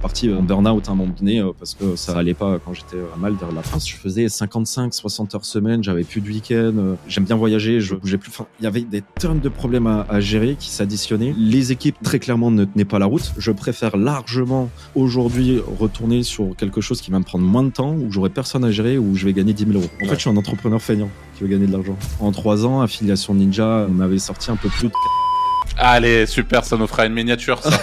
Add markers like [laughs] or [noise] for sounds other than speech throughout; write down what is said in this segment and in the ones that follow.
suis parti en burn-out à un moment donné parce que ça allait pas quand j'étais à Malte vers la France. Je faisais 55, 60 heures semaine, j'avais plus de week-end, j'aime bien voyager, je bougeais plus. Enfin, il y avait des tonnes de problèmes à, à gérer qui s'additionnaient. Les équipes très clairement ne tenaient pas la route. Je préfère largement aujourd'hui retourner sur quelque chose qui va me prendre moins de temps, où j'aurai personne à gérer, où je vais gagner 10 000 euros. En fait, je suis un entrepreneur feignant qui veut gagner de l'argent. En trois ans, affiliation Ninja, on avait sorti un peu plus de Allez, super, ça nous fera une miniature, ça. [laughs]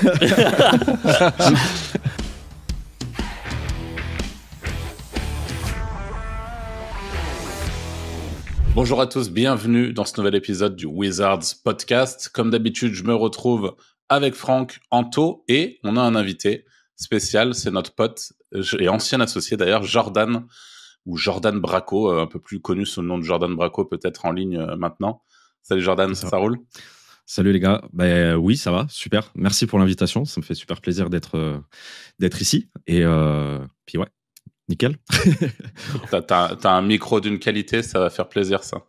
Bonjour à tous, bienvenue dans ce nouvel épisode du Wizards Podcast. Comme d'habitude, je me retrouve avec Franck, Anto et on a un invité spécial, c'est notre pote et ancien associé d'ailleurs, Jordan ou Jordan Braco, euh, un peu plus connu sous le nom de Jordan Braco, peut-être en ligne euh, maintenant. Salut Jordan, ça, ça roule? Salut les gars. Ben oui, ça va, super. Merci pour l'invitation. Ça me fait super plaisir d'être euh, ici. Et euh, puis ouais, nickel. [laughs] t'as, as, un micro d'une qualité, ça va faire plaisir ça.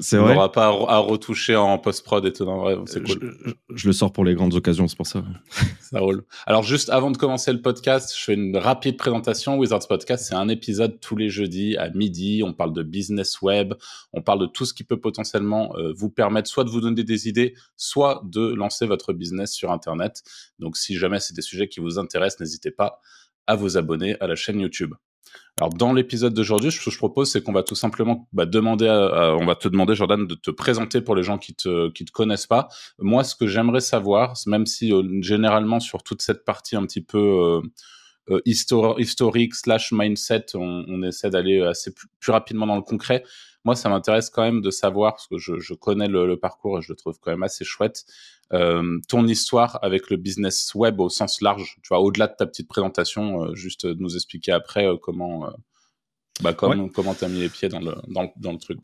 C'est vrai. On n'aura pas à, retoucher en post-prod et tout. c'est cool. Je, le sors pour les grandes occasions, c'est pour ça. [laughs] ça roule. Alors, juste avant de commencer le podcast, je fais une rapide présentation. Wizards Podcast, c'est un épisode tous les jeudis à midi. On parle de business web. On parle de tout ce qui peut potentiellement euh, vous permettre soit de vous donner des idées, soit de lancer votre business sur Internet. Donc, si jamais c'est des sujets qui vous intéressent, n'hésitez pas à vous abonner à la chaîne YouTube. Alors dans l'épisode d'aujourd'hui, ce que je propose, c'est qu'on va tout simplement bah, demander, on va te demander Jordan de te présenter pour les gens qui te qui te connaissent pas. Moi, ce que j'aimerais savoir, même si euh, généralement sur toute cette partie un petit peu euh, euh historique slash mindset, on, essaie d'aller assez plus, rapidement dans le concret. Moi, ça m'intéresse quand même de savoir parce que je, je connais le, le, parcours et je le trouve quand même assez chouette. Euh, ton histoire avec le business web au sens large, tu vois, au-delà de ta petite présentation, euh, juste nous expliquer après euh, comment, bah, comment, comment t'as mis les pieds dans le, dans, dans le truc.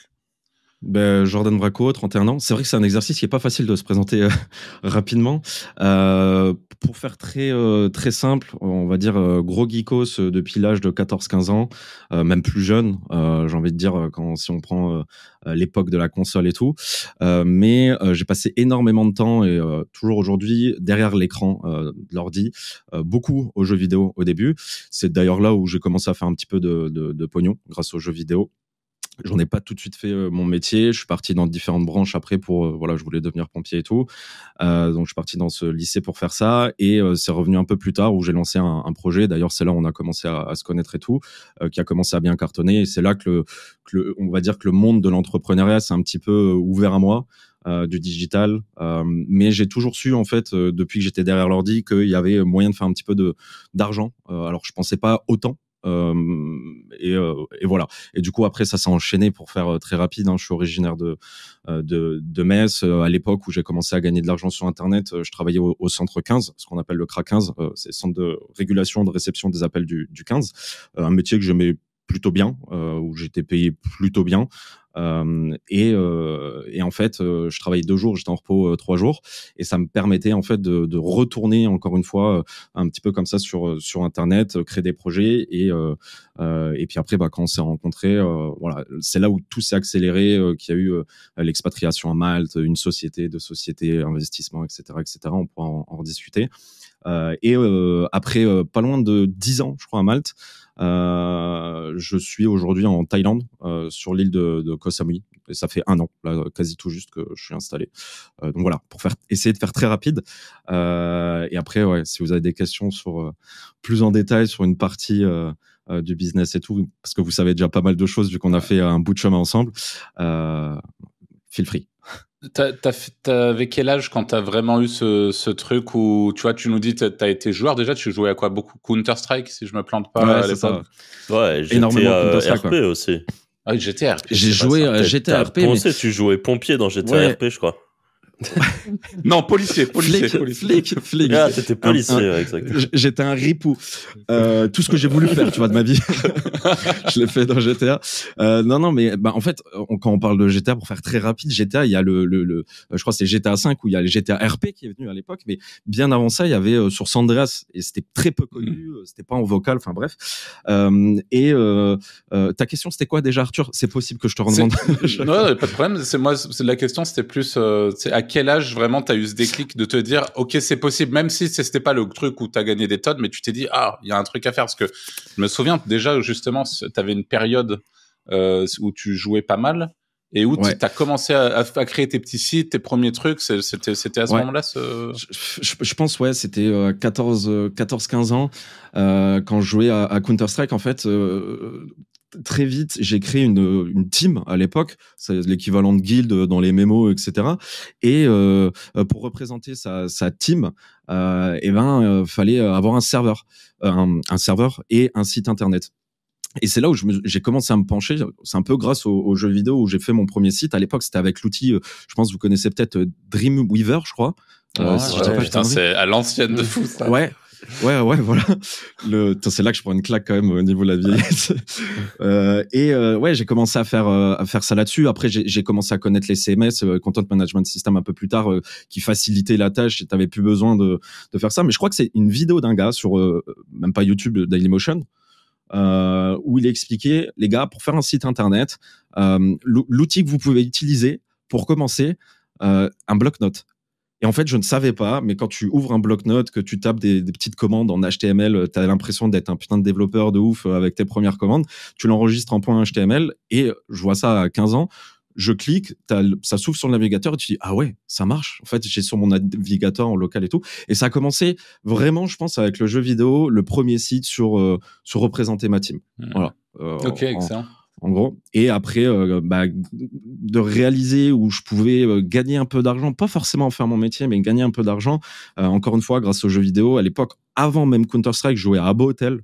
Ben, Jordan Braco, 31 ans. C'est vrai que c'est un exercice qui est pas facile de se présenter euh, [laughs] rapidement. Euh, pour faire très euh, très simple, on va dire gros geekos depuis l'âge de 14-15 ans, même plus jeune. J'ai envie de dire quand si on prend l'époque de la console et tout. mais j'ai passé énormément de temps et toujours aujourd'hui derrière l'écran de l'ordi, beaucoup aux jeux vidéo au début. C'est d'ailleurs là où j'ai commencé à faire un petit peu de, de, de pognon grâce aux jeux vidéo. J'en ai pas tout de suite fait euh, mon métier. Je suis parti dans différentes branches après pour euh, voilà, je voulais devenir pompier et tout. Euh, donc je suis parti dans ce lycée pour faire ça et euh, c'est revenu un peu plus tard où j'ai lancé un, projet. D'ailleurs c'est là où on a commencé à, se connaître et tout, qui a commencé à bien cartonner. Et c'est là que, le, que le, on va dire que le monde de l'entrepreneuriat s'est un petit peu ouvert à moi. du digital, mais j'ai toujours su en fait depuis que j'étais derrière l'ordi qu'il y avait moyen de faire un petit peu de d'argent. alors je pensais pas autant euh, et, euh, et, voilà. Et du coup, après, ça s'est enchaîné pour faire euh, très rapide. Hein. Je suis originaire de, de, de Metz. À l'époque où j'ai commencé à gagner de l'argent sur Internet, je travaillais au, au centre 15, ce qu'on appelle le CRA 15. C'est le centre de régulation de réception des appels du, du 15. Un métier que j'aimais plutôt bien, où j'étais payé plutôt bien. Euh, et, euh, et, en fait, euh, je travaillais deux jours, j'étais en repos trois jours, et ça me permettait en fait de, de, retourner encore une fois un petit peu comme ça sur sur internet, créer des projets et et puis après, bah, quand on s'est rencontrés, voilà, c'est là où tout s'est accéléré, qu'il y a eu l'expatriation à Malte, une société, de sociétés, investissement, etc., etc. On pourra en, en discuter. et après pas loin de dix ans, je crois, à Malte. Euh, je suis aujourd'hui en Thaïlande, euh, sur l'île de, de Koh Samui. Et ça fait un an, là, quasi tout juste que je suis installé. Euh, donc voilà, pour faire essayer de faire très rapide. Euh, et après, ouais, si vous avez des questions sur euh, plus en détail sur une partie euh, du business et tout, parce que vous savez déjà pas mal de choses vu qu'on a fait un bout de chemin ensemble, feel free. T'avais quel âge quand t'as vraiment eu ce, ce, truc où tu vois, tu nous dis t'as été joueur déjà, tu jouais à quoi? Beaucoup Counter Strike si je me plante pas ouais, à l'époque. Ouais, énormément Counter Strike. RP aussi. Ah. J'ai joué à GTA RP. Mais... tu jouais pompier dans GTA ouais. RP, je crois. [laughs] non, policier, policier, flic, policier. Flic, flic. Ah, t'étais policier, ouais, exactement. J'étais un ripou. Euh, tout ce que j'ai voulu faire, tu vois, de ma vie, [laughs] je l'ai fait dans GTA. Euh, non, non, mais bah, en fait, on, quand on parle de GTA, pour faire très rapide, GTA, il y a le, le, le je crois, c'est GTA 5 où il y a le GTA RP qui est venu à l'époque, mais bien avant ça, il y avait euh, sur Sandreas et c'était très peu connu, mm. c'était pas en vocal, enfin bref. Euh, et euh, ta question, c'était quoi déjà, Arthur? C'est possible que je te redemande. [laughs] non, pas de problème. C'est moi, c'est la question, c'était plus, à quel âge vraiment tu as eu ce déclic de te dire, OK, c'est possible, même si c'était pas le truc où tu as gagné des tonnes, mais tu t'es dit, ah, il y a un truc à faire. Parce que je me souviens déjà, justement, tu avais une période euh, où tu jouais pas mal et où tu as commencé à, créer tes petits sites, tes premiers trucs. C'était à ce moment-là ce... je, pense, ouais, c'était 14, 14, 15 ans euh, quand je jouais à, Counter-Strike. En fait, euh, très vite, j'ai créé une, une team à l'époque, c'est l'équivalent de guild dans les mémos, etc. Et euh, pour représenter sa, sa team, euh, eh ben, euh, fallait avoir un serveur, un, un, serveur et un site internet. Et c'est là où j'ai commencé à me pencher. C'est un peu grâce aux, jeux vidéo où j'ai fait mon premier site. À l'époque, c'était avec l'outil, euh, je pense que vous connaissez peut-être Dreamweaver, je crois. Euh, putain, c'est à l'ancienne de fou, ça. Ouais, Ouais, ouais, voilà. C'est là que je prends une claque quand même au niveau de la vieillesse. euh, et euh, ouais, j'ai commencé à faire euh, à faire ça là-dessus. Après, j'ai commencé à connaître les CMS, Content Management System, un peu plus tard, qui facilitait la tâche. Et t'avais plus besoin de de faire ça. Mais je crois que c'est une vidéo d'un gars sur même pas YouTube, Dailymotion, où il expliquait les gars pour faire un site internet, l'outil que vous pouvez utiliser pour commencer, un bloc-notes. Et en fait, je ne savais pas, mais quand tu ouvres un bloc-notes, que tu tapes des, petites commandes en HTML, tu as l'impression d'être un putain de développeur de ouf euh, avec tes premières commandes. Tu l'enregistres en point HTML et je vois ça à 15 ans. Je clique, ça s'ouvre sur le navigateur et tu dis ah ouais, ça marche. En fait, j'ai sur mon navigateur en local et tout. Et ça a commencé vraiment, je pense, avec le jeu vidéo, le premier site sur euh, sur représenter ma team. Mmh. Voilà. Euh, ok, excellent en gros. Et après, euh, bah, de réaliser où je pouvais euh, gagner un peu d'argent, pas forcément faire mon métier, mais gagner un peu d'argent. Euh, encore une fois, grâce aux jeux vidéo. À l'époque, avant même Counter Strike, je jouais à Abo Hotel.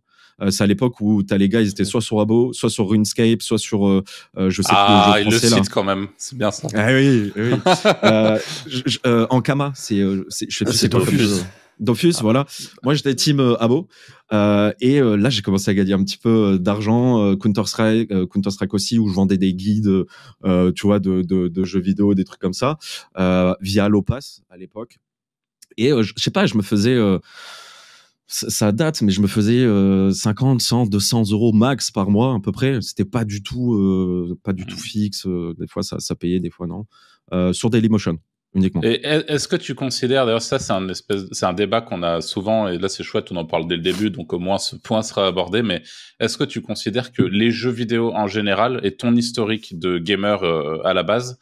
c'est à l'époque où as les gars, ils étaient soit sur Abo, soit sur RuneScape, soit sur, je sais ah, plus. Ah, le cite quand même, c'est bien ça. Ah oui, oui. [laughs] en Kama, c'est, je fais c'est Dofus, ah. voilà. Moi, j'étais team euh, Abo. Euh, et euh, là, j'ai commencé à gagner un petit peu d'argent. Counter-Strike, Counter-Strike aussi, où je vendais des guides, tu vois, de, de, de, jeux vidéo, des trucs comme ça, via Lopas à l'époque. Et je sais pas, je me faisais ça date, mais je me faisais 50, 100, 200 euros max par mois à peu près. C'était pas du tout, pas du tout mmh. fixe. des fois, ça, ça payait, des fois non. sur Dailymotion uniquement. Et est-ce que tu considères, d'ailleurs, ça c'est un espèce, c'est un débat qu'on a souvent, et là c'est chouette, on en parle dès le début, donc au moins ce point sera abordé. Mais est-ce que tu considères que les jeux vidéo en général et ton historique de gamer euh, à la base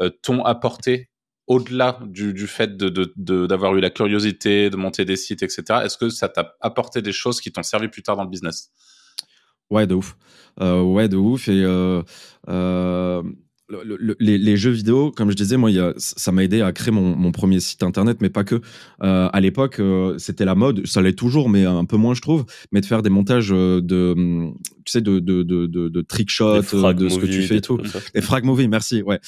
euh, t'ont apporté au-delà du, du, fait de, d'avoir eu la curiosité, de monter des sites, etc. Est-ce que ça t'a apporté des choses qui t'ont servi plus tard dans le business? Ouais, de ouf. Euh, ouais, de ouf. Et les, jeux vidéo, comme je disais, moi, ça m'a aidé à créer mon, premier site internet, mais pas que. Euh, à l'époque, euh, c'était la mode, ça l'est toujours, mais un peu moins, je trouve, mais de faire des montages euh, de, tu sais, de, de, de, de, trick shots, de ce que tu fais et tout. Et frag movie, merci, ouais.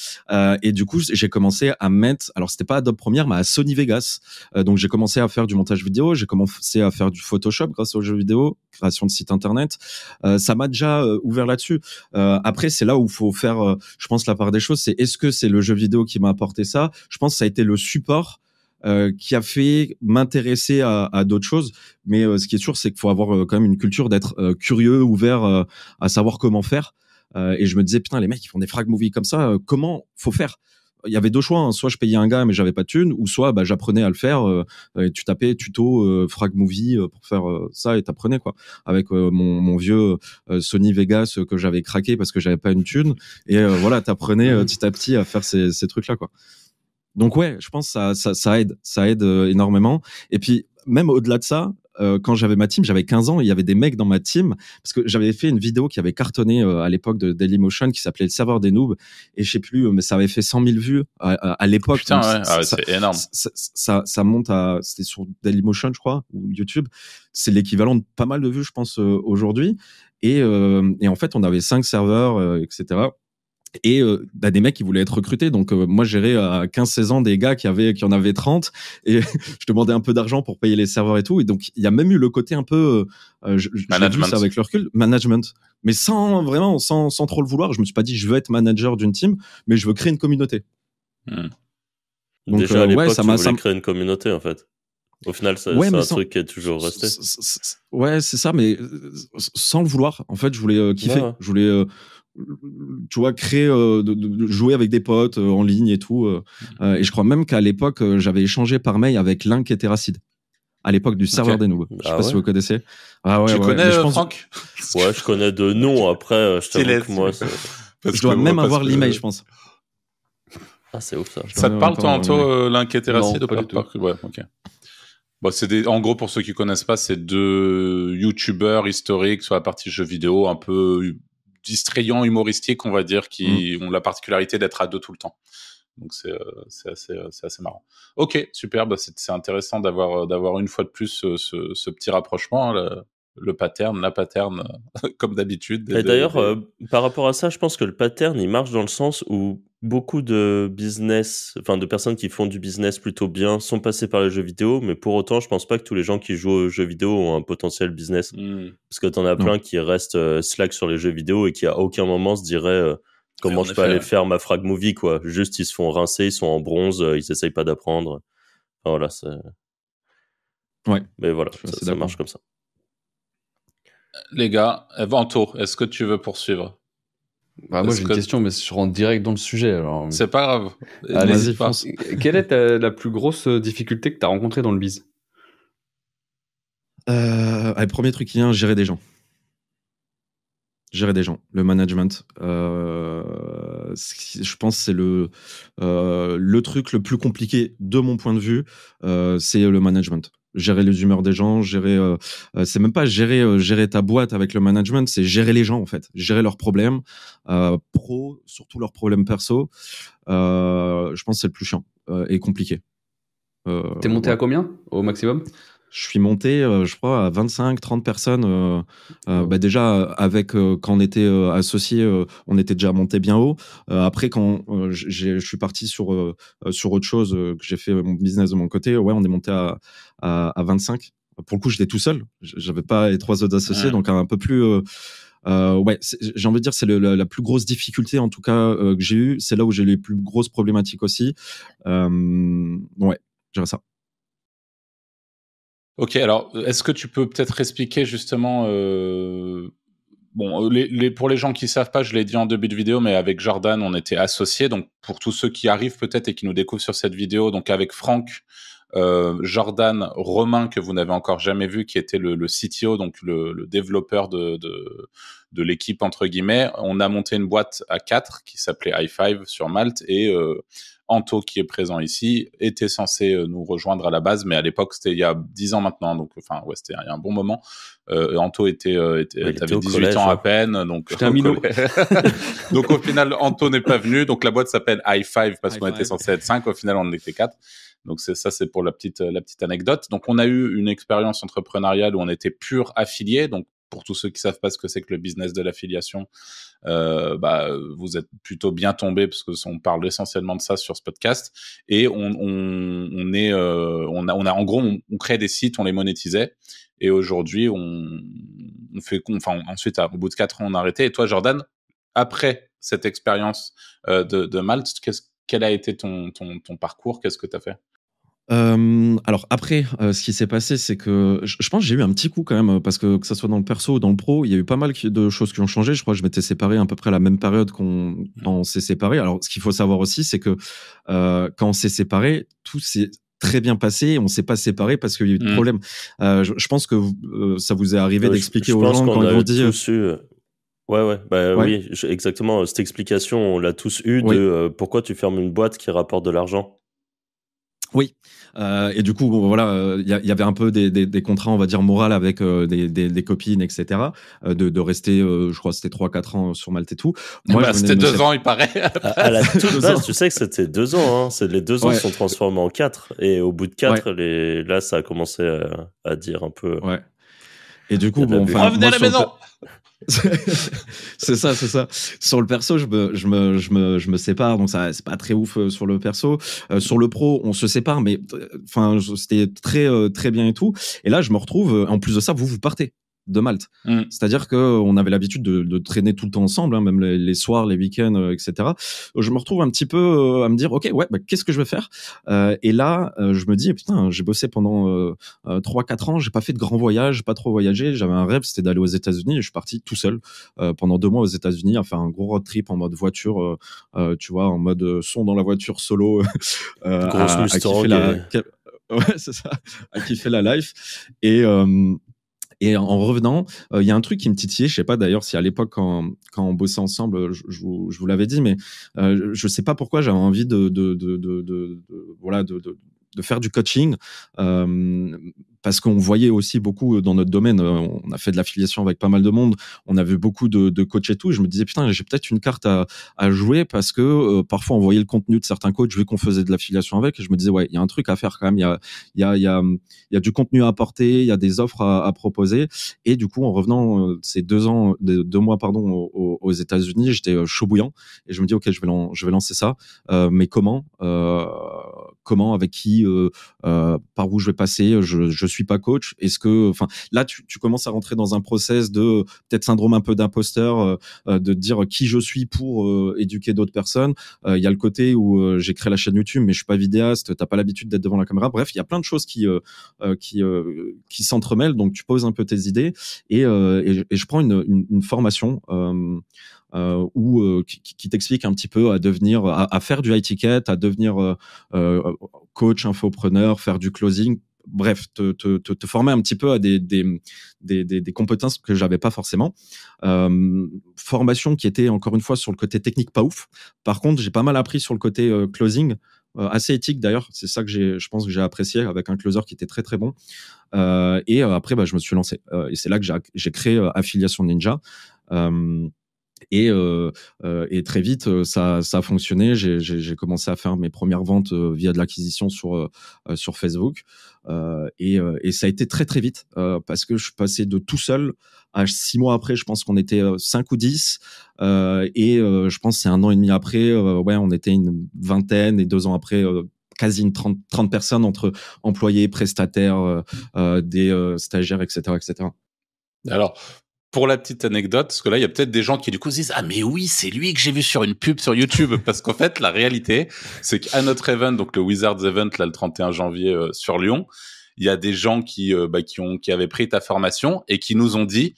et du coup, j'ai commencé à mettre, alors c'était pas Adobe Premiere, mais à Sony Vegas. donc j'ai commencé à faire du montage vidéo, j'ai commencé à faire du Photoshop grâce aux jeux vidéo, création de site internet. ça m'a déjà ouvert là-dessus. après, c'est là où faut faire, je pense, la part des choses, c'est est-ce que c'est le jeu vidéo qui m'a apporté ça? Je pense que ça a été le support euh, qui a fait m'intéresser à, à d'autres choses. Mais euh, ce qui est sûr, c'est qu'il faut avoir euh, quand même une culture d'être euh, curieux, ouvert à savoir comment faire. et je me disais, putain, les mecs, ils font des frag movies comme ça, comment faut faire? Il y avait deux choix. Hein. Soit je payais un gars mais j'avais pas de thune, ou soit bah, j'apprenais à le faire. Euh, et tu tapais tuto euh, frag movie euh, pour faire ça et t'apprenais quoi. Avec mon, mon, vieux Sony Vegas que j'avais craqué parce que j'avais pas une thune. Et voilà, t'apprenais [laughs] petit à petit à faire ces, ces trucs là quoi. Donc ouais, je pense que ça, ça, ça aide, ça aide énormément. Et puis même au-delà de ça, euh, quand j'avais ma team, j'avais 15 ans, il y avait des mecs dans ma team parce que j'avais fait une vidéo qui avait cartonné euh, à l'époque de Dailymotion qui s'appelait le serveur des noobs et je sais plus, mais ça avait fait 100 000 vues à, à, l'époque. Putain, ouais. ah, c'est énorme. Ça, ça, ça, monte à, c'était sur Dailymotion, je crois, ou YouTube. C'est l'équivalent de pas mal de vues, je pense, euh, aujourd'hui. Et, et en fait, on avait cinq serveurs, etc et euh, bah, des mecs qui voulaient être recrutés. Donc euh, moi, gérais à 15-16 ans des gars qui avaient qui en avaient 30 et [laughs] je demandais un peu d'argent pour payer les serveurs et tout. Et donc il y a même eu le côté un peu euh, je, management ça avec le recul, management, mais sans vraiment sans, sans trop le vouloir. Je me suis pas dit je veux être manager d'une team, mais je veux créer une communauté. Hmm. Donc Déjà à l'époque, ouais, ça m'a créé une communauté en fait. Au final, c'est un truc qui est toujours resté. Ouais, c'est ça, mais sans le vouloir. En fait, je voulais kiffer. Je voulais tu vois, créer, de, jouer avec des potes en ligne et tout. et je crois même qu'à l'époque, j'avais échangé par mail avec qui était Racide à l'époque du serveur des nouveaux. Je sais ah pas si vous connaissez. Ah ouais, tu connais Franck? Ouais, je connais de nom. Après, je t'avoue que moi, je dois même avoir l'email, je pense. Ah, c'est ouf ça. Ça te parle, toi, Anto, l'inquiétéracide ou pas, du tout Ouais, ok. Bon, c'est des... En gros, pour ceux qui connaissent pas, c'est deux youtubeurs historiques sur la partie jeux vidéo, un peu distrayants, humoristiques, on va dire, qui mm. ont la particularité d'être à deux tout le temps. Donc c'est euh, assez, euh, assez, marrant. Ok, super. Bah, c'est intéressant d'avoir euh, d'avoir une fois de plus ce, ce, petit rapprochement. Hein, le pattern, la pattern, [laughs] comme d'habitude. Et d'ailleurs, euh, par rapport à ça, je pense que le pattern, il marche dans le sens où beaucoup de business, enfin de personnes qui font du business plutôt bien sont passées par les jeux vidéo, mais pour autant, je pense pas que tous les gens qui jouent aux jeux vidéo ont un potentiel business. Hmm. Parce que tu en as plein qui restent euh, slack sur les jeux vidéo et qui à aucun moment se diraient euh, comment je peux aller faire ma frag movie, quoi. Juste, ils se font rincer, ils sont en bronze, ils essayent pas d'apprendre. Enfin, voilà, c'est. Ouais. Mais voilà, ça marche comme ça. Les gars, Vento, est-ce que tu veux poursuivre? Bah, Moi, j'ai une question, mais je rentre direct dans le sujet. Alors... C'est pas grave. Allez-y, Quelle est la plus grosse difficulté que tu as rencontrée dans le biz? Euh, Le premier truc qui vient, gérer des gens. Gérer des gens, le management. Euh, je pense c'est le, euh, le truc le plus compliqué de mon point de vue, euh, c'est le management gérer les humeurs des gens, gérer. Euh, euh, c'est même pas gérer euh, gérer ta boîte avec le management, c'est gérer les gens en fait, gérer leurs problèmes pro, surtout leurs problèmes perso. je pense que c'est le plus chiant et compliqué. T'es monté à combien au maximum? Je suis monté, je crois, à 25, 30 personnes. bah déjà, avec quand on était associés, on était déjà monté bien haut. après, quand je suis parti sur, sur autre chose, que j'ai fait mon business de mon côté, ouais, on est monté à, à, 25. Pour le coup, j'étais tout seul. J'avais pas les trois autres associés, donc un peu plus. Euh, ouais, j'ai envie de dire c'est la, plus grosse difficulté en tout cas que j'ai eu. C'est là où j'ai les plus grosses problématiques aussi. Euh, ouais, dirais ça. Ok, alors est-ce que tu peux peut-être expliquer justement, euh, bon, les, pour les gens qui savent pas, je l'ai dit en début de vidéo, mais avec Jordan, on était associés. Donc pour tous ceux qui arrivent peut-être et qui nous découvrent sur cette vidéo, donc avec Franck, euh, Jordan Romain que vous n'avez encore jamais vu, qui était le, le CTO, donc le, le développeur de, de, de l'équipe entre guillemets. On a monté une boîte à quatre qui s'appelait i5 sur Malte et euh, Anto, qui est présent ici, était censé euh, nous rejoindre à la base, mais à l'époque, c'était il y a 10 ans maintenant, donc enfin, ouais, c'était il y a un bon moment. Euh, Anto était, euh, était avait 18 ans à hein. peine, donc un [laughs] donc au final, Anto n'est pas venu, donc la boîte s'appelle i5 parce qu'on était censé être 5, au final, on en était 4. Donc ça, c'est pour la petite la petite anecdote. Donc on a eu une expérience entrepreneuriale où on était pur affilié, donc pour tous ceux qui savent pas ce que c'est que le business de l'affiliation, euh, bah, vous êtes plutôt bien tombé parce que on parle essentiellement de ça sur ce podcast. Et on, on, on est, euh, on a, on a en gros, on, crée des sites, on les monétisait. Et aujourd'hui, on, on fait, enfin, ensuite, au bout de quatre ans, on a arrêté. Et toi, Jordan, après cette expérience euh, de, Malte, quel a été ton, ton, ton parcours? Qu'est-ce que tu as fait? Euh, alors après, euh, ce qui s'est passé, c'est que je, pense que j'ai eu un petit coup quand même, parce que que ça soit dans le perso ou dans le pro, il y a eu pas mal de choses qui ont changé. Je crois que je m'étais séparé à peu près à la même période qu'on mmh. s'est séparé. Alors ce qu'il faut savoir aussi, c'est que euh, quand on s'est séparé, tout s'est très bien passé. On s'est pas séparé parce qu'il y a eu des mmh. problèmes. Euh, je, je, pense que euh, ça vous est arrivé d'expliquer aux gens quand ils dire. Ouais, ouais, bah oui, exactement. Cette explication, on l'a tous eu de pourquoi tu fermes une boîte qui rapporte de l'argent? Oui, euh, et du coup, voilà, il euh, y, avait un peu des, des, des, contrats, on va dire, moraux avec euh, des, des, copines, etc. Euh, de, de, rester, je crois, c'était 3-4 ans sur Malte et tout. Moi, bah, c'était deux ans, il paraît. à, [laughs] la toute base, tu sais que c'était deux ans. Hein. C'est les deux ans sont transformés en quatre. Et au bout de quatre, les... là, ça a commencé à, à, dire un peu. Ouais. Et du coup, bon, enfin, revenez à la maison. [laughs] c'est ça, c'est ça. Sur le perso, je me, je me, je me, je me sépare, donc ça, c'est pas très ouf euh, sur le perso. Euh, sur le pro, on se sépare, mais euh, enfin, c'était très, très bien et tout. Et là, je me retrouve. En plus de ça, vous vous partez. De Malte. Mm. C'est-à-dire que on avait l'habitude de, de traîner tout le temps ensemble, hein, même les, les soirs, les week-ends, euh, etc. Je me retrouve un petit peu euh, à me dire, ok, ouais, bah, qu'est-ce que je vais faire? Euh, Et là, euh, je me dis, putain, j'ai bossé pendant euh, euh, trois, quatre ans, j'ai pas fait de grands voyages, pas trop voyagé. J'avais un rêve, c'était d'aller aux États-Unis. Et je suis parti tout seul euh, pendant deux mois aux États-Unis à faire un gros road trip en mode voiture, euh, euh, tu vois, en mode euh, son dans la voiture solo, [laughs] euh, Grosse à, à la, [laughs] ouais, c'est ça, à kiffer la life. Et euh, et en revenant, euh, il y a un truc qui me titillait. Je sais pas d'ailleurs si à l'époque quand, on bossait ensemble, je, vous, l'avais dit, mais euh, je sais pas pourquoi j'avais envie de, de, de, de, voilà de, de, de faire du coaching euh, parce qu'on voyait aussi beaucoup dans notre domaine. euh, On a fait de l'affiliation avec pas mal de monde. On a vu beaucoup de, coachs et tout. Et je me disais putain, j'ai peut-être une carte à, jouer parce que euh, parfois on voyait le contenu de certains coachs vu qu'on faisait de l'affiliation avec. Et je me disais ouais, il y a un truc à faire quand même. Il y a y a y y a du contenu à apporter, il y a des offres à, proposer. Et du coup, en revenant euh, ces deux ans, de- deux mois pardon, aux, États-Unis, j'étais euh, chaud bouillant et je me dis ok, je vais lancer ça, Euh, mais comment, euh, comment, avec qui, euh, euh, par où je vais passer Je je suis pas coach. Est-ce que, enfin, là tu, tu commences à rentrer dans un process de euh, peut-être syndrome un peu d'imposteur, euh, euh, de dire qui je suis pour euh, éduquer d'autres personnes. Euh, Il y a le côté où euh, j'ai créé la chaîne YouTube, mais je suis pas vidéaste. T'as pas l'habitude d'être devant la caméra. Bref, il y a plein de choses qui euh, euh, qui euh, qui s'entremêlent. Donc tu poses un peu tes idées et, euh, et, et je prends une, une, une formation euh, où euh, qui, qui t'explique un petit peu à devenir à, faire du high ticket, à devenir euh, euh, coach, infopreneur, faire du closing. Bref, te, te, te, te former un petit peu à des, des, des, des, compétences que j'avais pas forcément. Euh, formation qui était encore une fois sur le côté technique pas ouf. Par contre, j'ai pas mal appris sur le côté euh, closing, assez éthique d'ailleurs. C'est ça que j'ai, je pense que j'ai apprécié avec un closer qui était très très bon. Euh, et après, bah, je me suis lancé. Euh, et c'est là que j'ai, j'ai créé euh, Affiliation Ninja. Et, euh, euh, et très vite, euh, ça, ça a fonctionné. J'ai, commencé à faire mes premières ventes euh, via de l'acquisition sur, euh, euh, sur Facebook. Et, et ça a été très très vite parce que je suis passé de tout seul à six mois après, je pense qu'on était cinq ou dix. Et je pense c'est un an et demi après, ouais, on était une vingtaine. Et deux ans après, quasi une 30, 30 personnes entre employés, prestataires, des stagiaires, etc., etc. Alors, pour la petite anecdote, parce que là, il y a peut-être des gens qui du coup se disent ah mais oui, c'est lui que j'ai vu sur une pub sur YouTube, [laughs] parce qu'en fait, la réalité, c'est qu'à notre event, donc le Wizards Event là le 31 janvier euh, sur Lyon, il y a des gens qui euh, bah, qui ont qui avaient pris ta formation et qui nous ont dit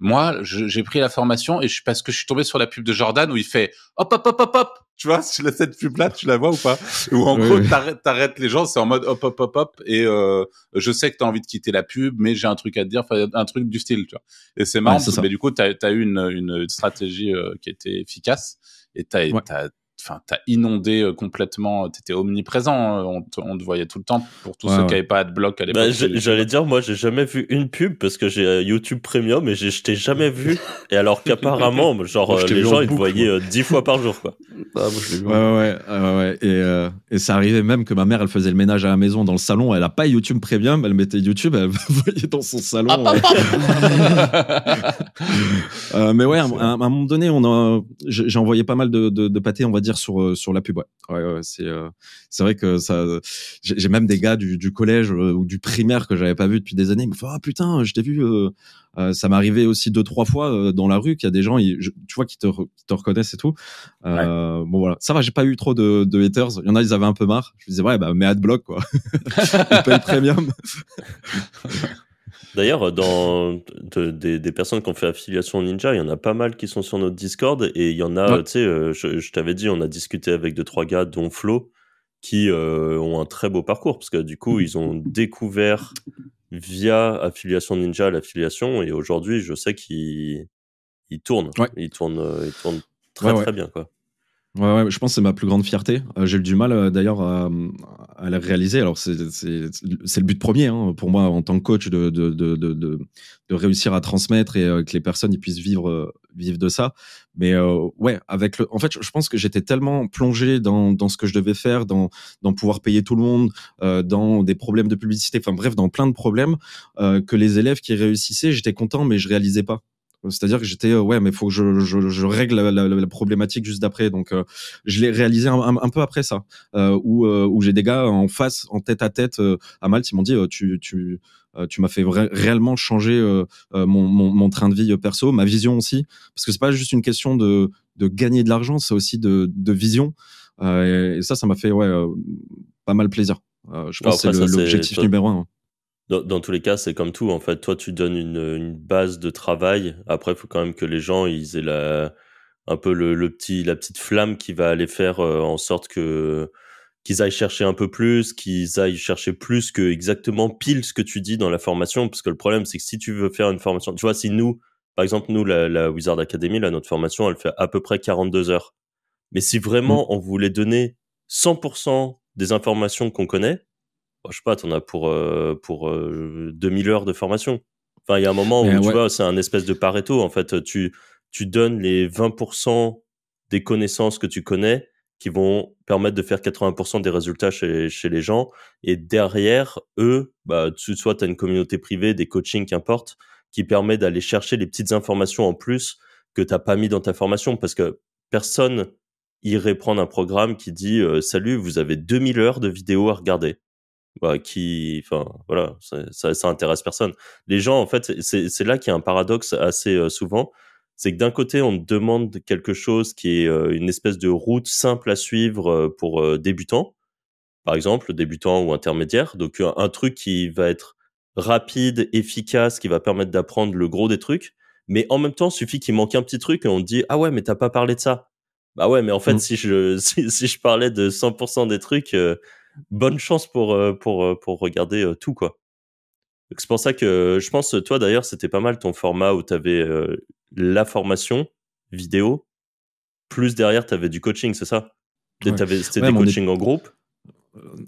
moi, j'ai pris la formation et je parce que je suis tombé sur la pub de Jordan où il fait hop hop hop hop hop. Tu vois, si [laughs] la- cette pub là, tu la vois ou pas? Où en Oui, gros, oui. t'arrêtes, t'arrêtes les gens, c'est en mode hop hop hop hop et euh, je sais que t'as envie de quitter la pub, mais j'ai un truc à te dire, un truc du style, tu vois. Et c'est marrant, Ouais, parce mais du coup, t'as as eu une, une stratégie euh, qui était efficace et t'as Ouais. T'as enfin t'as inondé euh, complètement t'étais omniprésent hein, on te, on te voyait tout le temps pour tous Ouais, ceux ouais. qui avaient pas AdBlock à l'époque Bah, YouTube. J'allais dire, moi, j'ai jamais vu une pub parce que j'ai euh, YouTube Premium et j'ai- je t'ai jamais vu. Et alors qu'apparemment, [laughs] genre, Moi, je euh, t'ai les gens, ils te voyaient euh, dix fois par jour, quoi. [laughs] Ah, vu. Ouais, ouais, ouais. Et, euh, et ça arrivait même que ma mère, elle faisait le ménage à la maison dans le salon. Elle a pas YouTube Premium, elle mettait YouTube, elle [laughs] voyait dans son salon. Euh, mais ouais, à, à un moment donné, on a, j'ai j'ai envoyé pas mal de, de, de pâtés, on va dire, sur euh, sur la pub. Ouais, ouais, ouais, c'est euh, c'est vrai que ça. J'ai même des gars du, du collège euh, ou du primaire que j'avais pas vu depuis des années. Ils me font ah putain, je t'ai vu. ça m'est arrivé aussi deux trois fois dans la rue qu'il y a des gens, ils- je- tu vois, qui te qui te reconnaissent et tout. Bon voilà, ça va, j'ai pas eu trop de, de haters. Il y en a, ils avaient un peu marre. Je me disais ouais, bah mais adblock quoi. [laughs] ils payent premium. [laughs] D'ailleurs, dans de- des, des personnes qui ont fait affiliation Ninja, il y en a pas mal qui sont sur notre Discord et il y en a, Ouais. tu sais, euh, je, je t'avais dit, on a discuté avec deux trois gars, dont Flo, qui euh, ont un très beau parcours parce que du coup, ils ont découvert via affiliation Ninja l'affiliation et aujourd'hui, je sais qu'ils ils tournent, Ouais. ils tournent, euh, ils tournent très ouais. très bien quoi. Ouais, je pense que c'est ma plus grande fierté. Euh, j'ai eu du mal euh, d'ailleurs à, la réaliser. Alors c'est le but premier hein, pour moi en tant que coach de réussir à transmettre et euh, que les personnes ils puissent vivre de ça. Mais ouais, avec le, en fait, je pense que j'étais tellement plongé dans ce que je devais faire, dans dans pouvoir payer tout le monde, dans des problèmes de publicité, enfin bref, dans plein de problèmes que les élèves qui réussissaient, j'étais content, mais je réalisais pas. C'est-à-dire que j'étais euh, ouais, mais faut que je, je, je règle la, la, la problématique juste d'après. Donc euh, je l'ai réalisé un, un, un peu après ça, euh, où, euh, où j'ai des gars en face, en tête à tête euh, à Malte, ils m'ont dit euh, tu, tu, tu m'as fait réellement changer mon, mon, mon, train de vie perso, ma vision aussi, parce que c'est pas juste une question de, de gagner de l'argent, c'est aussi de, de vision. et, ça, ça m'a fait ouais, pas mal plaisir. je pense que c'est l'objectif numéro un. Hein. Dans, dans, tous les cas, c'est comme tout. En fait, toi, tu donnes une, une base de travail. Après, il faut quand même que les gens ils aient la, un peu le, le, petit, la petite flamme qui va aller faire en sorte que qu'ils aillent chercher un peu plus, qu'ils aillent chercher plus que exactement pile ce que tu dis dans la formation. Parce que le problème, c'est que si tu veux faire une formation, tu vois, si nous, par exemple, nous, la, la Wizard Academy, là, notre formation, elle fait à peu près 42 heures. Mais si vraiment mmh. on voulait donner 100% des informations qu'on connaît, je sais pas, t'en as pour, euh, pour euh, 2000 heures de formation. Enfin, il y a un moment où, tu vois, c'est un espèce de Pareto. En fait, tu, tu donnes les 20% des connaissances que tu connais qui vont permettre de faire 80% des résultats chez, chez les gens. Et derrière, eux, bah, soit tu as une communauté privée, des coachings, qu'importe, qui permet d'aller chercher les petites informations en plus que t'as pas mis dans ta formation parce que personne irait prendre un programme qui dit euh, salut vous avez 2000 heures de vidéos à regarder bah, qui enfin voilà ça, ça, intéresse personne les gens en fait c'est là qu'il y a un paradoxe assez euh, souvent c'est que d'un côté, on demande quelque chose qui est euh, une espèce de route simple à suivre euh, pour débutants, par exemple, débutants ou intermédiaires. Donc, un, truc qui va être rapide, efficace, qui va permettre d'apprendre le gros des trucs. Mais en même temps, il suffit qu'il manque un petit truc et on dit, ah ouais, mais t'as pas parlé de ça. Bah ouais, mais en fait, mmh. si je, [laughs] si, je parlais de 100% des trucs, bonne chance pour, pour, pour regarder tout, quoi. C'est pour ça que je pense, toi d'ailleurs, c'était pas mal ton format où tu avais la formation vidéo, plus derrière, tu avais du coaching, c'est ça? C'était des coachings en groupe?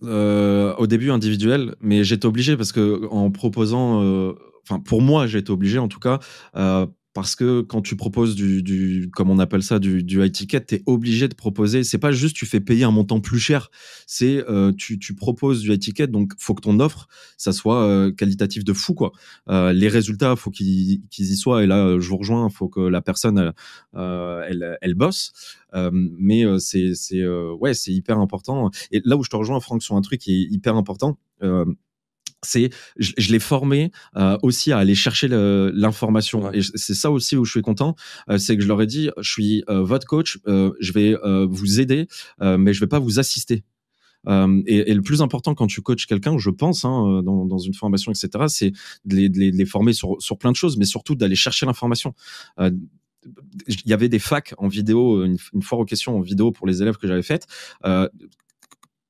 Euh, Au début, individuel, mais j'étais obligé parce que en proposant, euh, enfin, pour moi, j'étais obligé en tout cas, euh, parce que quand tu proposes du, du comme on appelle ça, du, du high ticket, tu es obligé de proposer. C'est pas juste tu fais payer un montant plus cher, c'est euh, tu, tu proposes du high ticket, donc faut que ton offre, ça soit euh, qualitatif de fou quoi. Euh, les résultats, faut qu'ils qu'ils y soient. Et là, je vous rejoins, faut que la personne euh, elle, elle bosse. Euh, mais c'est ouais c'est hyper important. Et là où je te rejoins, Franck, sur un truc qui est hyper important. C'est je, je l'ai formé euh, aussi à aller chercher l'information et c'est ça aussi où je suis content euh, c'est que je leur ai dit je suis euh, votre coach je vais vous aider mais je vais pas vous assister et, et, le plus important quand tu coaches quelqu'un, je pense, hein, dans, dans, une formation, etc., c'est de les, de, les, de les, former sur, sur plein de choses, mais surtout d'aller chercher l'information. il y avait des facs en vidéo, une, une foire aux questions en vidéo pour les élèves que j'avais faites.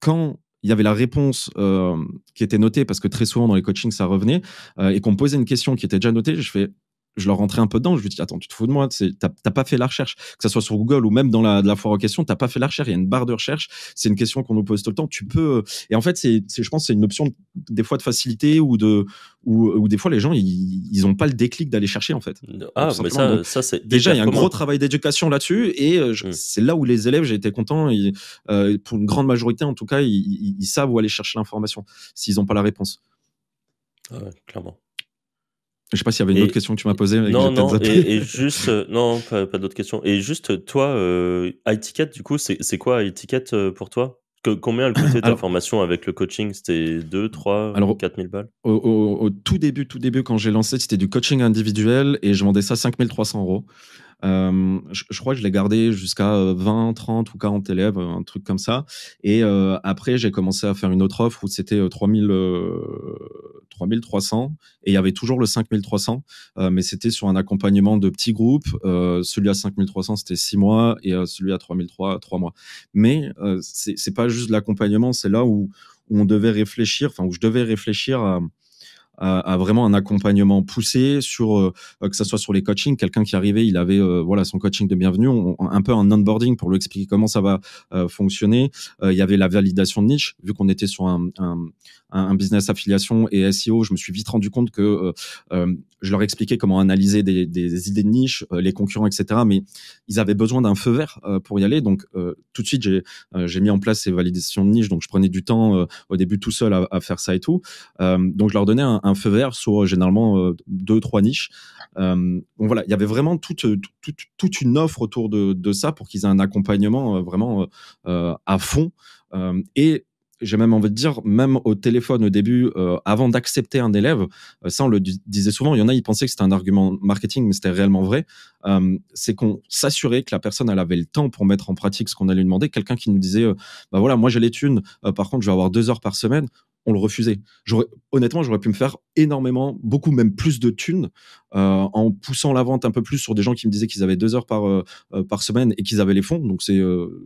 quand il y avait la réponse euh, qui était notée parce que très souvent dans les coachings ça revenait euh, et qu'on me posait une question qui était déjà notée, je fais je leur rentrais un peu dedans. Je lui dis attends, tu te fous de moi T'as pas fait la recherche, que ça soit sur Google ou même dans la, la foire aux questions, t'as pas fait la recherche. Il y a une barre de recherche. C'est une question qu'on nous pose tout le temps. Tu peux. Et en fait, c'est, je pense, c'est une option des fois de facilité ou de ou, ou des fois les gens ils, ils ont pas le déclic d'aller chercher en fait. Ah, mais ça, ça c'est déjà il y a un gros travail d'éducation là-dessus et euh, mm. c'est là où les élèves j'ai été content. euh, pour une grande majorité en tout cas, ils, ils savent où aller chercher l'information s'ils ont pas la réponse. Ah clairement. Je sais pas s'il y avait une autre question que tu m'as posée. Non, non, et, et, juste, euh, non, pas, pas d'autres questions. Et juste, toi, euh, du coup, c'est quoi ticket euh, pour toi? Que, Combien elle coûtait ta formation avec le coaching? C'était 2, 3, alors, 4 000 balles? au, au, au, tout début, tout début, quand j'ai lancé, c'était du coaching individuel et je vendais ça 5 300 euros. Euh, je, crois que je l'ai gardé jusqu'à 20, 30 ou 40 élèves, un truc comme ça. Et euh, après, j'ai commencé à faire une autre offre où c'était 3000, euh, 3300 et il y avait toujours le 5300, euh, mais c'était sur un accompagnement de petits groupes. Euh, celui à 5300, c'était 6 mois et celui à 3003, 3 mois. Mais c'est pas juste l'accompagnement, c'est là où on devait réfléchir, enfin où je devais réfléchir à à, vraiment un accompagnement poussé sur euh, que ça soit sur les coachings. Quelqu'un qui arrivait, il avait euh, voilà son coaching de bienvenue, un peu un onboarding pour lui expliquer comment ça va euh, fonctionner. il y avait la validation de niche, vu qu'on était sur un, un, un, business affiliation et SEO, je me suis vite rendu compte que je leur expliquais comment analyser des, des idées de niche, les concurrents, etc. Mais ils avaient besoin d'un feu vert pour y aller. Donc tout de suite, j'ai j'ai mis en place ces validations de niche. Donc je prenais du temps au début tout seul à, à faire ça et tout. donc je leur donnais un, un feu vert sur généralement euh, deux, trois niches. Euh, donc voilà, il y avait vraiment toute, toute, toute une offre autour de, ça pour qu'ils aient un accompagnement euh, vraiment à fond. et j'ai même envie de dire, même au téléphone au début, euh, avant d'accepter un élève, euh, ça on le disait souvent, il y en a, ils pensaient que c'était un argument marketing, mais c'était réellement vrai, euh, c'est qu'on s'assurait que la personne, elle avait le temps pour mettre en pratique ce qu'on allait lui demander. Quelqu'un qui nous disait, bah voilà, moi j'ai les thunes, par contre je vais avoir deux heures par semaine, on le refusait. Honnêtement, j'aurais pu me faire énormément, beaucoup même plus de thunes euh, en poussant la vente un peu plus sur des gens qui me disaient qu'ils avaient deux heures par euh, euh, par semaine et qu'ils avaient les fonds. Donc c'est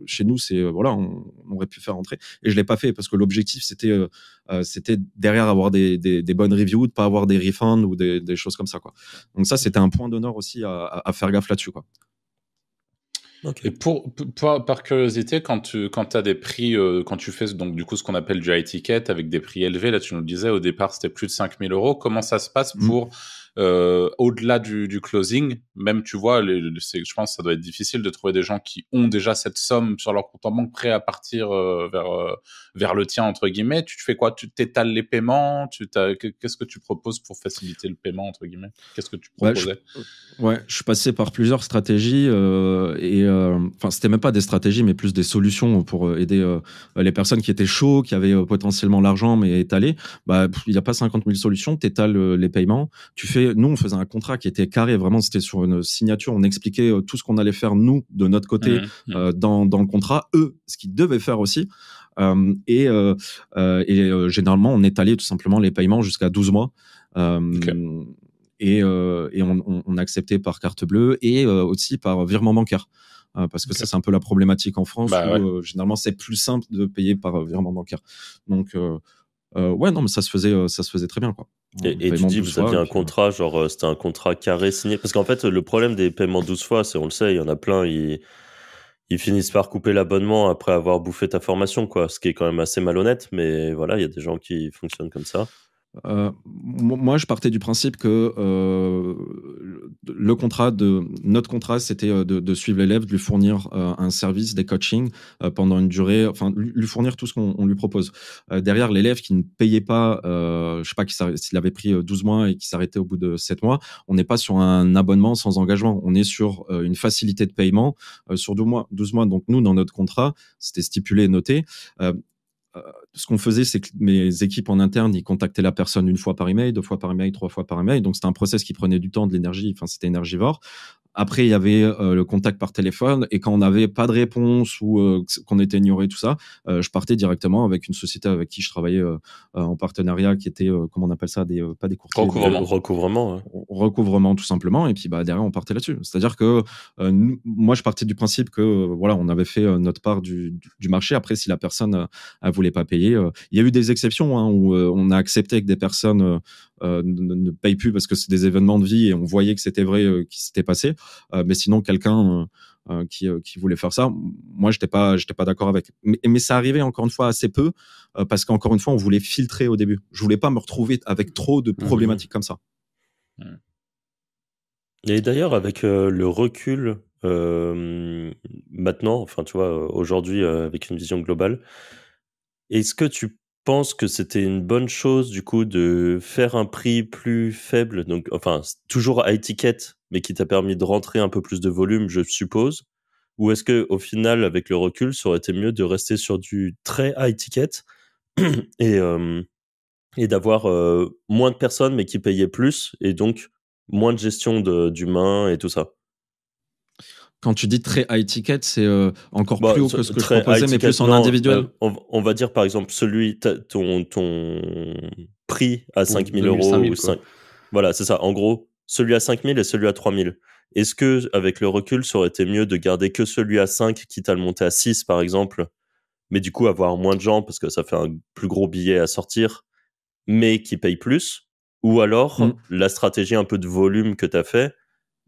chez nous, c'est voilà, on, aurait pu faire rentrer et je l'ai pas fait parce que l'objectif c'était c'était derrière avoir des, des, bonnes reviews, de pas avoir des refunds ou des, choses comme ça quoi. Donc ça c'était un point d'honneur aussi à, à, faire gaffe là-dessus quoi. Et pour, par curiosité, quand tu quand as des prix, euh, quand tu fais donc du coup ce qu'on appelle du high ticket avec des prix élevés, là tu nous le disais au départ c'était plus de 5000 euros, comment ça se passe mmh. Euh, au-delà du, du, closing, même tu vois, les, je pense que ça doit être difficile de trouver des gens qui ont déjà cette somme sur leur compte en banque prêt à partir euh, vers euh, vers le tien entre guillemets. Tu fais quoi? Tu t'étales les paiements? Tu qu'est-ce que tu proposes pour faciliter le paiement entre guillemets? Qu'est-ce que tu proposais? ouais je, suis passé par plusieurs stratégies et enfin c'était même pas des stratégies mais plus des solutions pour aider les personnes qui étaient chauds, qui avaient potentiellement l'argent mais étalé. Bah il n'y a pas 50 000 solutions. T'étales les paiements. Tu fais nous, on faisait un contrat qui était carré. Vraiment, c'était sur une signature. On expliquait euh, tout ce qu'on allait faire, nous, de notre côté, mmh, mmh. Euh, dans, dans, le contrat. Eux, ce qu'ils devaient faire aussi. Euh, et, et généralement, on étalait tout simplement les paiements jusqu'à 12 mois. Et, et on, on, acceptait par carte bleue et aussi par virement bancaire. parce que ça, c'est un peu la problématique en France bah où généralement c'est plus simple de payer par virement bancaire. Donc, euh, ouais, non, mais ça se faisait, euh, ça se faisait très bien, quoi. Et, et tu dis, vous aviez un contrat, genre, euh, c'était un contrat carré signé. Parce qu'en fait, le problème des paiements 12 fois, c'est, on le sait, il y en a plein, ils, ils finissent par couper l'abonnement après avoir bouffé ta formation, quoi. Ce qui est quand même assez malhonnête, mais voilà, il y a des gens qui fonctionnent comme ça. Euh, moi, je partais du principe que euh, le contrat de notre contrat, c'était euh, de, suivre l'élève, de lui fournir un service, des coachings pendant une durée, enfin lui fournir tout ce qu'on lui propose. derrière, l'élève qui ne payait pas, je sais pas s'il avait pris 12 mois et qui s'arrêtait au bout de 7 mois, on n'est pas sur un abonnement sans engagement. On est sur une facilité de paiement sur 12 mois. 12 mois. Donc nous, dans notre contrat, c'était stipulé et noté ce qu'on faisait, c'est que mes équipes en interne, ils contactaient la personne une fois par email, deux fois par email, trois fois par email. Donc, c'était un process qui prenait du temps, de l'énergie. Enfin, c'était énergivore. Après, il y avait euh, le contact par téléphone. Et quand on n'avait pas de réponse ou euh, qu'on était ignoré, tout ça, euh, je partais directement avec une société avec qui je travaillais en partenariat, qui était, comment on appelle ça, des, pas des courtiers. Recouvrement. recouvrement, recouvrement, tout simplement. Et puis, bah, derrière, on partait là-dessus. C'est-à-dire que moi, je partais du principe que, voilà, on avait fait notre part du, du, marché. Après, si la personne ne voulait pas payer, il y a eu des exceptions hein, où on a accepté que des personnes ne, ne, payent plus parce que c'est des événements de vie et on voyait que c'était vrai, qui s'était passé. Euh, mais sinon, quelqu'un euh, euh, qui, qui, voulait faire ça. Moi, j'étais pas, j'étais pas d'accord avec. Mais, mais, ça arrivait encore une fois assez peu parce qu'encore une fois, on voulait filtrer au début. Je voulais pas me retrouver avec trop de mmh, mmh. problématiques comme ça. Et d'ailleurs, avec le recul maintenant, enfin, tu vois, aujourd'hui, avec une vision globale, est-ce que tu pense que c'était une bonne chose du coup de faire un prix plus faible, donc enfin toujours à étiquette, mais qui t'a permis de rentrer un peu plus de volume, je suppose. Ou est-ce que au final, avec le recul, ça aurait été mieux de rester sur du très high ticket [clears throat] et et d'avoir moins de personnes mais qui payaient plus et donc moins de gestion d'humains et tout ça? Quand tu dis très high ticket, c'est euh, encore bah, plus haut que ce que je proposais, mais plus en individuel. Euh, on, va dire par exemple celui, ton, ton prix à 5000 euros. ou 5... Voilà, c'est ça. En gros, celui à 5000 et celui à 3000. Est-ce que, avec le recul, ça aurait été mieux de garder que celui à 5, quitte à le monter à 6, par exemple, mais du coup avoir moins de gens parce que ça fait un plus gros billet à sortir, mais qui paye plus? Ou alors, mm. la stratégie un peu de volume que tu as fait,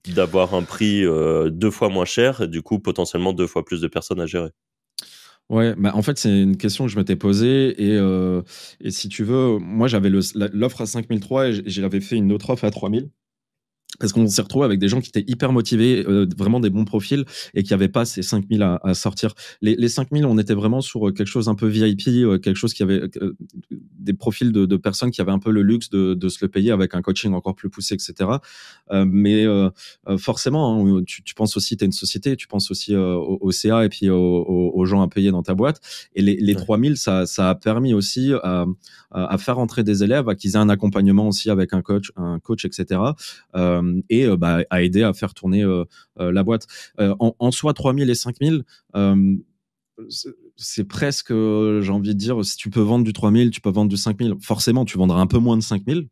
d'avoir un prix euh, deux fois moins cher et du coup potentiellement deux fois plus de personnes à gérer Ouais, bah en fait, c'est une question que je m'étais posée. Et, euh, et si tu veux, moi, j'avais l'offre à 5003 et j'avais fait une autre offre à 3000. Parce qu'on s'est retrouvé avec des gens qui étaient hyper motivés, euh, vraiment des bons profils, et qui n'avaient pas ces 5000 à, à sortir. Les, les 5000, on était vraiment sur euh, quelque chose un peu VIP, euh, quelque chose qui avait des profils de, de, personnes qui avaient un peu le luxe de, de, se le payer avec un coaching encore plus poussé, etc. mais forcément, hein, tu, tu, penses aussi, tu es une société, tu penses aussi au, au, CA et puis aux, aux, gens à payer dans ta boîte. Et les, les ouais. 3000, ça, ça a permis aussi à, à faire entrer des élèves, à qu'ils aient un accompagnement aussi avec un coach, un coach, etc. Euh, et euh, bah, à aider à faire tourner euh, la boîte. En, en, soi, 3000 et 5000, c'est presque, j'ai envie de dire, si tu peux vendre du 3000, tu peux vendre du 5000. Forcément, tu vendras un peu moins de 5000.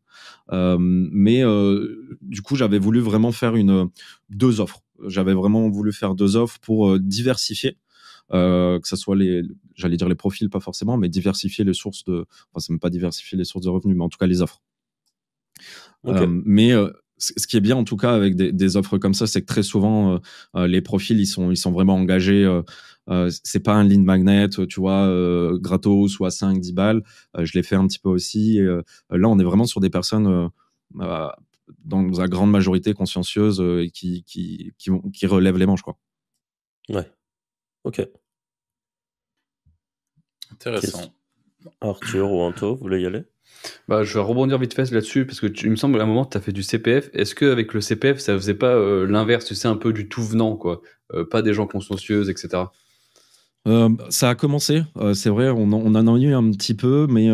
Euh, mais euh, du coup, j'avais voulu vraiment faire une deux offres. J'avais vraiment voulu faire deux offres pour euh, diversifier. que ce soit les, j'allais dire les profils, pas forcément, mais diversifier les sources de, enfin, c'est même pas diversifier les sources de revenus, mais en tout cas les offres. Okay. mais ce qui est bien en tout cas avec des, des offres comme ça, c'est que très souvent euh, les profils ils sont ils sont vraiment engagés. Euh, euh, c'est pas un lead magnet, tu vois, euh, gratos ou à 5, 10 balles. je l'ai fait un petit peu aussi. là, on est vraiment sur des personnes dans la grande majorité consciencieuses et qui, qui, qui, qui, relèvent les manches, quoi. Ouais. Ok. Intéressant. Arthur ou Anto, vous voulez y aller? Bah, je vais rebondir vite fait là-dessus parce que tu, il me semble à un moment tu as fait du CPF. Est-ce qu'avec le CPF ça faisait pas euh, l'inverse, tu sais, un peu du tout venant, quoi? Euh, Pas des gens consciencieux, etc. Euh, ça a commencé, c'est vrai, on, on, en a eu un petit peu, mais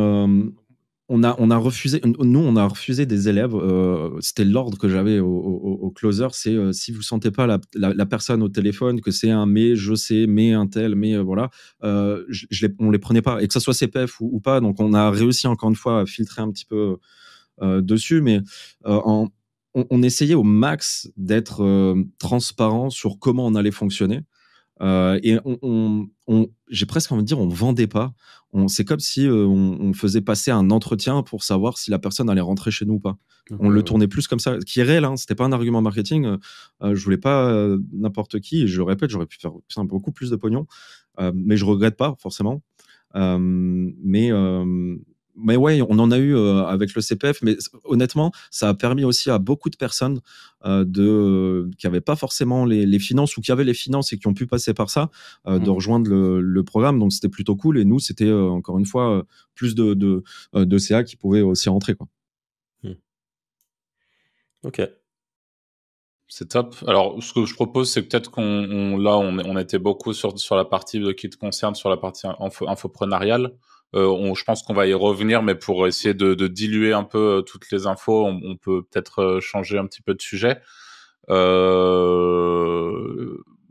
on a, on a refusé, nous, on a refusé des élèves. Euh, C'était l'ordre que j'avais au, au, au, closer. C'est euh, si vous sentez pas la, la, personne au téléphone, que c'est un mais, je sais, mais un tel, mais euh, voilà, euh, je, je les, on les prenait pas. Et que ça soit CPF ou, ou, pas. Donc, on a réussi encore une fois à filtrer un petit peu euh, dessus, mais on, on, essayait au max d'être transparent sur comment on allait fonctionner. Et on, on, on j'ai presque envie de dire, on vendait pas c'est comme si euh, on, on, faisait passer un entretien pour savoir si la personne allait rentrer chez nous ou pas. Okay, on le tournait plus comme ça, qui est réel. Hein, C'était pas un argument marketing. Euh, je voulais pas euh, n'importe qui. Et je le répète, j'aurais pu faire beaucoup plus de pognon, euh, mais je regrette pas forcément. Euh, mais mais ouais, on en a eu euh, avec le CPF, mais honnêtement, ça a permis aussi à beaucoup de personnes euh, de qui n'avaient pas forcément les, les, finances ou qui avaient les finances et qui ont pu passer par ça euh, mmh. de rejoindre le, le programme. Donc c'était plutôt cool. Et nous, c'était euh, encore une fois euh, plus de, de, de CA qui pouvaient aussi rentrer. Quoi. Mmh. Ok. C'est top. Alors, ce que je propose, c'est peut-être qu'on on, là, on, on, était beaucoup sur, sur la partie de, qui te concerne, sur la partie info, infoprenariale. Euh, on, je pense qu'on va y revenir, mais pour essayer de, de diluer un peu euh, toutes les infos, on, on peut peut-être euh, changer un petit peu de sujet.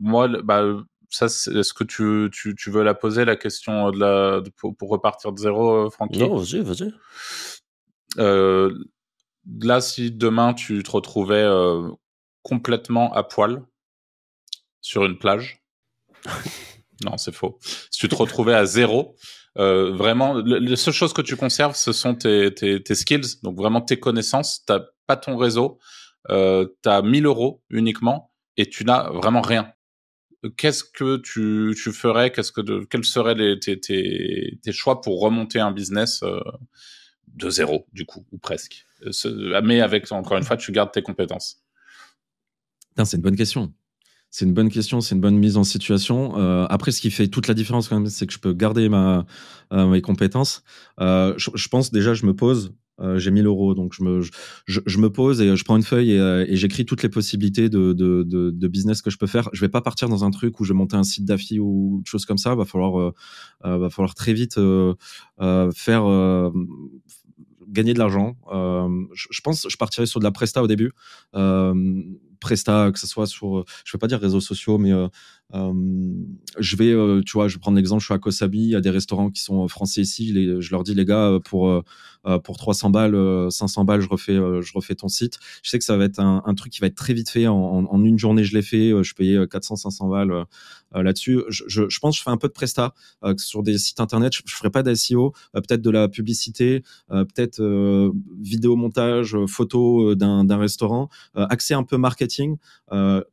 Moi, bah, ça, est-ce que tu, tu, tu, veux la poser, la question de la, de, pour, pour, repartir de zéro, Francky? Non, vas-y, vas-y. Euh, là, si demain tu te retrouvais euh, complètement à poil sur une plage, [laughs] non, c'est faux. Si tu te retrouvais à zéro, euh, vraiment, les seules choses que tu conserves, ce sont tes, skills, donc vraiment tes connaissances. T'as pas ton réseau, euh, t'as 1000 euros uniquement et tu n'as vraiment rien. Qu'est-ce que tu, ferais? Quels seraient tes, choix pour remonter un business euh, de zéro, du coup, ou presque? Mais avec, encore une fois, tu gardes tes compétences. C'est une bonne question. C'est une bonne question, c'est une bonne mise en situation. Euh, après, ce qui fait toute la différence quand même, c'est que je peux garder ma, euh, mes compétences. Euh, je, je, pense déjà, je me pose. Euh, j'ai 1000 euros, donc je me, je, je, me pose et je prends une feuille et, euh, et j'écris toutes les possibilités de, de, de, de, business que je peux faire. Je vais pas partir dans un truc où je vais monter un site d'affi ou de choses comme ça. Va falloir, va falloir très vite faire gagner de l'argent. je, je pense, je partirai sur de la presta au début. Presta, que ce soit sur, je ne vais pas dire réseaux sociaux, mais euh, euh, je vais, euh, tu vois, je vais prendre l'exemple, je suis à Kosabi, il y a des restaurants qui sont français ici, je leur dis, les gars, pour, pour 300 balles, 500 balles, je refais, je refais ton site. Je sais que ça va être un, truc qui va être très vite fait. En, une journée, je l'ai fait, je payais 400, 500 balles là-dessus. Je, pense que je fais un peu de Presta sur des sites internet, je, je ferai pas d'SEO, peut-être de la publicité, peut-être vidéo montage, photo d'un restaurant, accès un peu marketing,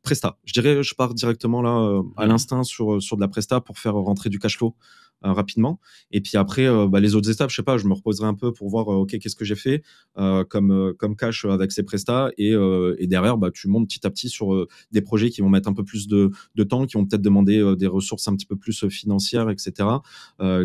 Presta. Je dirais, je pars directement là à l'instinct sur, sur de la presta pour faire rentrer du cash flow. Rapidement. Et puis après, bah, les autres étapes, je sais pas, je me reposerai un peu pour voir, ok, qu'est-ce que j'ai fait comme comme cash avec ces prestats, et, et derrière, bah, tu montes petit à petit sur des projets qui vont mettre un peu plus de, de temps, qui vont peut-être demander des ressources un petit peu plus financières, etc.,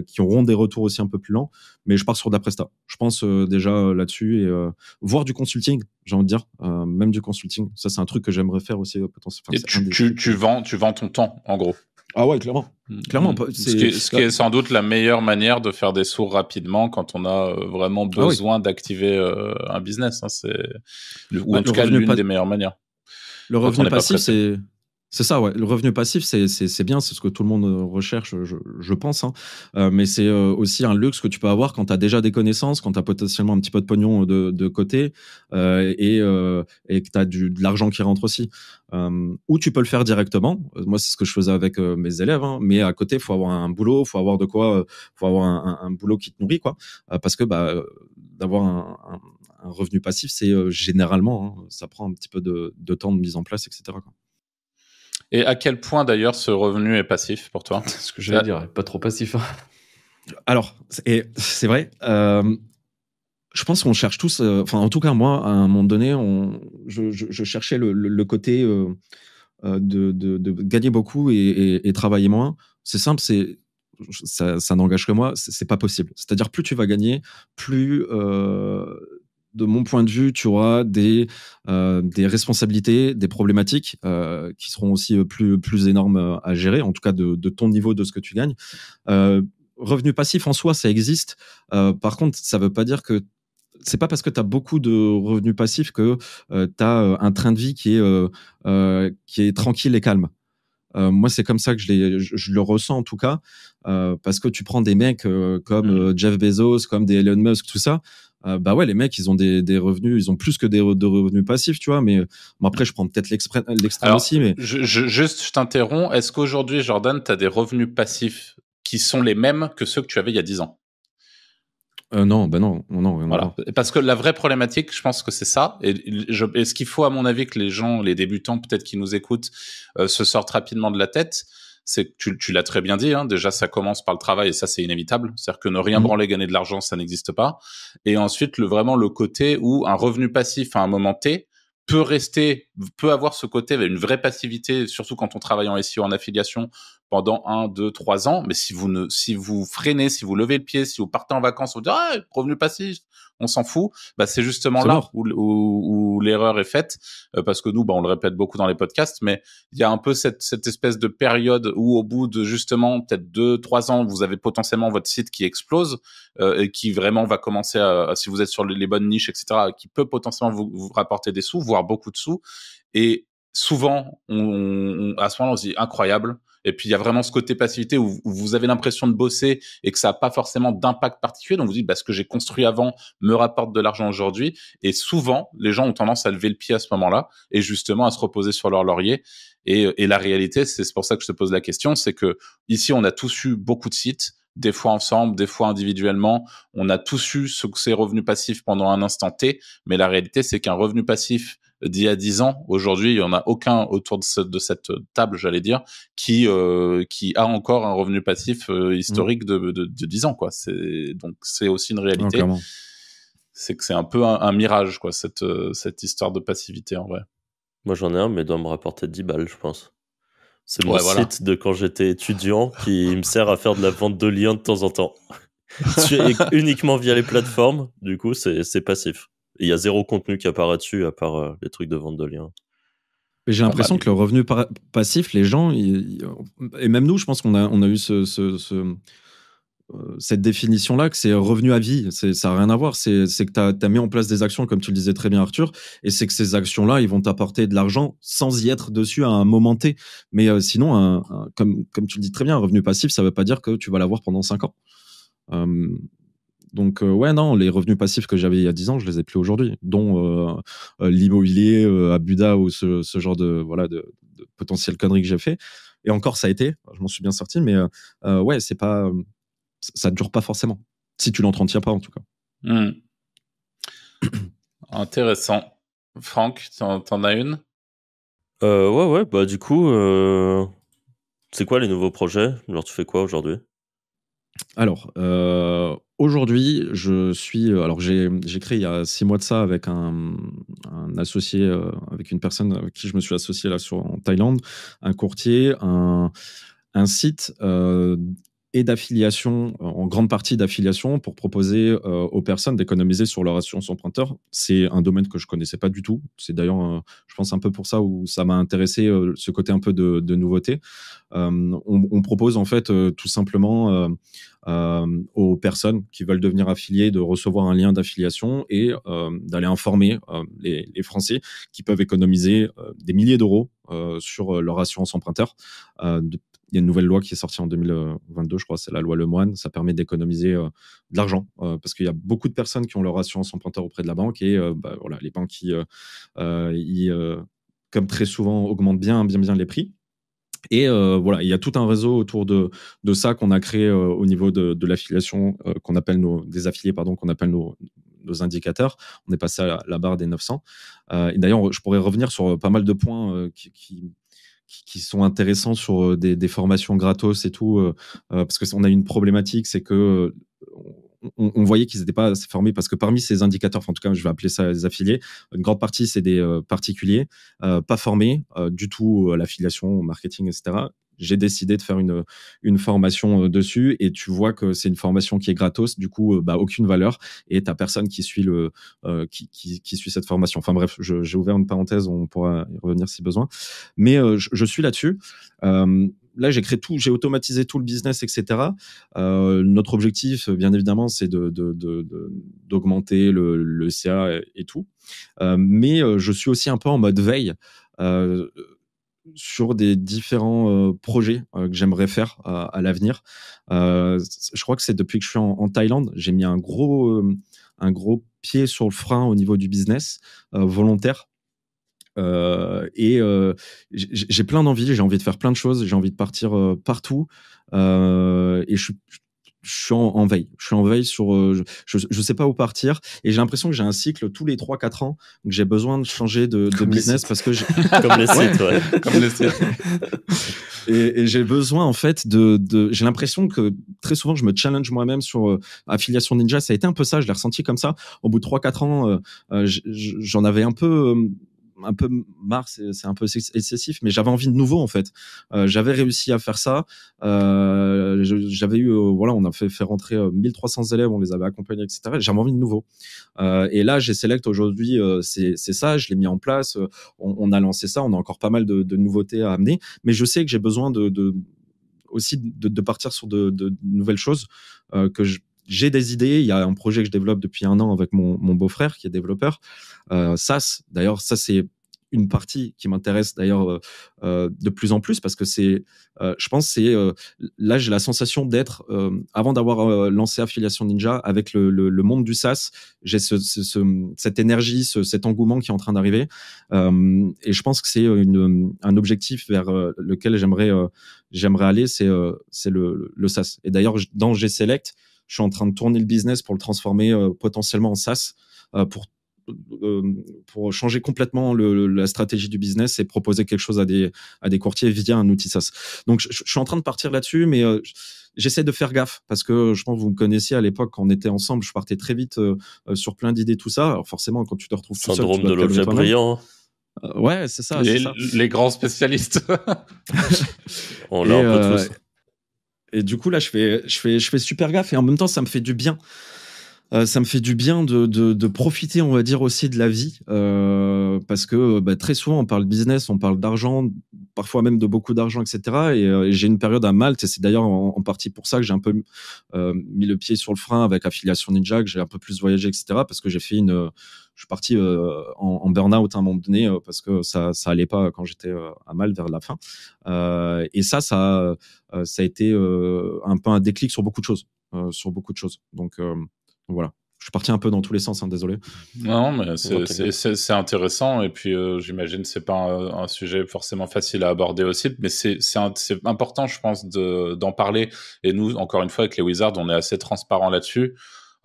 qui auront des retours aussi un peu plus lents. Mais je pars sur de la presta. Je pense déjà là-dessus et voir du consulting, j'ai envie de dire, même du consulting. Ça, c'est un truc que j'aimerais faire aussi potentiellement. tu, tu, tu, vends, tu vends ton temps, en gros. Ah ouais, clairement. Mm. Clairement. Mm. Ce, qui est, sans doute la meilleure manière de faire des sourds rapidement quand on a euh, vraiment ah besoin d'activer euh, un business. Hein, c'est ou en tout cas l'une des meilleures manières. Le revenu passif, c'est c'est ça, ouais. Le revenu passif, c'est bien, c'est ce que tout le monde euh, recherche, je, pense. Hein. Euh, mais c'est euh, aussi un luxe que tu peux avoir quand tu as déjà des connaissances, quand tu as potentiellement un petit peu de pognon de, côté et, que tu as de l'argent qui rentre aussi. ou tu peux le faire directement. Moi, c'est ce que je faisais avec mes élèves. Hein. Mais à côté, faut avoir un boulot, faut avoir de quoi, faut avoir un, boulot qui te nourrit, quoi. parce que bah, d'avoir un, revenu passif, c'est généralement, hein, ça prend un petit peu de, temps de mise en place, etc. Et à quel point d'ailleurs ce revenu est passif pour toi? [laughs] Ce que j'allais dire, pas trop passif. Hein. Alors, c'est vrai. Euh, je pense qu'on cherche tous, euh, enfin en tout cas moi, à un moment donné, on, je, je, cherchais le, le, côté euh, de, de, de, gagner beaucoup et, et, et travailler moins. C'est simple, c'est ça, ça n'engage que moi, c'est pas possible. C'est-à-dire plus tu vas gagner, plus de mon point de vue, tu auras des, euh, des responsabilités, des problématiques euh, qui seront aussi euh, plus, plus énormes à gérer, en tout cas de, de ton niveau de ce que tu gagnes. revenu passif en soi, ça existe. par contre, ça ne veut pas dire que c'est pas parce que tu as beaucoup de revenus passifs que tu as un train de vie qui est, qui est tranquille et calme. moi, c'est comme ça que je, je, le ressens en tout cas, parce que tu prends des mecs comme mmh. Jeff Bezos, comme des Elon Musk, tout ça. Euh, bah ouais, les mecs, ils ont des, des, revenus, ils ont plus que des de revenus passifs, tu vois. Mais bon, après, je prends peut-être l'extrême aussi. Mais je, je, juste, je t'interromps. Est-ce qu'aujourd'hui, Jordan, tu as des revenus passifs qui sont les mêmes que ceux que tu avais il y a 10 ans? Euh, non, ben non, non, non, Voilà. Parce que la vraie problématique, je pense que c'est ça. Et, je, et ce qu'il faut, à mon avis, que les gens, les débutants, peut-être qui nous écoutent, euh, se sortent rapidement de la tête, c'est tu, tu l'as très bien dit. Hein, déjà, ça commence par le travail et ça, c'est inévitable. C'est-à-dire que ne rien mmh. branler, gagner de l'argent, ça n'existe pas. Et ensuite, le vraiment le côté où un revenu passif à un moment T peut rester, peut avoir ce côté une vraie passivité, surtout quand on travaille en SEO en affiliation pendant un, deux, trois ans. Mais si vous ne, si vous freinez, si vous levez le pied, si vous partez en vacances, vous dites ah revenu passif, on s'en fout. Bah c'est justement là où, où, l'erreur est faite euh, parce que nous, bah on le répète beaucoup dans les podcasts, mais il y a un peu cette cette espèce de période où au bout de justement peut-être deux, trois ans, vous avez potentiellement votre site qui explose euh, et qui vraiment va commencer à, si vous êtes sur les bonnes niches, etc., qui peut potentiellement vous, vous rapporter des sous, voire beaucoup de sous. Et souvent, on, à ce moment-là, on se dit incroyable. Et puis il y a vraiment ce côté passivité où, vous avez l'impression de bosser et que ça n'a pas forcément d'impact particulier. Donc vous dites, bah, ce que j'ai construit avant me rapporte de l'argent aujourd'hui. Et souvent, les gens ont tendance à lever le pied à ce moment-là et justement à se reposer sur leur laurier. Et, la réalité, c'est pour ça que je te pose la question, c'est que ici, on a tous eu beaucoup de sites des fois ensemble, des fois individuellement. On a tous eu ce, ces revenus passifs pendant un instant T, mais la réalité, c'est qu'un revenu passif d'il y a 10 ans, aujourd'hui, il y en a aucun autour de, de cette table, j'allais dire, qui euh, qui a encore un revenu passif euh, historique de, de, de, 10 ans, quoi. C'est donc c'est aussi une réalité. c'est que c'est un peu un, mirage, quoi, cette euh, cette histoire de passivité en vrai. Moi, j'en ai un, mais doit me rapporter 10 balles, je pense. C'est mon site de quand j'étais étudiant qui me sert à faire de la vente de liens de temps en temps. [laughs] uniquement via les plateformes, du coup, c'est passif. Il y a zéro contenu qui apparaît dessus à part euh, les trucs de vente de liens. J'ai l'impression ah bah, que le revenu passif, les gens, et même nous, je pense qu'on a, on a eu ce, ce, euh, cette définition-là, que c'est revenu à vie. Ça n'a rien à voir. C'est que tu as, mis en place des actions, comme tu le disais très bien, Arthur, et c'est que ces actions-là, ils vont t'apporter de l'argent sans y être dessus à un moment T. Mais euh, sinon, un, comme, comme tu le dis très bien, un revenu passif, ça ne veut pas dire que tu vas l'avoir pendant 5 ans. Donc euh, ouais non, les revenus passifs que j'avais il y a 10 ans, je les ai plus aujourd'hui, dont euh, euh, l'immobilier à Buda ou ce, genre de voilà de, de potentielles conneries que j'ai fait. Et encore ça a été, je m'en suis bien sorti, mais ouais c'est pas ça dure pas forcément si tu l'entretiens pas en tout cas. Hmm. [coughs] Intéressant. Franck, t'en, en as une? Ouais ouais bah du coup c'est quoi les nouveaux projets? Genre tu fais quoi aujourd'hui? Alors, euh, aujourd'hui, je suis. Alors, j'ai créé il y a six mois de ça avec un, associé, euh, avec une personne avec qui je me suis associé là sur, en Thaïlande, un courtier, un, un site euh, et d'affiliation, en grande partie d'affiliation, pour proposer aux personnes d'économiser sur leur assurance emprunteur. C'est un domaine que je connaissais pas du tout. C'est d'ailleurs, je pense, un peu pour ça où ça m'a intéressé, ce côté un peu de, nouveauté. On, propose en fait tout simplement euh, aux personnes qui veulent devenir affiliées de recevoir un lien d'affiliation et euh, d'aller informer euh, les, les, Français qui peuvent économiser des milliers d'euros sur leur assurance emprunteur. Il y a une nouvelle loi qui est sortie en 2022, je crois, c'est la loi Lemoine. Ça permet d'économiser de l'argent parce qu'il y a beaucoup de personnes qui ont leur assurance emprunteur auprès de la banque et bah, voilà, les banques comme très souvent, augmentent bien, bien, bien les prix. Et euh, voilà, il y a tout un réseau autour de, ça qu'on a créé euh, au niveau de, l'affiliation, euh, qu'on appelle nos, des affiliés, pardon, qu'on appelle nos, nos, indicateurs. On est passé à la, barre des 900. et d'ailleurs, je pourrais revenir sur pas mal de points qui, qui, sont intéressants sur des, des, formations gratos et tout, parce qu'on a une problématique, c'est que on, voyait qu'ils n'étaient pas assez formés parce que parmi ces indicateurs, en tout cas, je vais appeler ça les affiliés, une grande partie, c'est des euh, particuliers, euh, pas formés euh, du tout à l'affiliation, au marketing, etc. J'ai décidé de faire une, une formation dessus et tu vois que c'est une formation qui est gratos, du coup, bah, aucune valeur et t'as personne qui suit le qui, qui, suit cette formation. Enfin bref, j'ai ouvert une parenthèse, on pourra y revenir si besoin. Mais je, je, suis là-dessus là, j'ai créé tout, j'ai automatisé tout le business, etc. Euh, notre objectif, bien évidemment, c'est d'augmenter le, le, CA et, tout. Euh, mais euh, je suis aussi un peu en mode veille sur des différents projets que j'aimerais faire à l'avenir. je crois que c'est depuis que je suis en, Thaïlande, j'ai mis un gros, un gros pied sur le frein au niveau du business volontaire et j'ai plein d'envie, j'ai envie de faire plein de choses, j'ai envie de partir partout. et je suis je suis en, veille. Je suis en veille sur. je, je sais pas où partir. Et j'ai l'impression que j'ai un cycle tous les 3-4 ans. que j'ai besoin de changer de, de business parce que. [laughs] Comme les sites, ouais. Comme les sites. [laughs] et, et j'ai besoin, en fait, de. de j'ai l'impression que très souvent, je me challenge moi-même sur Affiliation Ninja. Ça a été un peu ça. Je l'ai ressenti comme ça. Au bout de 3-4 ans, j'en avais un peu un peu marre, c'est un peu excessif, mais j'avais envie de nouveau en fait. Euh, j'avais réussi à faire ça. Euh, j'avais eu, euh, voilà, on a fait faire rentrer 1300 élèves, on les avait accompagnés, etc. J'avais envie de nouveau. et là, j'ai Select aujourd'hui, c'est ça, je l'ai mis en place. On, a lancé ça, on a encore pas mal de, nouveautés à amener, mais je sais que j'ai besoin de, aussi de, partir sur de, nouvelles choses que je j'ai des idées. Il y a un projet que je développe depuis un an avec mon, beau-frère qui est développeur. Euh, SAS, d'ailleurs, ça c'est une partie qui m'intéresse d'ailleurs euh, euh, de plus en plus parce que c'est, je pense, c'est là j'ai la sensation d'être avant d'avoir lancé Affiliation Ninja avec le, monde du SaaS, j'ai ce, ce, cette énergie, ce, cet engouement qui est en train d'arriver et je pense que c'est un objectif vers lequel j'aimerais aller, c'est le, SaaS. Et d'ailleurs dans G-Select, je suis en train de tourner le business pour le transformer euh, potentiellement en SaaS euh, pour euh, pour changer complètement le, la stratégie du business et proposer quelque chose à des, à des courtiers via un outil SaaS. Donc, je, suis en train de partir là-dessus, mais j'essaie de faire gaffe parce que je pense que vous me connaissiez à l'époque quand on était ensemble, je partais très vite sur plein d'idées, tout ça. Alors, forcément, quand tu te retrouves tout Syndrome de l'objet brillant. ouais, c'est ça, les, ça, Les grands spécialistes. [laughs] on l'a un peu tous. Et du coup, là, je fais, je, fais, je fais super gaffe et en même temps, ça me fait du bien. Euh, ça me fait du bien de, de, profiter, on va dire, aussi de la vie. Euh, parce que bah, très souvent, on parle business, on parle d'argent, parfois même de beaucoup d'argent, etc. Et, euh, j'ai une période à Malte, et c'est d'ailleurs en, partie pour ça que j'ai un peu mis le pied sur le frein avec Affiliation Ninja, que j'ai un peu plus voyagé, etc. Parce que j'ai fait une. Je suis parti en, en burn-out à un moment donné parce que ça, ça allait pas quand j'étais à Malte vers la fin. et ça, ça, ça a été un peu un déclic sur beaucoup de choses. sur beaucoup de choses. Donc, voilà. Je suis parti un peu dans tous les sens, hein, désolé. Non, mais c'est intéressant. Et puis, euh, j'imagine que c'est pas un, sujet forcément facile à aborder aussi, mais c'est important, je pense, d'en parler. Et nous, encore une fois, avec les Wizards, on est assez transparent là-dessus.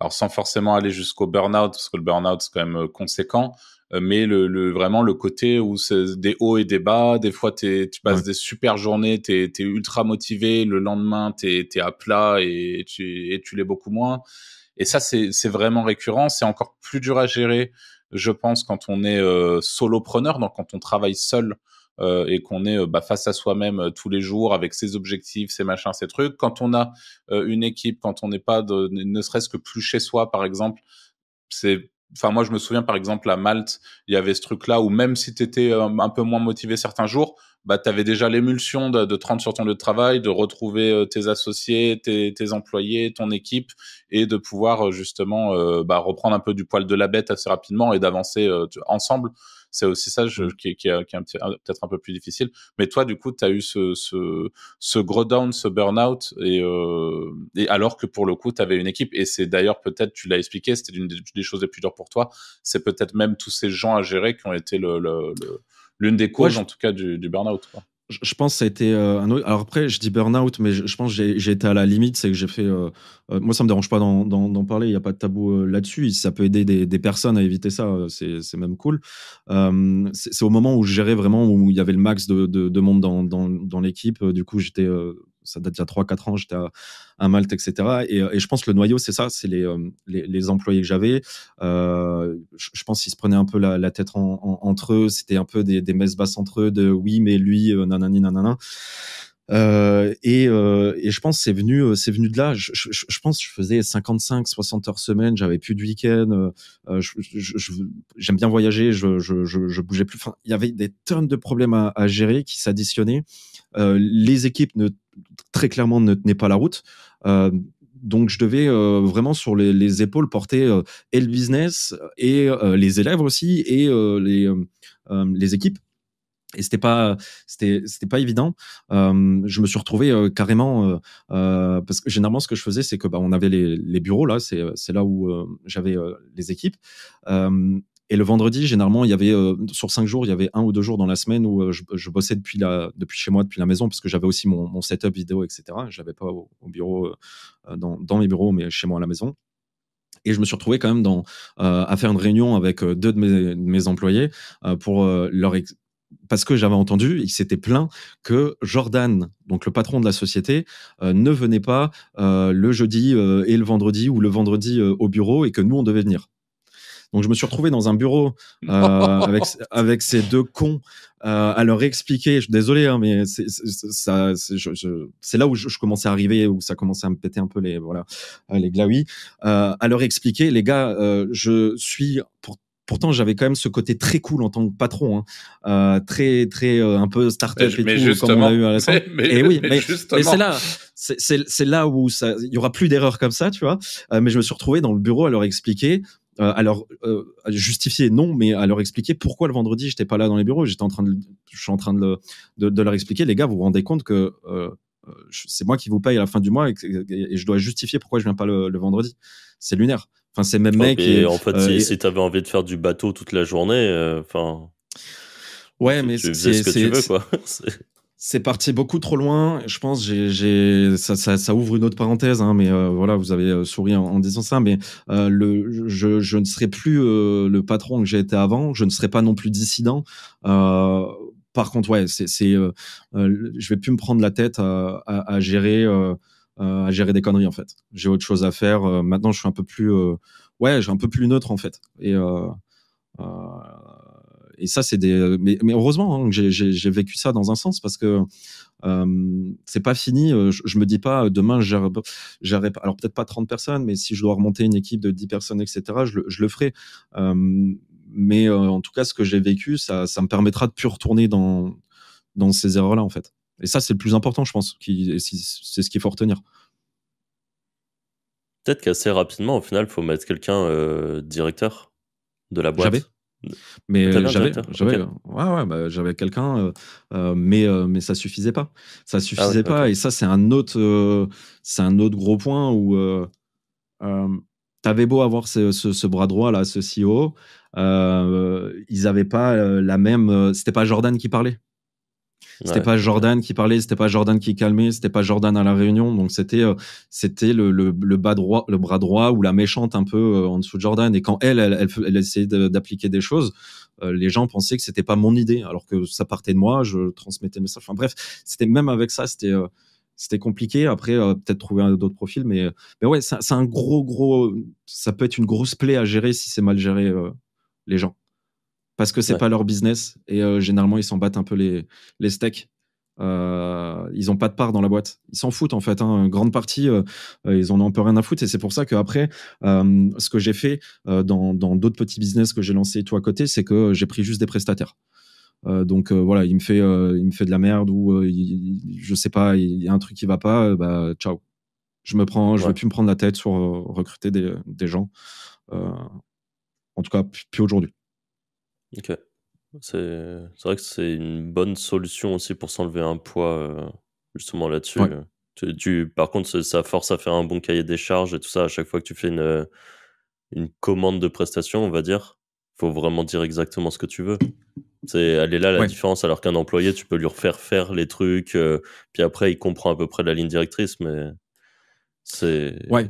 Alors, sans forcément aller jusqu'au burn-out, parce que le burn-out, c'est quand même euh, conséquent. mais le, le, vraiment le côté où c'est des hauts et des bas. Des fois, tu passes des super journées, tu es, ultra motivé. Le lendemain, tu es, à plat et tu, et tu l'es beaucoup moins. Et ça, c'est vraiment récurrent. C'est encore plus dur à gérer, je pense, quand on est euh, solopreneur, donc quand on travaille seul euh, et qu'on est euh, bah, face à soi-même euh, tous les jours avec ses objectifs, ses machins, ses trucs. Quand on a une équipe, quand on n'est pas, de, ne serait-ce que plus chez soi, par exemple, c'est Enfin, moi, je me souviens, par exemple, à Malte, il y avait ce truc-là où même si tu étais un peu moins motivé certains jours, bah, tu avais déjà l'émulsion de, de te rendre sur ton lieu de travail, de retrouver tes associés, tes, employés, ton équipe, et de pouvoir justement bah, reprendre un peu du poil de la bête assez rapidement et d'avancer ensemble. C'est aussi ça je, qui, qui, est, qui est peut-être un peu plus difficile. Mais toi, du coup, tu as eu ce, ce, ce gros down, ce burn-out, et, euh, et alors que pour le coup, tu avais une équipe. Et c'est d'ailleurs peut-être, tu l'as expliqué, c'était une des, choses les plus dures pour toi. C'est peut-être même tous ces gens à gérer qui ont été l'une le, le, des causes, en tout cas, du, du burn-out. Je pense que ça a été euh, un autre. Alors après, je dis burn-out, mais je, pense que j'ai été à la limite. C'est que j'ai fait. Euh, euh, moi, ça me dérange pas d'en parler. Il n'y a pas de tabou là-dessus. Ça peut aider des, personnes à éviter ça, c'est même cool. c'est au moment où je gérais vraiment, où il y avait le max de, de, de monde dans l'équipe. Du coup, j'étais ça date d'il y a 3-4 ans, j'étais à, Malte, etc. Et, et, je pense que le noyau, c'est ça, c'est les, euh, les, les, employés que j'avais. Euh, je, pense qu'ils se prenaient un peu la, tête en, entre eux, c'était un peu des, des messes basses entre eux, de oui, mais lui, euh, nanani, nanana. Euh, et, euh, et, je pense c'est venu euh, c'est venu de là. Je, je, je, pense que je faisais 55 60 heures semaine. J'avais plus de week-end euh, j'aime bien voyager. Je, je, bougeais plus. Enfin, il y avait des tonnes de problèmes à, à gérer qui s'additionnaient. Les équipes ne très clairement ne tenaient pas la route. Donc je devais vraiment sur les, les épaules porter et le business et les élèves aussi et les les équipes et c'était pas c'était c'était pas évident. Euh, je me suis retrouvé euh, carrément euh, euh, parce que généralement ce que je faisais c'est que bah on avait les, les bureaux là c'est c'est là où j'avais les équipes. Et le vendredi généralement il y avait sur cinq jours il y avait un ou deux jours dans la semaine où je, bossais depuis la depuis chez moi depuis la maison parce que j'avais aussi mon, mon setup vidéo etc j'avais pas au, au bureau dans dans mes bureaux mais chez moi à la maison. Et je me suis retrouvé quand même dans, euh, à faire une réunion avec deux de mes, de mes employés euh, pour euh, leur, parce que j'avais entendu, il s'était plaint que Jordan, donc le patron de la société, euh, ne venait pas euh, le jeudi euh, et le vendredi ou le vendredi au bureau et que nous on devait venir. Donc je me suis retrouvé dans un bureau [laughs] avec avec ces deux cons à leur expliquer. Je suis désolé, hein, mais c'est là où je, commençais à arriver, où ça commençait à me péter un peu les voilà les glaouis. à leur expliquer, les gars, je suis pour pourtant j'avais quand même ce côté très cool en tant que patron, hein. euh, très très euh, un peu startup et tout comme on a eu à la [laughs] fin. et oui, mais, c'est là, c'est là où ça, il y aura plus d'erreurs comme ça, tu vois. Euh, mais je me suis retrouvé dans le bureau à leur expliquer. À leur justifier non, mais à leur expliquer pourquoi le vendredi j'étais pas là dans les bureaux. J'étais en train de, je suis en train de, de, de, leur expliquer, les gars, vous vous rendez compte que c'est moi qui vous paye à la fin du mois et, et, je dois justifier pourquoi je viens pas le, le vendredi. C'est lunaire. Enfin, c'est même mec. Et en fait, si, euh, si tu avais envie de faire du bateau toute la journée, euh, enfin. ouais, mais c'est ce que tu veux, quoi. [laughs] C'est parti beaucoup trop loin. Je pense, j'ai, ça, ça, ça, ouvre une autre parenthèse, hein, mais euh, voilà, vous avez souri en, disant ça, mais le, je, je, ne serai plus le patron que j'ai été avant. Je ne serai pas non plus dissident. par contre, ouais, c'est, je vais plus me prendre la tête à, à, à gérer à gérer des conneries en fait. J'ai autre chose à faire. Euh, maintenant, je suis un peu plus, euh, ouais, suis un peu plus neutre en fait. Et et ça, c'est des. Mais, heureusement hein, que j'ai vécu ça dans un sens parce que euh, c'est pas fini. Je, je, me dis pas demain, j'arrête. Alors peut-être pas 30 personnes, mais si je dois remonter une équipe de 10 personnes, etc., je, le ferai. Euh, mais en tout cas, ce que j'ai vécu, ça, ça me permettra de plus retourner dans dans ces erreurs-là en fait. Et ça, c'est le plus important, je pense. C'est ce qu'il faut retenir. Peut-être qu'assez rapidement, au final, il faut mettre quelqu'un euh, directeur de la boîte. J'avais. Mais j'avais, j'avais, ouais, ouais, bah, j'avais quelqu'un, euh, euh, mais mais ça suffisait pas. Ça ah suffisait pas, et ça c'est un autre, c'est un autre gros point où t'avais beau avoir ce, ce, bras droit là, ce CEO, ils avaient pas la même. C'était pas Jordan qui parlait C'était Ouais. pas Jordan qui parlait, c'était pas Jordan qui calmait, c'était pas Jordan à la réunion. Donc c'était euh, c'était le, le, le bas droit, le bras droit ou la méchante un peu euh, en dessous de Jordan. Et quand elle, elle, elle, elle essayait d'appliquer des choses, euh, les gens pensaient que c'était pas mon idée, alors que ça partait de moi. Je transmettais le message. Enfin bref, c'était même avec ça, c'était euh, c'était compliqué. Après, euh, peut-être trouver un- d'autres profils, mais mais ouais, c'est c'est un gros gros. Ça peut être une grosse plaie à gérer si c'est mal géré euh, les gens parce que c'est Ouais. pas leur business et euh, généralement ils s'en battent un peu les, les steaks. Euh, ils ont pas de part dans la boîte. Ils s'en foutent en fait. Hein. Une grande partie, euh, ils en ont un peu rien à foutre. Et c'est pour ça qu'après, euh, ce que j'ai fait dans dans d'autres petits business que j'ai lancés tout à côté, c'est que j'ai pris juste des prestataires. Donc voilà, il me fait, il me fait de la merde ou il- je sais pas, il y a un truc qui va pas, bah ciao. Je me prends, je Ouais. veux plus me prendre la tête sur recruter des, des gens. En tout cas, plus aujourd'hui. Ok. C'est vrai que c'est une bonne solution aussi pour s'enlever un poids euh, justement là-dessus. Ouais. Tu, tu- par contre, ça- ça force à faire un bon cahier des charges et tout ça. À chaque fois que tu fais une, une commande de prestation, on va dire, faut vraiment dire exactement ce que tu veux. C'est, elle est là la Ouais. différence. Alors qu'un employé, tu peux lui refaire faire les trucs, euh, puis après, il comprend à peu près la ligne directrice, mais c'est. Ouais.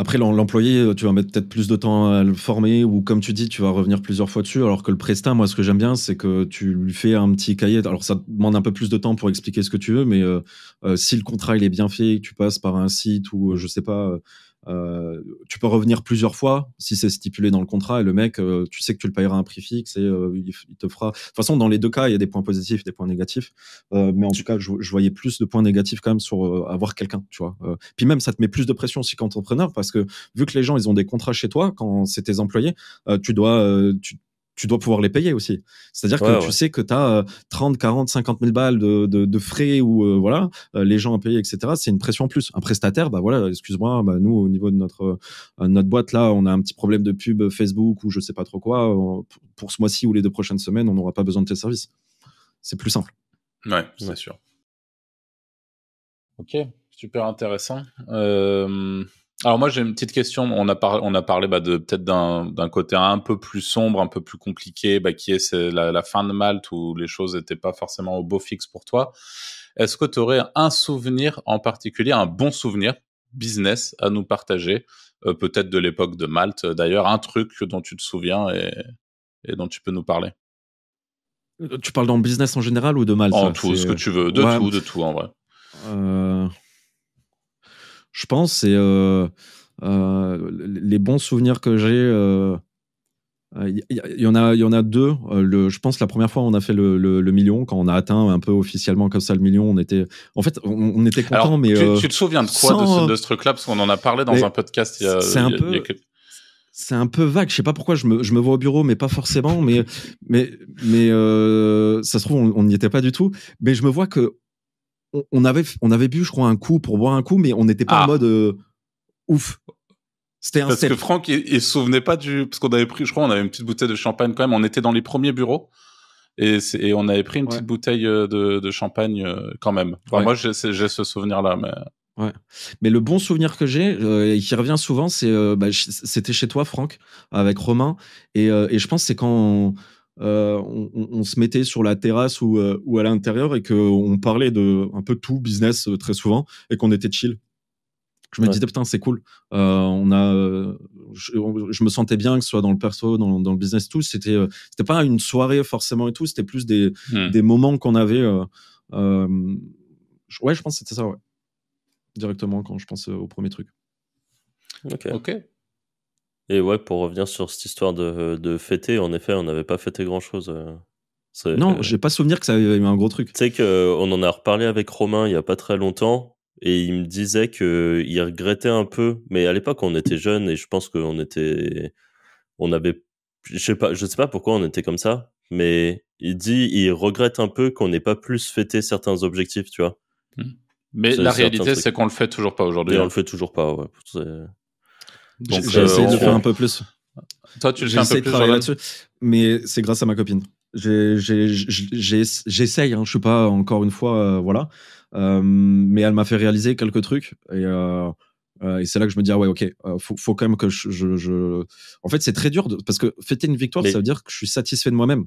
Après, l'em- l'employé, euh, tu vas mettre peut-être plus de temps à le former ou comme tu dis, tu vas revenir plusieurs fois dessus. Alors que le prestat, moi, ce que j'aime bien, c'est que tu lui fais un petit cahier. Alors, ça demande un peu plus de temps pour expliquer ce que tu veux, mais euh, euh, si le contrat il est bien fait, tu passes par un site ou je sais pas, euh, tu peux revenir plusieurs fois si c'est stipulé dans le contrat et le mec, euh, tu sais que tu le payeras un prix fixe et euh, il, te fera. De toute façon, dans les deux cas, il y a des points positifs, des points négatifs. Euh, mais en tout cas, je, je voyais plus de points négatifs quand même sur euh, avoir quelqu'un, tu vois. Puis même, ça te met plus de pression aussi qu'entrepreneur parce que vu que les gens, ils ont des contrats chez toi quand c'est tes employés, tu dois, tu, tu dois pouvoir les payer aussi. C'est-à-dire Ouais, que tu sais que tu as 30, 40, 50 000 balles de, de, de frais ou euh, voilà, euh, les gens à payer, etc. C'est une pression en plus. Un prestataire, bah voilà, excuse-moi, bah, nous au niveau de notre euh, notre boîte là, on a un petit problème de pub Facebook ou je sais pas trop quoi. Pour- pour ce mois-ci ou les deux prochaines semaines, on n'aura pas besoin de tes services. C'est plus simple. Ouais, c'est Ouais. sûr. Ok, super intéressant. Euh, alors moi j'ai une petite question. On a, par- on a parlé bah, de peut-être d'un côté un peu plus sombre, un peu plus compliqué, bah, qui est, la, la fin de Malte où les choses n'étaient pas forcément au beau fixe pour toi. Est-ce que tu aurais un souvenir en particulier, un bon souvenir business à nous partager, euh, peut-être de l'époque de Malte? D'ailleurs, un truc dont tu te souviens et, et dont tu peux nous parler Euh, Tu parles dans le business en général ou de mal En tout, ce que euh, tu veux, de ouais. tout, de tout en vrai. Euh, je pense c'est euh, euh, les bons souvenirs que j'ai. euh, Il y, y- y en a, il y en a deux. Euh, le, je pense la première fois on a fait le, le- le million quand on a atteint un peu officiellement comme ça le million. On était, en fait, on, on était content, Alors, mais tu, euh, tu te souviens de quoi de ce, de ce truc-là? Parce qu'on en a parlé dans Mais un podcast il y a, c'est un peu- quelques- c'est un peu vague. Je sais pas pourquoi je me, je me vois au bureau, mais pas forcément. Mais, mais, mais euh, ça se trouve, on n'y était pas du tout. Mais je me vois que on, on avait, on avait bu, je crois, un coup pour boire un coup, mais on n'était pas Ah. en mode euh, ouf. C'était un Parce step. que Franck, il, il se souvenait pas du... Parce qu'on avait pris, je crois, on avait une petite bouteille de champagne quand même. On était dans les premiers bureaux. Et, on avait pris une Ouais. petite bouteille euh, de, de champagne euh, quand même. Enfin, Ouais. Moi, j'ai ce souvenir-là. Mais... Mais le bon souvenir que j'ai, euh, et qui revient souvent, c'est euh, bah, c'était chez toi, Franck, avec Romain. Et, euh, et je pense que c'est quand on, euh, on, on- se mettait sur la terrasse ou, euh, ou à l'intérieur et qu'on parlait de un peu tout business euh, très souvent et qu'on était chill. Je me Ouais. disais, putain, c'est cool. Euh, on a, euh, je, je me sentais bien que ce soit dans le perso, dans, dans le business, tout. C'était euh, c'était pas une soirée forcément et tout, c'était plus des, des moments qu'on avait. euh, euh, ouais, je pense que c'était ça, ouais. Directement quand je pense au premier truc. Ok. Ok. Et ouais, pour revenir sur cette histoire de, de fêter, en effet, on n'avait pas fêté grand-chose. euh. Non, euh, j'ai pas souvenir que ça avait eu un gros truc. Tu sais qu'on en a reparlé avec Romain il y a pas très longtemps et il me disait qu'il regrettait un peu, mais à l'époque on était jeunes et je pense qu'on était, on avait, je sais pas, je sais pas pourquoi on était comme ça, mais il dit il regrette un peu qu'on n'ait pas plus fêté certains objectifs, tu vois. Mais C'est la certain réalité, c'est qu'on le fait toujours pas aujourd'hui. Et on hein. le fait toujours pas, ouais. Donc, J'ai euh, essayé de le faire un peu plus. Toi, tu le fais un essayé peu de plus, là-dessus, mais c'est grâce à ma copine. J'essaye, hein, je suis pas encore une fois, euh, voilà, Euh, mais elle m'a fait réaliser quelques trucs et, euh, euh, et c'est là que je me dis ah ouais ok, euh, faut, faut quand même que je, je, je- En fait, c'est très dur de- parce que fêter une victoire, Mais- ça veut dire que je suis satisfait de moi-même.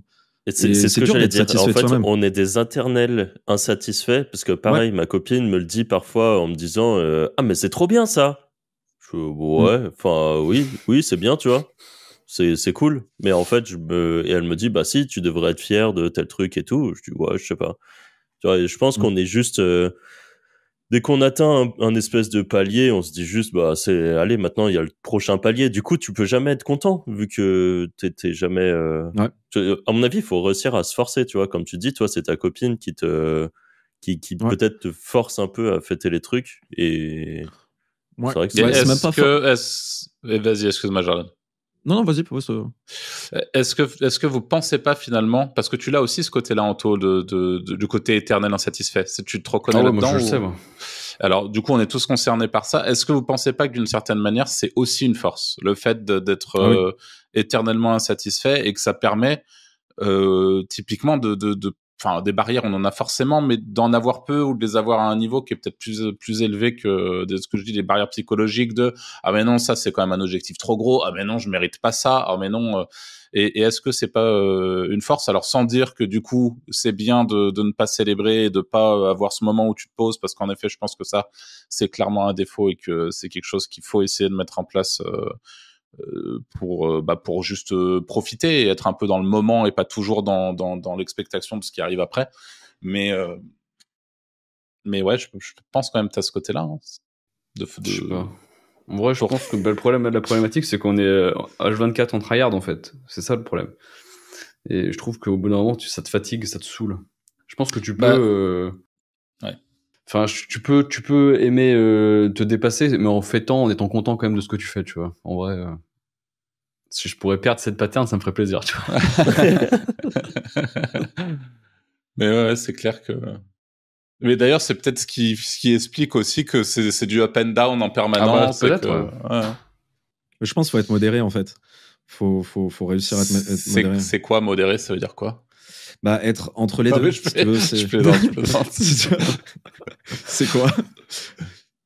C'est ce que dur j'allais d'être dire. En satisfait de fait, soi-même. on est des internels insatisfaits parce que pareil, ma copine me le dit parfois en me disant euh, ah mais c'est trop bien ça. Je ouais, enfin oui, oui c'est bien tu vois. C'est c'est cool. Mais en fait je me et elle me dit bah si tu devrais être fier de tel truc et tout. Je dis ouais je sais pas. Tu vois, et je pense Mm. qu'on est juste euh, dès qu'on atteint un, un espèce de palier, on se dit juste bah c'est allez maintenant il y a le prochain palier. Du coup tu peux jamais être content vu que t'es jamais. euh, Ouais. tu- à mon avis, il faut réussir à se forcer, tu vois. Comme tu dis, toi, c'est ta copine qui te, qui, qui Ouais. peut-être te force un peu à fêter les trucs. Et Ouais. c'est vrai que c'est Ouais, c'est est-ce même pas que, est-ce- eh, vas-y, excuse-moi, Jordan. Non, non, vas-y, pose. Est-ce que, est-ce que vous pensez pas finalement, parce que tu l'as aussi ce côté-là, Anto, de, de, de- du côté éternel insatisfait. C'est- Tu te reconnais Ah ouais, moi là-dedans je le ou- sais, moi. Alors, du coup, on est tous concernés par ça. Est-ce que vous pensez pas que d'une certaine manière, c'est aussi une force, le fait de- d'être Ah oui. euh, éternellement insatisfait et que ça permet euh, typiquement de, de, de, enfin, des barrières, on en a forcément, mais d'en avoir peu ou de les avoir à un niveau qui est peut-être plus plus élevé que de ce que je dis, des barrières psychologiques de ah mais non, ça c'est quand même un objectif trop gros, ah mais non, je mérite pas ça, ah mais non. euh, et, et est-ce que c'est pas euh, une force? Alors sans dire que du coup c'est bien de, de ne pas célébrer et de pas avoir ce moment où tu te poses, parce qu'en effet je pense que ça c'est clairement un défaut et que c'est quelque chose qu'il faut essayer de mettre en place euh, euh, pour euh, bah, pour juste euh, profiter et être un peu dans le moment et pas toujours dans dans, dans l'expectation de ce qui arrive après. Mais euh, mais ouais, je, je pense quand même que t'as ce côté-là. hein, de, de- Je sais pas. En vrai, je pense que bah, le problème, la problématique, c'est qu'on est euh, H24 en tryhard, en fait. C'est ça le problème. Et je trouve qu'au bout d'un moment, tu, ça te fatigue, ça te saoule. Je pense que tu peux. Bah, euh, ouais. Enfin, tu peux, tu peux aimer euh, te dépasser, mais en fêtant, en étant content quand même de ce que tu fais, tu vois. En vrai, euh, si je pourrais perdre cette pattern, ça me ferait plaisir, tu vois. [laughs] Mais ouais, c'est clair que. Mais d'ailleurs, c'est peut-être ce qui, ce qui explique aussi que c'est c'est du up and down en permanence. Ah bah, et peut-être, que- ouais. Mais Je pense qu'il faut être modéré, en fait. Faut, faut, faut réussir à être, être C'est modéré. c'est quoi modéré? Ça veut dire quoi? Bah, être entre les Non, deux. si [laughs] c'est- quoi?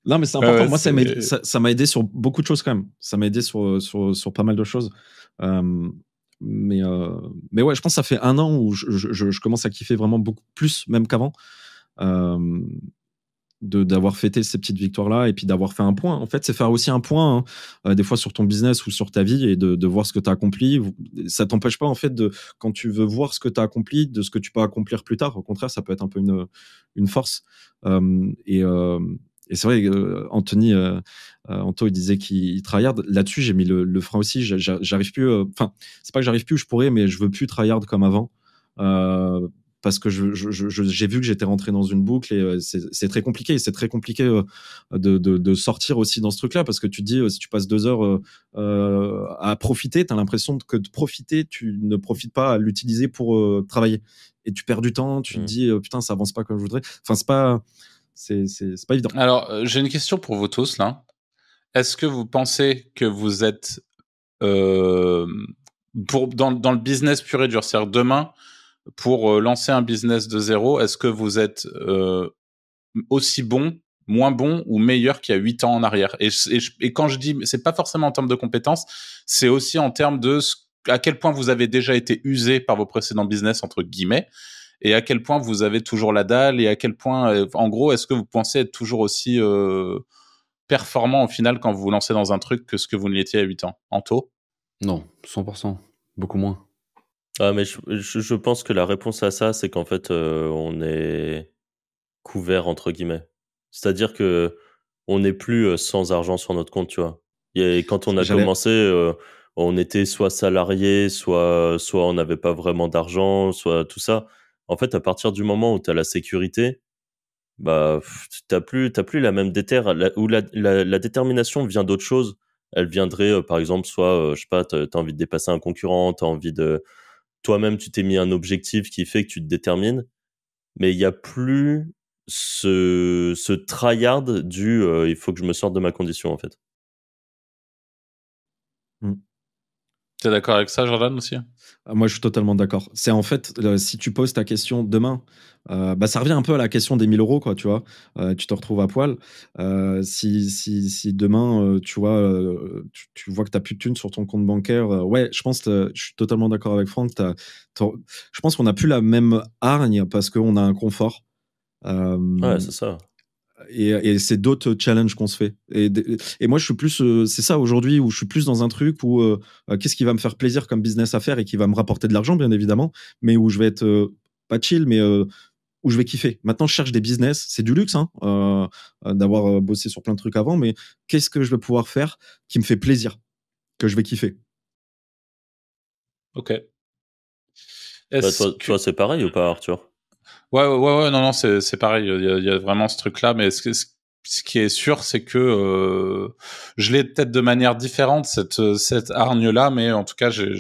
Non, mais c'est important. ouais, Moi, ça m'a aidé- ça aidé sur beaucoup de choses quand même. Ça m'a aidé sur, sur, sur pas mal de choses. Euh, mais, euh, mais ouais, je pense que ça fait un an où je, je- je- je commence à kiffer vraiment beaucoup plus, même qu'avant, euh, d'avoir fêté ces petites victoires-là et puis d'avoir fait un point. En fait, c'est faire aussi un point, hein, euh, des fois sur ton business ou sur ta vie et de, de voir ce que tu as accompli. Ça t'empêche pas, en fait, de, quand tu veux voir ce que tu as accompli, de ce que tu peux accomplir plus tard. Au contraire, ça peut être un peu une, une force. Euh, et, euh, et c'est vrai, euh, Anthony, euh, euh, Anto, il disait qu'il tryhard. Là-dessus, j'ai mis le, le frein aussi. J'a- j'a- J'arrive plus. Enfin, c'est pas que j'arrive plus, je pourrais, mais je veux plus tryhard comme avant. Parce que je- je- je- j'ai vu que j'étais rentré dans une boucle et euh, c'est très compliqué. C'est très compliqué euh, de, de- de sortir aussi dans ce truc-là parce que tu te dis, euh, si tu passes deux heures à profiter, tu as l'impression que de profiter, tu ne profites pas à l'utiliser pour travailler. Et tu perds du temps, tu te dis, euh, putain, ça avance pas comme je voudrais. Enfin, c'est pas, c'est pas évident. Alors, j'ai une question pour vous tous là. Est-ce que vous pensez que vous êtes euh, pour dans, dans le business pur et dur, c'est-à-dire demain pour euh, lancer un business de zéro, est-ce que vous êtes euh, aussi bon, moins bon ou meilleur qu'il y a huit ans en arrière? Et, quand je dis, c'est pas forcément en termes de compétences, c'est aussi en termes de ce- à quel point vous avez déjà été usé par vos précédents business entre guillemets et à quel point vous avez toujours la dalle et à quel point, euh, en gros, est-ce que vous pensez être toujours aussi euh, performant au final quand vous vous lancez dans un truc que ce que vous ne l'étiez à 8 ans? Anto Non, 100%. Beaucoup moins. Ah, mais je, je, je pense que la réponse à ça, c'est qu'en fait, euh, on est couvert, entre guillemets. C'est-à-dire que on n'est plus euh, sans argent sur notre compte, tu vois. Et quand on a commencé, euh, on était soit salarié, soit, soit on n'avait pas vraiment d'argent, soit tout ça. En fait, à partir du moment où tu as la sécurité, bah, t'as plus, t'as plus la même déterre, où la, la, la détermination vient d'autre chose. Elle viendrait, euh, par exemple, soit, euh, je sais pas, t'as as envie de dépasser un concurrent, t'as envie de, toi-même, tu t'es mis un objectif qui fait que tu te détermines, mais il y a plus ce, ce tryhard du, euh, il faut que je me sorte de ma condition, en fait. Tu es d'accord avec ça, Jordan, aussi ah, Moi, je suis totalement d'accord. C'est en fait, si tu poses ta question demain, euh, bah, ça revient un peu à la question des 1000 euros, quoi, tu vois. Euh, tu te retrouves à poil. Euh, si, si, si, demain, tu vois, tu, vois que tu n'as plus de thunes sur ton compte bancaire, ouais, je pense, je suis totalement d'accord avec Franck. je pense qu'on n'a plus la même hargne parce qu'on a un confort. ouais, c'est ça. Et, et c'est d'autres challenges qu'on se fait. Et, et, moi, je suis plus, c'est ça aujourd'hui où je suis plus dans un truc où qu'est-ce qui va me faire plaisir comme business à faire et qui va me rapporter de l'argent, bien évidemment, mais où je vais être pas chill, mais où je vais kiffer. Maintenant, je cherche des business. C'est du luxe hein, euh, d'avoir euh, bossé sur plein de trucs avant, mais qu'est-ce que je vais pouvoir faire qui me fait plaisir, que je vais kiffer? Ok. Bah, toi, c'est pareil ou pas, Arthur? Ouais, ouais, ouais, non, non, c'est pareil. Il y, a, vraiment ce truc-là, mais ce, ce, qui est sûr, c'est que euh, je l'ai peut-être de manière différente, cette, cette hargne-là, mais en tout cas, j'ai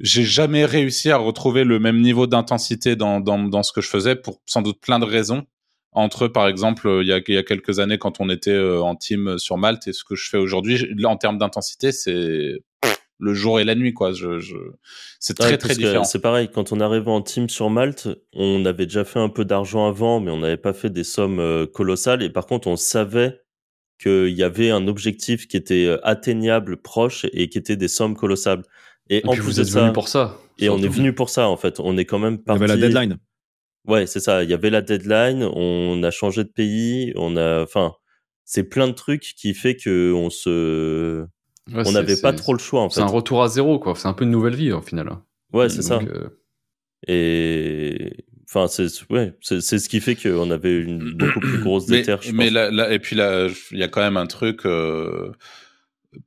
j'ai jamais réussi à retrouver le même niveau d'intensité dans, dans, dans, ce que je faisais pour sans doute plein de raisons. Entre, par exemple, il y a, il y a quelques années quand on était euh, en team sur Malte et ce que je fais aujourd'hui, en termes d'intensité, c'est le jour et la nuit, quoi. Je, je... C'est très, très différent. C'est pareil, quand on arrivait en team sur Malte, on avait déjà fait un peu d'argent avant, mais on n'avait pas fait des sommes euh, colossales. Et par contre, on savait qu'il y avait un objectif qui était euh, atteignable, proche, et qui était des sommes colossales. Et, en plus vous êtes ça, venu pour ça. Et on est venu pour ça, en fait. On est quand même parti. Il y avait la deadline. Ouais, c'est ça. Il y avait la deadline. On a changé de pays. On a, enfin, c'est plein de trucs qui fait que on se, on n'avait pas trop le choix, en fait. C'est un retour à zéro, quoi. C'est un peu une nouvelle vie, au final. Ouais, c'est ça. Euh, et enfin c'est ouais c'est ce qui fait qu'on avait une [clears throat] beaucoup plus grosse déterre mais, mais là, et puis là il y a quand même un truc euh,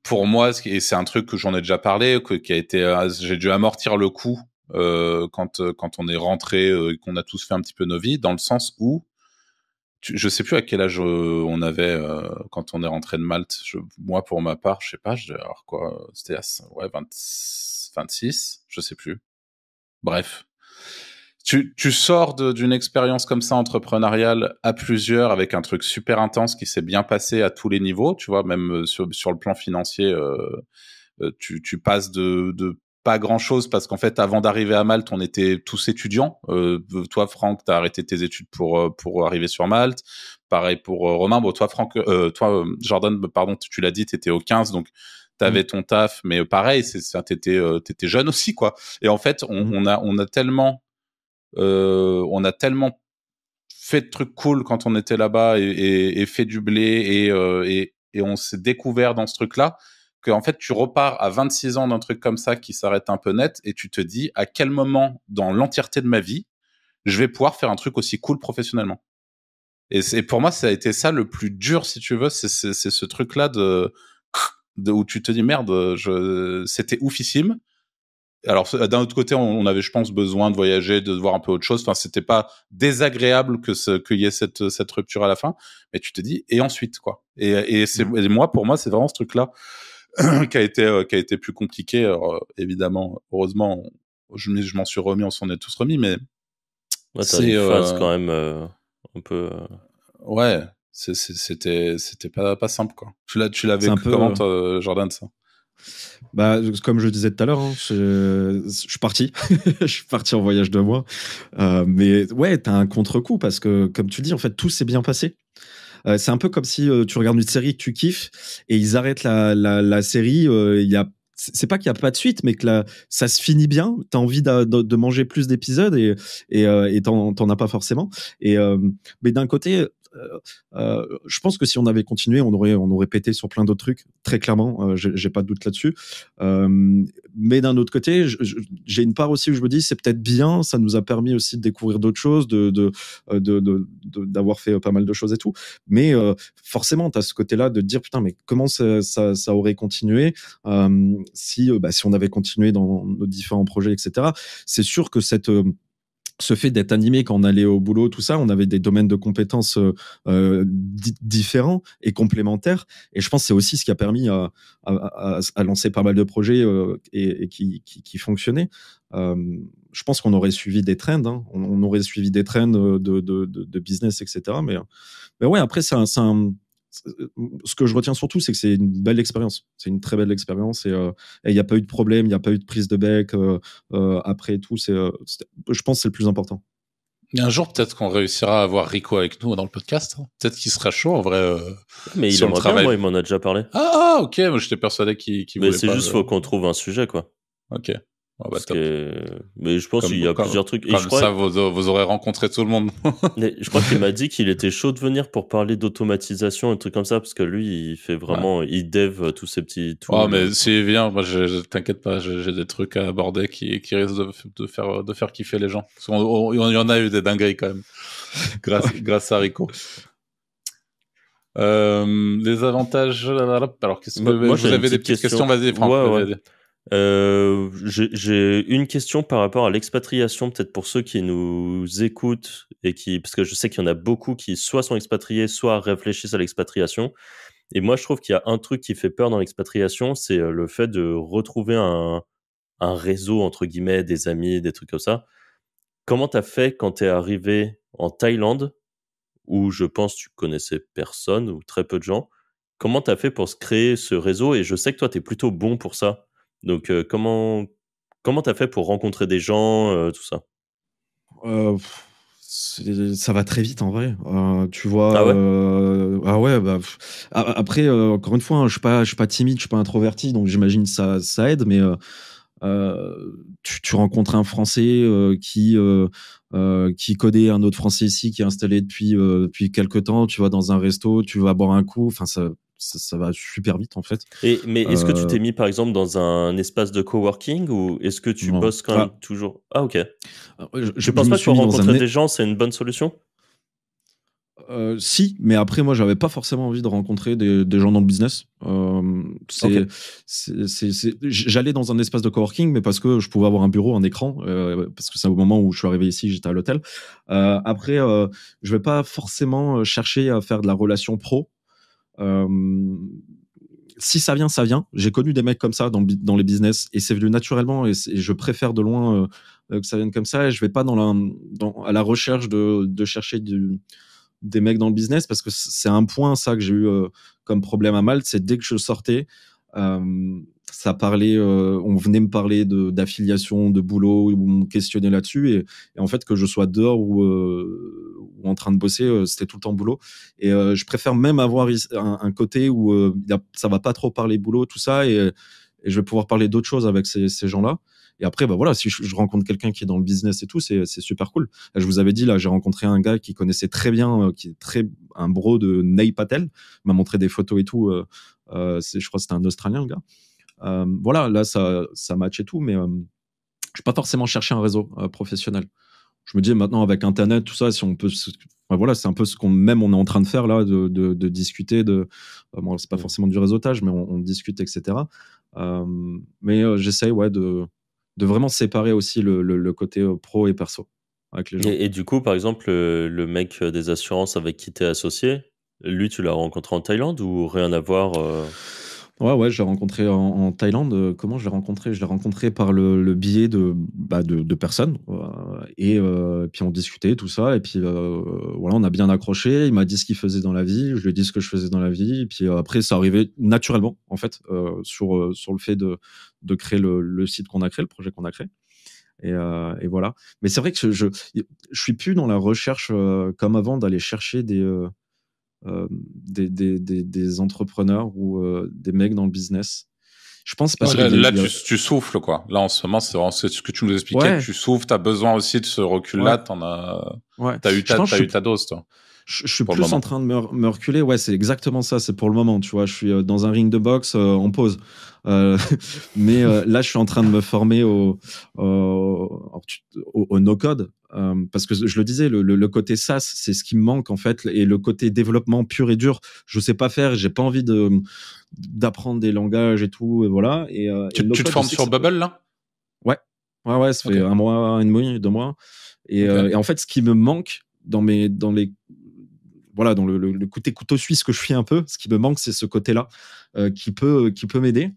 pour moi, et c'est un truc que j'en ai déjà parlé, que, qui a été, euh, j'ai dû amortir le coup euh, quand quand on est rentré, euh, qu'on a tous fait un petit peu nos vies, dans le sens où je sais plus à quel âge on avait quand on est rentré de Malte. Je, moi, pour ma part, je sais pas, je alors quoi, c'était ouais 20, 26, je sais plus. Bref, tu, tu sors d'une expérience comme ça entrepreneuriale à plusieurs avec un truc super intense qui s'est bien passé à tous les niveaux, tu vois, même euh, sur, sur le plan financier, euh, euh, tu, tu passes de, de pas grand chose parce qu'en fait, avant d'arriver à Malte, on était tous étudiants. Euh, toi, Franck, t'as arrêté tes études pour pour arriver sur Malte. Pareil pour Romain. Bon, toi, Franck, euh, toi, Jordan, pardon, tu, l'as dit, t'étais au 15, donc t'avais mmh. ton taf, mais pareil, c'est t'étais t'étais jeune aussi, quoi. Et en fait, on, on a on a tellement euh, on a tellement fait de trucs cool quand on était là-bas et, fait du blé euh, et, on s'est découvert dans ce truc-là qu'en fait tu repars à 26 ans d'un truc comme ça qui s'arrête un peu net et tu te dis à quel moment dans l'entièreté de ma vie je vais pouvoir faire un truc aussi cool professionnellement? Et, pour moi ça a été ça le plus dur si tu veux, c'est ce truc-là de, de, où tu te dis merde, c'était oufissime alors d'un autre côté, on, avait, je pense, besoin de voyager, de voir un peu autre chose. Enfin, c'était pas désagréable que qu'il y ait cette cette rupture à la fin, mais tu te dis et ensuite quoi? Et et mmh. moi pour moi c'est vraiment ce truc là [clears throat] qui a été euh, qui a été plus compliqué. Alors, évidemment, heureusement, je, je m'en suis remis, on s'en est tous remis, mais c'est euh, quand même euh, un peu. Ouais, c'était c'était pas pas simple quoi. Tu l'as tu l'avais comment peu... Jordan ça? Bah, comme je disais tout à l'heure, hein, je, suis parti. [laughs] je suis parti en voyage de mois. Euh, mais ouais, t'as un contre-coup parce que, comme tu dis, en fait, tout s'est bien passé. Euh, c'est un peu comme si euh, tu regardes une série que tu kiffes et ils arrêtent la, la, série. Y a c'est pas qu'il n'y a pas de suite, mais que là, ça se finit bien. Tu as envie de, de, manger plus d'épisodes et et euh, t'en as pas forcément. Et mais d'un côté, euh, euh, je pense que si on avait continué, on aurait, on aurait pété sur plein d'autres trucs, très clairement. Euh, j'ai pas de doute là-dessus. mais d'un autre côté, j'ai une part aussi où je me dis, c'est peut-être bien. Ça nous a permis aussi de découvrir d'autres choses, de, d'avoir fait pas mal de choses et tout. Mais forcément, tu as ce côté-là de dire, putain, mais comment ça, ça, aurait continué si, bah, si on avait continué dans nos différents projets, etc. C'est sûr que cette ce fait d'être animé quand on allait au boulot, tout ça, on avait des domaines de compétences euh, euh différents et complémentaires. Et je pense que c'est aussi ce qui a permis à, à, à, lancer pas mal de projets euh, et, et, qui, qui, qui fonctionnaient. Euh, je pense qu'on aurait suivi des trends, hein. on, aurait suivi des trends de, de, de, de business, etc. Mais, mais ouais, après, c'est un, un ce que je retiens surtout, c'est que c'est une belle expérience. C'est une très belle expérience et il n'y a pas eu de problème, il n'y a pas eu de prise de bec après tout. C'est, je pense, que c'est le plus important. un jour, peut-être qu'on réussira à avoir Rico avec nous dans le podcast. Hein. Peut-être qu'il sera chaud en vrai. mais il aimerait bien, moi, il m'en a déjà parlé. Ah, ok, moi j'étais persuadé qu'il qu Mais c'est juste, faut qu'on trouve un sujet, quoi. Ok. Oh bah Mais je pense qu'il y a plusieurs trucs. Et comme je crois... ça, vous, vous, aurez rencontré tout le monde. [laughs] je crois qu'il m'a dit qu'il était chaud de venir pour parler d'automatisation et trucs comme ça, parce que lui, il fait vraiment, il dev tous ces petits. Tout oh, mais s'il vient, moi, je, t'inquiète pas, j'ai des trucs à aborder qui, qui risquent de, de, faire, de faire kiffer les gens. il y en a eu des dingueries quand même, [laughs] grâce, grâce à Rico. Euh, les avantages. Alors, qu'est-ce que vous avez des petites questions, Vas-y, Franck. Ouais, ouais. Euh, j'ai une question par rapport à l'expatriation, peut-être pour ceux qui nous écoutent et qui, parce que je sais qu'il y en a beaucoup qui soit sont expatriés, soit réfléchissent à l'expatriation. Et moi, je trouve qu'il y a un truc qui fait peur dans l'expatriation, c'est euh, le fait de retrouver un, un réseau, entre guillemets, des amis, des trucs comme ça. Comment t'as fait quand t'es arrivé en Thaïlande, où je pense tu connaissais personne ou très peu de gens? Comment t'as fait pour se créer ce réseau? Et je sais que toi, t'es plutôt bon pour ça donc, euh, comment comment t'as fait pour rencontrer des gens, euh, tout ça? Ça va très vite en vrai. tu vois. Ah ouais? ah ouais bah, après, encore une fois, hein, je suis pas, je suis pas timide, je suis pas introverti, donc j'imagine ça, ça aide. Mais tu, tu, rencontres un Français qui qui codait un autre Français ici, qui est installé depuis depuis quelques temps. Tu vas dans un resto, tu vas boire un coup. Enfin, ça, ça, va super vite en fait. Et, mais est-ce que tu t'es euh, mis par exemple dans un espace de coworking ou est-ce que tu bosses quand même ah. toujours? Ah ok. Ah, je, je pense pas que rencontrer des gens c'est une bonne solution? Euh, si, mais après, moi, j'avais pas forcément envie de rencontrer des, gens dans le business. Euh, J'allais dans un espace de coworking, mais parce que je pouvais avoir un bureau, un écran, euh, parce que c'est au moment où je suis arrivé ici, j'étais à l'hôtel. Euh, après, je vais pas forcément chercher à faire de la relation pro. Euh, si ça vient, ça vient. J'ai connu des mecs comme ça dans, les business et c'est venu naturellement et, je préfère de loin euh, que ça vienne comme ça et je vais pas dans la, à la recherche de, chercher des mecs dans le business parce que c'est un point ça que j'ai eu euh, comme problème à Malte, c'est dès que je sortais, euh, ça parlait, euh, on venait me parler d'affiliation, de, boulot, ou me questionner là-dessus. Et, en fait, que je sois dehors ou, euh, en train de bosser, euh, c'était tout le temps boulot. Et je préfère même avoir un, côté où y a, ça va pas trop parler boulot, tout ça, et, je vais pouvoir parler d'autres choses avec ces, gens-là. Et après, bah voilà, si je, rencontre quelqu'un qui est dans le business et tout, c'est super cool. Je vous avais dit là, j'ai rencontré un gars qui connaissait très bien, qui est très un bro de Ney Patel, m'a montré des photos et tout. Euh, je crois que c'était un Australien le gars. Euh, voilà, là, ça, ça match et tout, mais euh, je vais pas forcément chercher un réseau euh, professionnel. Je me dis maintenant avec Internet, tout ça, si on peut, voilà, c'est un peu ce qu'on même on est en train de faire là, de, de, discuter. De, bon, c'est pas forcément du réseautage, mais on, discute, etc. mais j'essaye, ouais, de, de vraiment séparer aussi le, le, côté pro et perso avec les gens. Et, du coup, par exemple, le, mec des assurances avec qui tu es associé, lui, tu l'as rencontré en Thaïlande ou rien à voir Ouais, ouais, je l'ai rencontré en, Thaïlande. Euh, comment je l'ai rencontré? Je l'ai rencontré par le, biais de, bah, personnes. Euh, et euh, puis on discutait, tout ça. Et puis voilà, on a bien accroché. Il m'a dit ce qu'il faisait dans la vie. Je lui ai dit ce que je faisais dans la vie. Et puis après, ça arrivait naturellement, en fait, sur, sur le fait de, de créer le, site qu'on a créé, le projet qu'on a créé. Et, voilà. Mais c'est vrai que je, je, je, suis plus dans la recherche comme avant d'aller chercher des des, des, des, entrepreneurs ou euh, des mecs dans le business. Je pense parce que là, tu, tu, souffles quoi. Là en ce moment, c'est ce que tu nous expliquais. Tu souffles, tu as besoin aussi de ce recul-là. Tu as, as eu ta, as eu ta dose, toi je, suis plus en train de me, reculer. Ouais, c'est exactement ça. C'est pour le moment, tu vois. Je suis euh, dans un ring de boxe en pause. Euh, [laughs] mais là, je suis en train de me former au, au, au no-code. Euh, parce que je le disais, le, le, côté SaaS, c'est ce qui me manque en fait, et le côté développement pur et dur, je sais pas faire, j'ai pas envie de d'apprendre des langages et tout, et voilà. Et, euh, tu, tu te formes sur Bubble là? Ouais, ouais, ouais, ça fait un mois, un demi, deux mois. Et, euh, et, en fait, ce qui me manque dans mes, dans les, voilà, dans le, le, côté couteau suisse que je fais un peu, ce qui me manque, c'est ce côté-là qui peut, qui peut m'aider.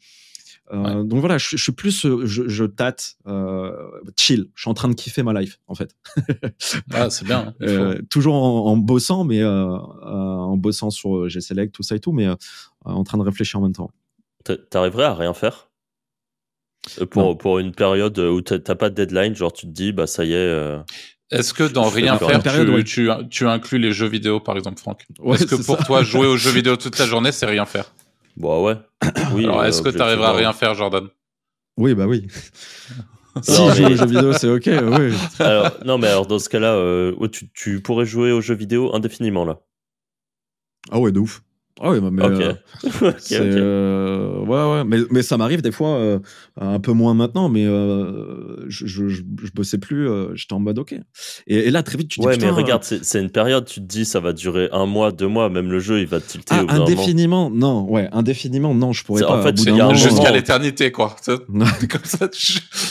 Euh, donc voilà, je, suis plus, euh, je, tâte, euh, chill. Je suis en train de kiffer ma life, en fait. [laughs] ah, c'est bien. Hein, toujours en, bossant, mais en en bossant sur G-Select, tout ça et tout, mais en train de réfléchir en même temps. T'arriverais à rien faire? Pour, pour une période où t'as pas de deadline, genre tu te dis, bah ça y est. Est-ce que dans rien faire, tu, tu, inclus les jeux vidéo, par exemple, Franck Est-ce que pour toi, jouer aux jeux [laughs] vidéo toute la journée, c'est rien faire? Bah ouais. [coughs] Oui, Alors, est-ce que tu arriveras à rien faire, Jordan? Oui, bah oui. [laughs] si jouer aux jeux vidéo, c'est ok, oui. [laughs] Alors, non, mais alors dans ce cas-là, euh, tu, tu pourrais jouer aux jeux vidéo indéfiniment, là. Ah ouais, de ouf. Ah oui, mais euh, [laughs] euh, ouais, ouais, mais, mais ça m'arrive des fois, euh, un peu moins maintenant, mais je, je, je, bossais plus, j'étais en mode ok. Et, là, très vite, tu te dis. Ouais, mais regarde, c'est une période, tu te dis, ça va durer un mois, deux mois, même le jeu, il va tilter. Ah, indéfiniment, non, ouais, indéfiniment, non, je pourrais pas. En fait, jusqu'à l'éternité, quoi. [laughs] Comme ça,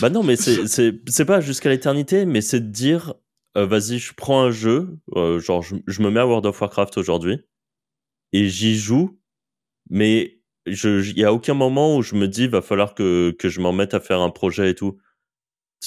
Bah non, mais c'est pas jusqu'à l'éternité, mais c'est de dire, vas-y, je prends un jeu, genre, je me mets à World of Warcraft aujourd'hui et j'y joue, mais il n'y a aucun moment où je me dis va falloir que, que je m'en mette à faire un projet et tout.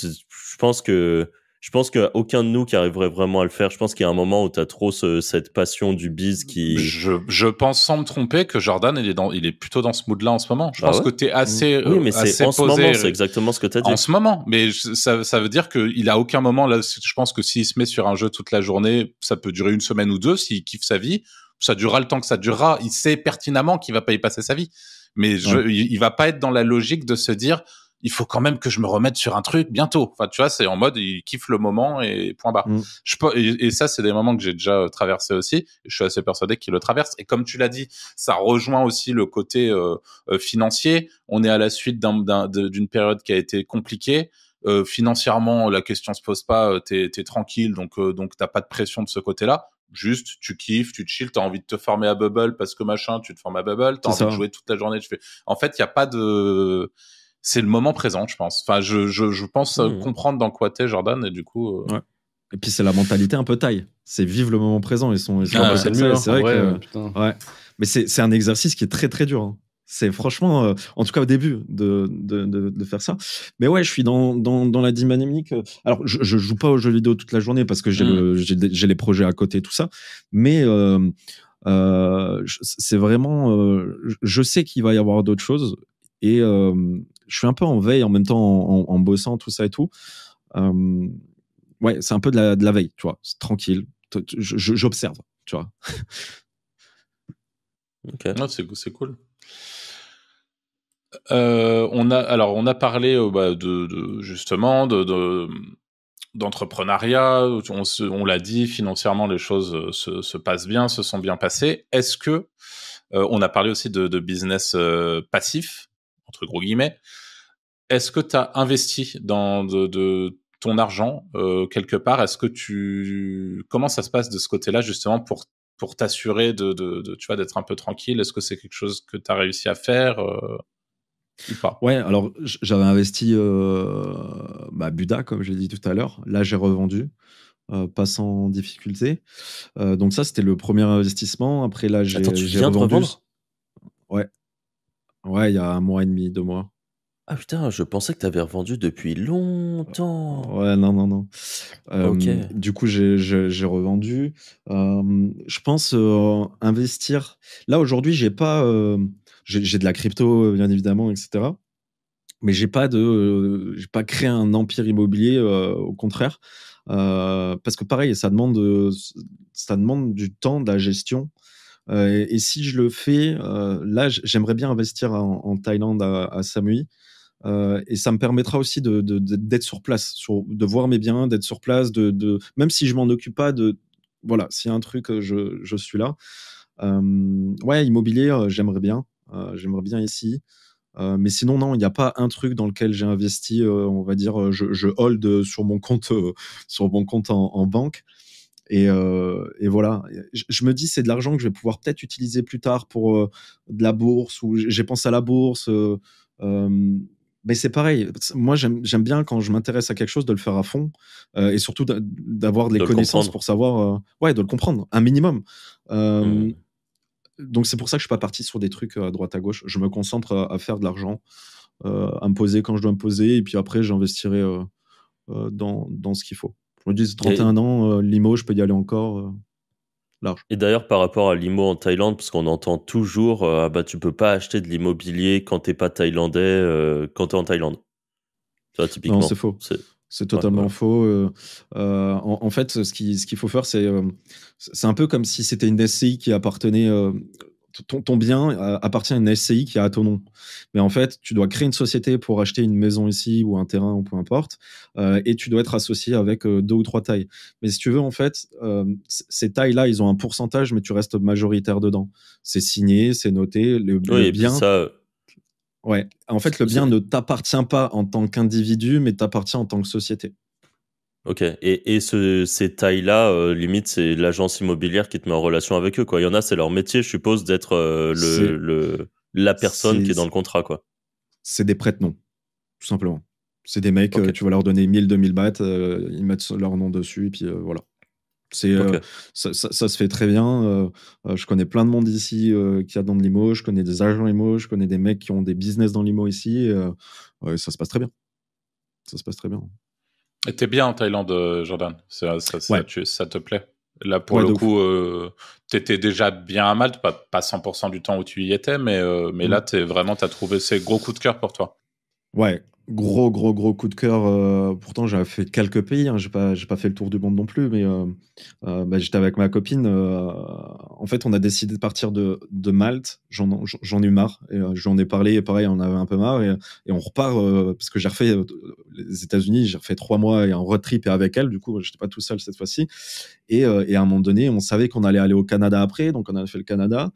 Je pense que je pense qu'il n'y a aucun de nous qui arriverait vraiment à le faire. Je pense qu'il y a un moment où tu as trop cette passion du biz qui. Je, je, pense sans me tromper que Jordan, il est, dans, il est plutôt dans ce mood-là en ce moment. Je ah pense que tu es assez. Oui, mais c'est en ce moment, c'est exactement ce que tu as dit. En ce moment. Mais ça, ça veut dire qu'il a aucun moment, là, je pense que s'il se met sur un jeu toute la journée, ça peut durer une semaine ou deux s'il kiffe sa vie ça durera le temps que ça durera. Il sait pertinemment qu'il va pas y passer sa vie, mais je, il, va pas être dans la logique de se dire il faut quand même que je me remette sur un truc bientôt. Enfin, tu vois, c'est en mode il kiffe le moment et point barre. Mm. Je et, ça, c'est des moments que j'ai déjà traversé aussi. Et je suis assez persuadé qu'il le traverse. Et comme tu l'as dit, ça rejoint aussi le côté euh, euh, financier. On est à la suite d'une période qui a été compliquée. Euh, financièrement, la question se pose pas. T'es es tranquille, donc donc t'as pas de pression de ce côté-là juste tu kiffes, tu te chill, t'as envie de te former à Bubble parce que machin, tu te formes à Bubble, t'as envie de jouer toute la journée, tu fais. En fait, il y a pas de. C'est le moment présent, je pense. Enfin, je, je, je pense euh, mmh. comprendre dans quoi t'es, Jordan, et du coup. Euh, ouais. Et puis c'est la mentalité un peu taille. C'est vivre le moment présent. Ils sont. ah, c'est vrai que. Ouais. Mais c'est un exercice qui est très très dur. Hein. C'est franchement, euh, en tout cas au début, de, de, de, faire ça. Mais ouais, je suis dans, dans, dans la dynamique. Euh, alors, je, je joue pas aux jeux vidéo toute la journée parce que j'ai mmh. j'ai les projets à côté, tout ça. Mais euh, euh, c'est vraiment, je sais qu'il va y avoir d'autres choses et je suis un peu en veille en même temps en, en, bossant tout ça et tout. ouais, c'est un peu de la, de la veille, tu vois, tranquille. J'observe, tu vois. Ok. c'est cool. Euh, on a alors on a parlé euh, bah, de, justement de, d'entrepreneuriat. On, on l'a dit financièrement les choses euh, se, passent bien, se sont bien passées. Est-ce que on a parlé aussi de, business passif entre gros guillemets. Est-ce que tu as investi dans de, ton argent quelque part? Est-ce que tu comment ça se passe de ce côté-là justement pour pour t'assurer de, de, tu vois d'être un peu tranquille? Est-ce que c'est quelque chose que tu as réussi à faire Ouais, alors j'avais investi euh, bah, Buda, comme j'ai dit tout à l'heure. Là, j'ai revendu, euh, pas sans difficulté. Euh, donc, ça, c'était le premier investissement. Après, là, j'ai revendu. Ouais. Ouais, il y a un mois et demi, deux mois. Ah putain, je pensais que tu avais revendu depuis longtemps. Ouais, non, non, non. ok. Du coup, j'ai revendu. je pense investir. Là, aujourd'hui, j'ai pas j'ai de la crypto, bien évidemment, etc. Mais j'ai pas de, euh, j'ai pas créé un empire immobilier, euh, au contraire, euh, parce que pareil, ça demande, ça demande du temps, de la gestion. Et, si je le fais, là, j'aimerais bien investir en, Thaïlande à, Samui. et ça me permettra aussi d'être de, d'être sur place, de voir mes biens, d'être sur place, de, de, même si je m'en occupe pas, de voilà, s'il y a un truc, je, je suis là. ouais, immobilier, j'aimerais bien. Euh, j'aimerais bien ici. Euh, mais sinon, non, il n'y a pas un truc dans lequel j'ai investi, euh, on va dire, je, hold sur mon compte, sur mon compte en, banque. Et, voilà, je, me dis c'est de l'argent que je vais pouvoir peut-être utiliser plus tard pour de la bourse ou j'ai pensé à la bourse. mais c'est pareil. Moi, j'aime bien quand je m'intéresse à quelque chose de le faire à fond et surtout d'avoir les connaissances pour savoir, ouais, de le comprendre, un minimum. Mmh donc c'est pour ça que je suis pas parti sur des trucs euh, à droite à gauche. Je me concentre à, faire de l'argent, euh, à me poser quand je dois me poser, et puis après j'investirai euh, dans, dans, ce qu'il faut. Je me dis 31 ans, limo, je peux y aller encore. large. Et d'ailleurs, par rapport à l'IMO en Thaïlande, parce qu'on entend toujours, ah bah, tu peux pas acheter de l'immobilier quand t'es pas thaïlandais, quand t'es en Thaïlande. Vois, typiquement. Non, c'est faux. C'est totalement faux. Euh, euh, en, en, fait, ce qu'il ce qu'il faut faire, c'est euh, c'est un peu comme si c'était une SCI qui appartenait. euh, ton, ton bien euh, appartient à une SCI qui a ton nom. Mais en fait, tu dois créer une société pour acheter une maison ici ou un terrain ou peu importe. euh, et tu dois être associé avec euh, deux ou trois tailles. Mais si tu veux, en fait, euh, ces tailles-là, ils ont un pourcentage, mais tu restes majoritaire dedans. C'est signé, c'est noté. Le, Oui, le bien. ça, Ouais. En fait, le bien ne t'appartient pas en tant qu'individu, mais t'appartient en tant que société. ok. Et, et ce, ces tailles-là, euh, limite, c'est l'agence immobilière qui te met en relation avec eux, quoi. Il y en a, c'est leur métier, je suppose, d'être euh, le, le, la personne qui est dans le contrat, quoi. C'est des prête-noms, tout simplement. C'est des mecs, euh, tu vas leur donner 1000, 2000 bahts, ils mettent leur nom dessus, et puis voilà. C'est, euh, ça, ça- ça se fait très bien. euh, euh, je connais plein de monde ici euh, qui a dans de l'IMO, je connais des agents IMO, je connais des mecs qui ont des business dans l'IMO ici. et, ça se passe très bien. Ça se passe très bien. Et t'es bien en Thaïlande, Jordan. Ça, ça, ça, Ouais. tu- ça te plaît. Là, pour Ouais, le coup, t'étais déjà bien à Malte, pas, pas 100% du temps où tu y étais, mais, mais Mm. là, t'es vraiment, t'as trouvé ces gros coups de cœur pour toi. Ouais, gros, gros, gros coup de cœur. euh, pourtant, j'ai fait quelques pays. Hein, j'ai pas, pas fait le tour du monde non plus, mais euh, euh, bah, j'étais avec ma copine. en fait, on a décidé de partir de, de Malte. J'en, ai marre. Et, j'en ai parlé. Et pareil, on avait un peu marre. Et, on repart parce que j'ai refait les États-Unis. J'ai refait trois mois et un road trip et avec elle. Du coup, j'étais pas tout seul cette fois-ci. Et, et à un moment donné, on savait qu'on allait aller au Canada après. Donc, on a fait le Canada.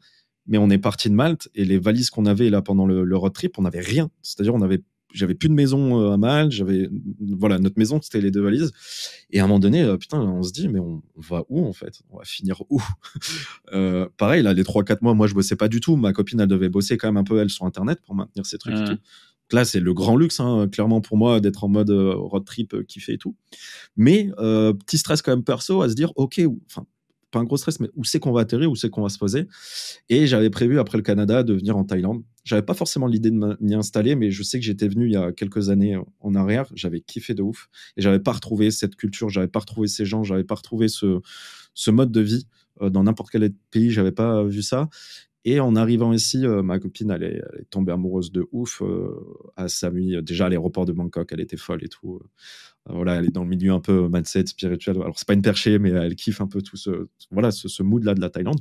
Mais on est parti de Malte et les valises qu'on avait là pendant le, le road trip, on n'avait rien. C'est-à-dire, on avait j'avais plus de maison euh, à Malte, j'avais voilà notre maison c'était les deux valises. Et à un moment donné euh, putain on se dit mais on, on va où en fait? On va finir où? [laughs] Euh, pareil là les trois quatre mois moi je bossais pas du tout. Ma copine elle devait bosser quand même un peu elle sur internet pour maintenir ses trucs et tout. Donc là c'est le grand luxe hein, clairement pour moi d'être en mode road trip kiffer et tout. Mais euh, petit stress quand même perso à se dire ok enfin pas un gros stress mais où c'est qu'on va atterrir où c'est qu'on va se poser? Et j'avais prévu après le Canada de venir en Thaïlande j'avais pas forcément l'idée de m'y installer, mais je sais que j'étais venu il y a quelques années en arrière. J'avais kiffé de ouf et j'avais pas retrouvé cette culture, j'avais pas retrouvé ces gens, j'avais pas retrouvé ce, mode de vie euh, dans n'importe quel pays. J'avais pas vu ça. Et en arrivant ici, euh, ma copine, elle est, tombée amoureuse de ouf euh, à Samui. Déjà à l'aéroport de Bangkok, elle était folle et tout. Euh, voilà, elle est dans le milieu un peu mindset spirituel. Alors c'est pas une perchée, mais elle kiffe un peu tout ce, voilà, ce mood là de la Thaïlande.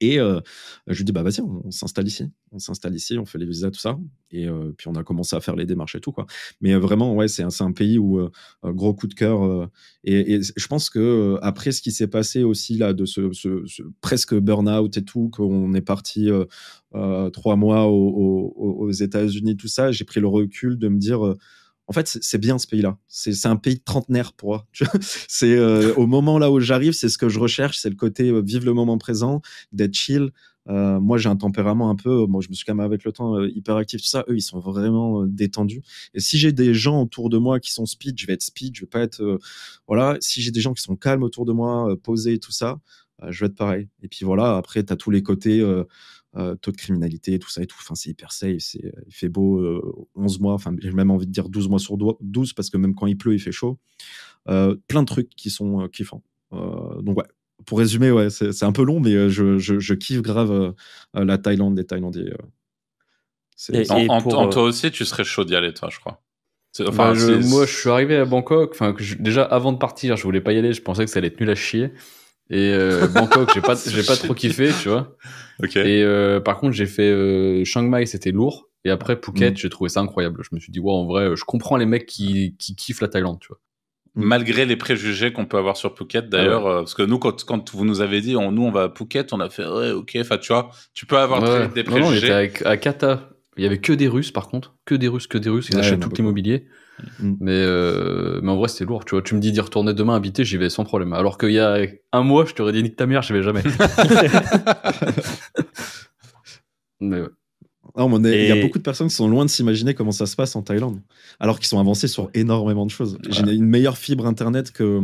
Et euh, je lui dis, bah vas-y, on, s'installe ici. On s'installe ici, on fait les visas, tout ça. Et euh, puis on a commencé à faire les démarches et tout. Quoi. Mais euh, vraiment, ouais, c'est un, pays où, euh, gros coup de cœur. et, je pense que après ce qui s'est passé aussi, là, de ce, presque burn-out et tout, qu'on est parti trois mois au- au- aux États-Unis, tout ça, j'ai pris le recul de me dire. En fait, c'est bien ce pays-là. C'est un pays trentenaire pour moi. [laughs] C'est euh, au moment là où j'arrive, c'est ce que je recherche, c'est le côté euh, vivre le moment présent, d'être chill. Euh, moi, j'ai un tempérament un peu, moi, je me suis quand même avec le temps euh, hyper actif, tout ça. Eux, ils sont vraiment détendus. Et si j'ai des gens autour de moi qui sont speed, je vais être speed, je vais pas être, voilà. Si j'ai des gens qui sont calmes autour de moi, posés, tout ça, je vais être pareil. Et puis voilà. Après, tu as tous les côtés. Euh, taux de criminalité, tout ça et tout. Enfin, c'est hyper safe. C'est, euh, il fait beau euh, 11 mois. Enfin, j'ai même envie de dire 12 mois sur doi- 12 parce que même quand il pleut, il fait chaud. Euh, plein de trucs qui sont euh, kiffants. Euh, donc, ouais. Pour résumer, ouais, c'est, c'est un peu long, mais euh, je, je, je kiffe grave la Thaïlande, les Thaïlandais. euh. C'est- Et- En, en- pour, en toi aussi, tu serais chaud d'y aller, toi, je crois. C'est- Enfin, Enfin, je- c'est- moi, je suis arrivé à Bangkok. Enfin, déjà avant de partir, je voulais pas y aller. Je pensais que ça allait être nul à chier. Et euh, [laughs] Bangkok, j'ai pas, j'ai pas trop kiffé, tu vois. Ok. Et euh, par contre, j'ai fait euh, Chiang Mai, c'était lourd. Et après Phuket, Mm. j'ai trouvé ça incroyable. Je me suis dit, ouais, en vrai, je comprends les mecs qui, qui kiffent la Thaïlande, tu vois. Malgré les préjugés qu'on peut avoir sur Phuket, d'ailleurs, euh, parce que nous, quand, quand vous nous avez dit, on, nous, on va à Phuket, on a fait, ouais, ok, enfin, tu vois, tu peux avoir très Ouais. vite des Non, non, on préjugés. était avec, à Kata. Il y avait que des Russes, par contre. Que des Russes, que des Russes. Ils Ouais, achètent a tout l'immobilier. Mm. Mais, euh, mais en vrai, c'était lourd. Tu vois, tu me dis d'y retourner demain habiter, j'y vais sans problème. Alors qu'il y a un mois, je t'aurais dit nique ta mère, j'y vais jamais. [laughs] mais ouais. Mais on est- Il y a beaucoup de personnes qui sont loin de s'imaginer comment ça se passe en Thaïlande, alors qu'ils sont avancés sur énormément de choses. J'ai une meilleure fibre internet que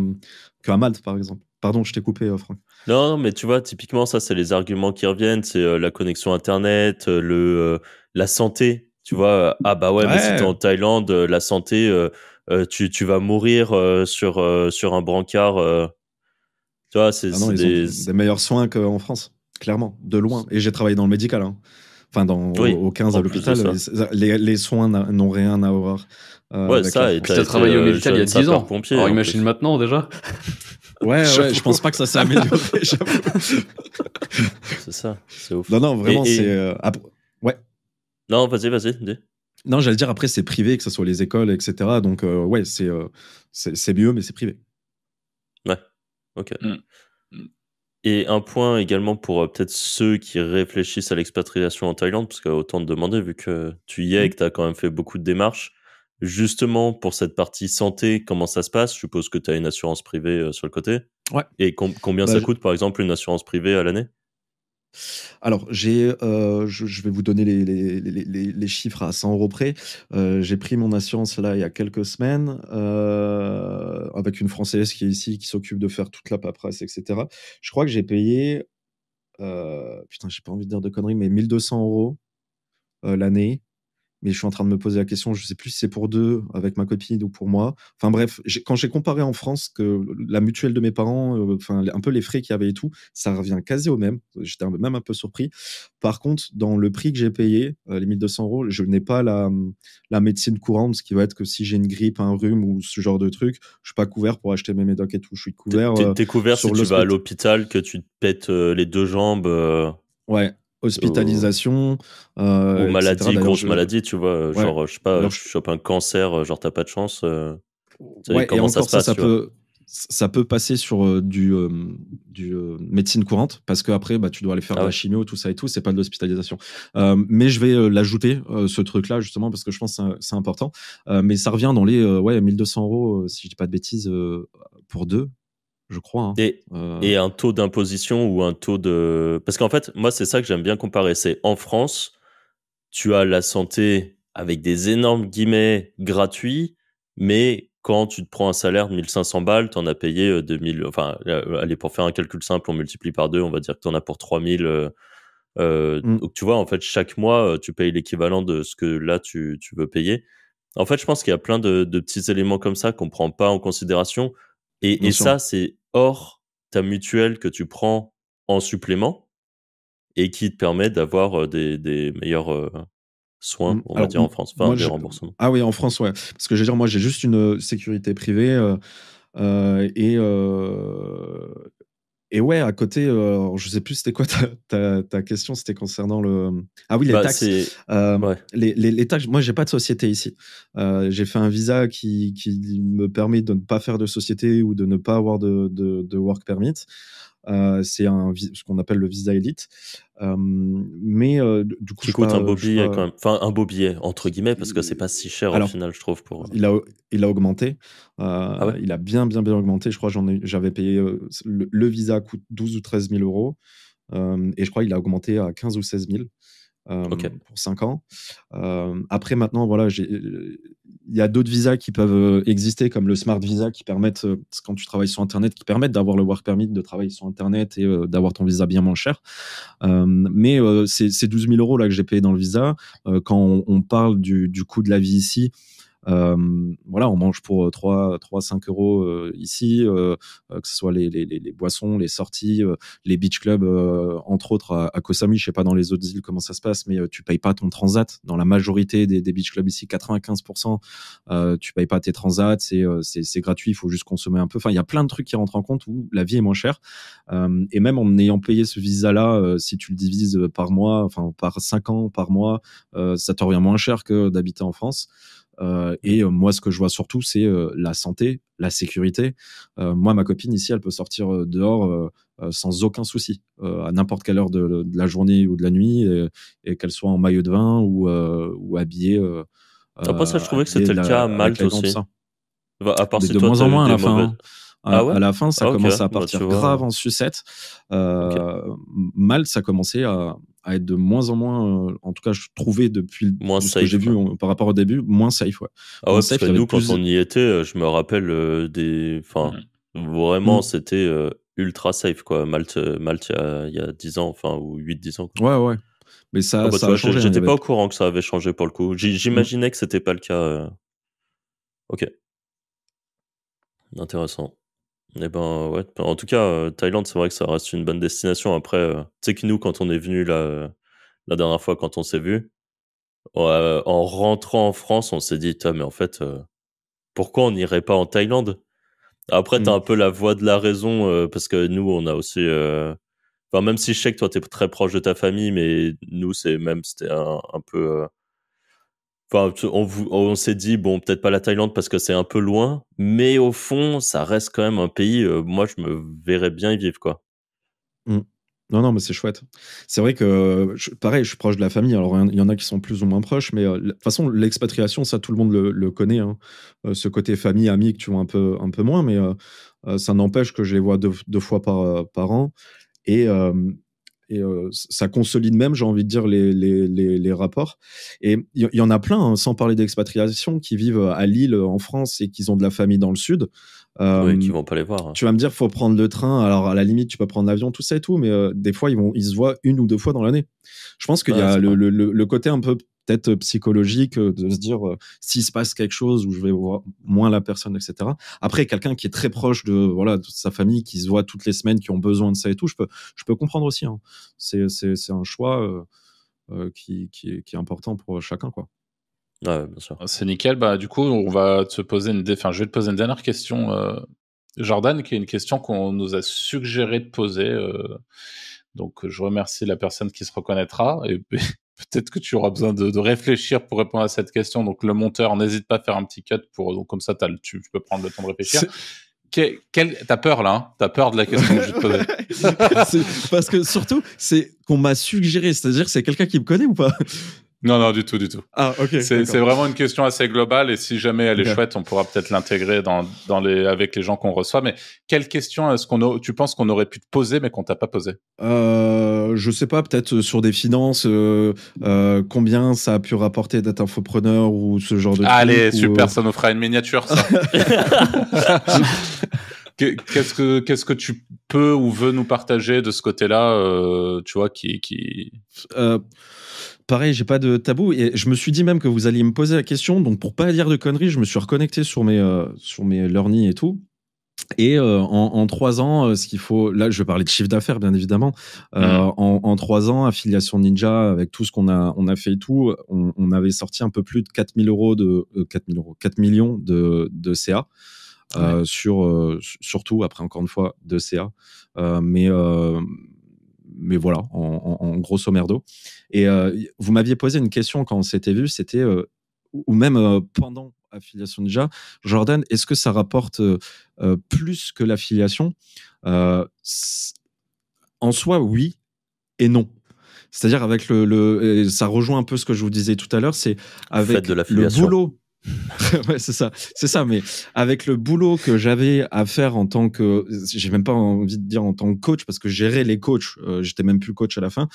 qu'à Malte, par exemple. Pardon, je t'ai coupé, euh, Franck. Non, non, mais tu vois, typiquement, ça, c'est les arguments qui reviennent. C'est euh, la connexion Internet, euh, le, euh, la santé. Tu vois, euh, ah bah ouais, mais si t'es en Thaïlande, euh, la santé, euh, euh, tu, tu vas mourir euh, sur, euh, sur un brancard. euh, Tu vois, c'est Ah des. meilleurs soins qu'en France, clairement, de loin. Et j'ai travaillé dans le médical. hein. Enfin, dans, Oui, au 15 à l'hôpital, les, les soins n'ont rien à voir. euh, Ouais, ça, et t'as travaillé au médical il y a jeune 10 ans. sapeur-pompier, Alors imagine plus. maintenant déjà. Ouais, ouais, je pense pas que ça s'est amélioré. [laughs] C'est ça, c'est ouf. non, non, vraiment, Et- c'est. euh, après-. Non, vas-y, vas-y, dis. Non, j'allais dire, après, c'est privé, que ce soit les écoles, etc. Donc, euh, ouais, c'est euh, c'est c'est mieux, mais c'est privé. Ok. Mm. Mm. Et un point également pour euh, peut-être ceux qui réfléchissent à l'expatriation en Thaïlande, parce qu'il y a autant de demander, vu que tu y es et que tu as quand même fait beaucoup de démarches. Justement, pour cette partie santé, comment ça se passe? Je suppose que tu as une assurance privée euh, sur le côté. Ouais. Et com- combien Bah, ça je- coûte, par exemple, une assurance privée à l'année? Alors, j'ai, euh, je, vais vous donner les, chiffres à 100 euros près. Euh, j'ai pris mon assurance là il y a quelques semaines euh, avec une Française qui est ici, qui s'occupe de faire toute la paperasse, etc. Je crois que j'ai payé, putain, j'ai pas envie de dire de conneries, mais 1200 euros l'année. Mais je suis en train de me poser la question, je sais plus si c'est pour deux avec ma copine ou pour moi. Enfin bref, quand j'ai comparé en France que la mutuelle de mes parents, euh, enfin un peu les frais qu'il y avait et tout, ça revient quasi au même. J'étais même un peu surpris. Par contre, dans le prix que j'ai payé, euh, les 1200 euros, je n'ai pas la, la médecine courante, ce qui va être que si j'ai une grippe, un rhume ou ce genre de truc, je suis pas couvert pour acheter mes médocs et tout. Je suis couvert. t'es- euh, t'es couvert si sur tu vas à l'hôpital, que tu te pètes euh, les deux jambes euh, ouais, hospitalisation. euh, ou maladie, etc. D'ailleurs, grosse je- maladie, tu vois. euh, Ouais. Genre, euh, je sais pas, Alors, je chope un cancer, euh, genre t'as pas de chance. euh, Ouais, et ça se passe peut, ça peut passer sur euh, du, euh, du euh, médecine courante parce qu'après, bah, tu dois aller faire Ah de la chimio, tout ça et tout. C'est pas de l'hospitalisation. Euh, mais je vais euh, l'ajouter, euh, ce truc-là, justement, parce que je pense que c'est- important. Euh, mais ça revient dans les euh, ouais, 1200 euros, euh, si je dis pas de bêtises, euh, pour deux, je crois. hein. Et, Euh, et un taux d'imposition ou un taux de... Parce qu'en fait, moi, c'est ça que j'aime bien comparer. C'est en France, tu as la santé avec des énormes guillemets gratuits, mais quand tu te prends un salaire de 1500 balles, tu en as payé euh, 2000... Enfin, euh, allez, pour faire un calcul simple, on multiplie par deux, on va dire que tu en as pour 3000... Euh, euh, Mm. Donc, tu vois, en fait, chaque mois, euh, tu payes l'équivalent de ce que là, tu, tu veux payer. En fait, je pense qu'il y a plein de, de petits éléments comme ça qu'on prend pas en considération. Et, ça, c'est hors ta mutuelle que tu prends en supplément et qui te permet d'avoir des, des meilleurs euh, soins, Mm. on va dire en France, enfin moi, des je- remboursements. Ah oui, en France, ouais. Parce que je veux dire, moi, j'ai juste une sécurité privée euh, euh, et et ouais, à côté, euh, je sais plus c'était quoi ta, ta, ta question, c'était concernant le ah oui les Bah, taxes. Euh, ouais. les, les, les taxes, moi, j'ai pas de société ici. Euh, j'ai fait un visa qui, qui me permet de ne pas faire de société ou de ne pas avoir de, de, de work permit. Euh, c'est un ce qu'on appelle le visa élite. Euh, mais euh, du coup, qui coûte pas- un beau billet pas- quand même. Enfin, un beau billet, entre guillemets, parce que c'est pas si cher Alors, au final, je trouve. Pour... Il a, il a augmenté. Euh, Ah ouais? Il a bien, bien, bien augmenté. Je crois que j'en ai- j'avais payé. euh, le, le visa coûte 12 ou 13 000 euros. Euh, et je crois qu'il a augmenté à 15 ou 16 000 euh, pour 5 ans. Euh, après, maintenant, voilà, il y a d'autres visas qui peuvent euh, exister, comme le Smart Visa, qui permettent, quand tu travailles sur Internet, qui permettent d'avoir le work permit, de travailler sur Internet et d'avoir ton visa bien moins cher. Mais c'est c'est 12 000 euros là que j'ai payé dans le visa. Quand on, on parle du, du coût de la vie ici, voilà, on mange pour 3, 3 5 euros euh, ici, euh, euh, que ce soit les, les, les, boissons, les sorties, euh, les beach clubs, euh, entre autres à, à Koh. Je sais pas dans les autres îles comment ça se passe, mais euh, tu payes pas ton transat. Dans la majorité des, des beach clubs ici, 95%, euh, tu payes pas tes transats, c'est euh, gratuit, il faut juste consommer un peu. Enfin, il y a plein de trucs qui rentrent en compte où la vie est moins chère. Euh, et même en ayant payé ce visa-là, euh, si tu le divises par mois, enfin par 5 ans par mois, euh, ça te revient moins cher que d'habiter en France. Euh, et euh, moi, ce que je vois surtout, c'est euh, la santé, la sécurité. Euh, moi, ma copine ici, elle peut sortir dehors euh, sans aucun souci, euh, à n'importe quelle heure de, de la journée ou de la nuit, et, et qu'elle soit en maillot de bain ou, euh, ou habillée. euh, Après, ça, je trouvais que c'était le cas à Malte aussi. Bah, à part Mais si de toi, moins en moins à la fin. hein. À, Ah ouais à la fin, ça Ah, commence à Bah, partir vois. grave en sucette. Euh, Malte, ça commençait à, à être de moins en moins, euh, en tout cas, je trouvais depuis le- Moins ce safe, que j'ai vu par rapport au début, moins safe. Ouais. Ah ouais, safe, nous, quand plus- on y était, euh, je me rappelle euh, des. Enfin, Mhm. vraiment, Mm. c'était euh, ultra safe, quoi. Malte, Malte il y a, il y a 10 ans, enfin, ou 8-10 ans. quoi. Ouais, ouais. Mais ça, Ah bah, tu ça vois, a changé. hein, J'étais y pas avait- au courant que ça avait changé pour le coup. J- J'imaginais que c'était pas le cas. euh. Ok. Intéressant. Eh ben ouais, en tout cas, Thaïlande, c'est vrai que ça reste une bonne destination. Après, tu sais que nous, quand on est venu la dernière fois, quand on s'est vu, en rentrant en France, on s'est dit, mais en fait, pourquoi on n'irait pas en Thaïlande? Après, tu as mmh. un peu la voix de la raison, parce que nous, on a aussi... Enfin, même si je sais que toi, tu es très proche de ta famille, mais nous, c'est même, c'était un, peu... On, s'est dit, bon, peut-être pas la Thaïlande parce que c'est un peu loin, mais au fond, ça reste quand même un pays, moi, je me verrais bien y vivre, quoi. Mmh. Non, non, mais c'est chouette. C'est vrai que, pareil, je suis proche de la famille. Alors, il y en a qui sont plus ou moins proches, mais de toute façon, l'expatriation, ça, tout le monde le, connaît. Hein. ce côté famille, amis que tu vois un peu, un peu moins, mais ça n'empêche que je les vois deux, fois par, par an. Et, et ça consolide même, j'ai envie de dire, les, les, les, rapports. Et il y, en a plein, hein, sans parler d'expatriation, qui vivent à Lille, en France, et qui ont de la famille dans le sud. oui, qui vont pas les voir. Hein. Tu vas me dire, faut prendre le train. Alors à la limite, tu peux prendre l'avion, tout ça et tout, mais des fois, ils vont, ils se voient une ou deux fois dans l'année. Je pense qu'il y a le, le, le, côté un peu peut-être psychologique euh, de se dire euh, s'il se passe quelque chose où je vais voir moins la personne, etc. Après, quelqu'un qui est très proche de voilà de sa famille, qui se voit toutes les semaines, qui ont besoin de ça et tout, je peux je peux comprendre aussi. Hein. C'est c'est un choix euh, qui, qui, est, qui est important pour chacun quoi. Ouais, bien sûr. C'est nickel. Bah, du coup, on va te poser une, enfin, je vais te poser une dernière question, Jordan, qui est une question qu'on nous a suggéré de poser. Donc, je remercie la personne qui se reconnaîtra. Et peut-être que tu auras besoin de, réfléchir pour répondre à cette question. Donc le monteur, n'hésite pas à faire un petit cut pour donc comme ça as tu, peux prendre le temps de réfléchir. T'as peur là hein? T'as peur de la question que je te posais [laughs] Parce que surtout, c'est qu'on m'a suggéré, c'est-à-dire c'est quelqu'un qui me connaît ou pas? Non, non, du tout, du tout. Ah, ok. C'est vraiment une question assez globale et si jamais elle est chouette, on pourra peut-être l'intégrer dans, dans les, avec les gens qu'on reçoit. Mais quelle question est-ce qu'on tu penses qu'on aurait pu te poser mais qu'on t'a pas posé? Euh, Je sais pas, peut-être sur des finances, euh, euh, combien ça a pu rapporter d'être infopreneur ou ce genre de Allez, super, euh, ça nous fera une miniature, ça. [laughs] qu'est-ce que qu'est-ce que tu peux ou veux nous partager de ce côté-là, euh, tu vois, qui qui euh, pareil, j'ai pas de tabou. Et je me suis dit même que vous alliez me poser la question. Donc, pour pas dire de conneries, je me suis reconnecté sur mes, euh, sur mes learning et tout. Et euh, en, trois ans, euh, ce qu'il faut, là, je vais parler de chiffre d'affaires, bien évidemment. Mmh. En, trois ans, affiliation Ninja, avec tout ce qu'on a, on a fait et tout, on, avait sorti un peu plus de 4000 euros de 4000 euros, 4 millions de, de CA. sur surtout après encore une fois de CA mais mais voilà, en, grosso merdo. Et euh, vous m'aviez posé une question quand on s'était vu, c'était, euh, ou même euh, pendant affiliation déjà, Jordan, est-ce que ça rapporte plus que l'affiliation? En soi, oui et non. C'est-à-dire avec le, ça rejoint un peu ce que je vous disais tout à l'heure, c'est avec le boulot [laughs] ouais, c'est ça, c'est ça. Mais avec le boulot que j'avais à faire en tant que, j'ai même pas envie de dire en tant que coach parce que gérer les coachs, euh, j'étais même plus coach à la fin.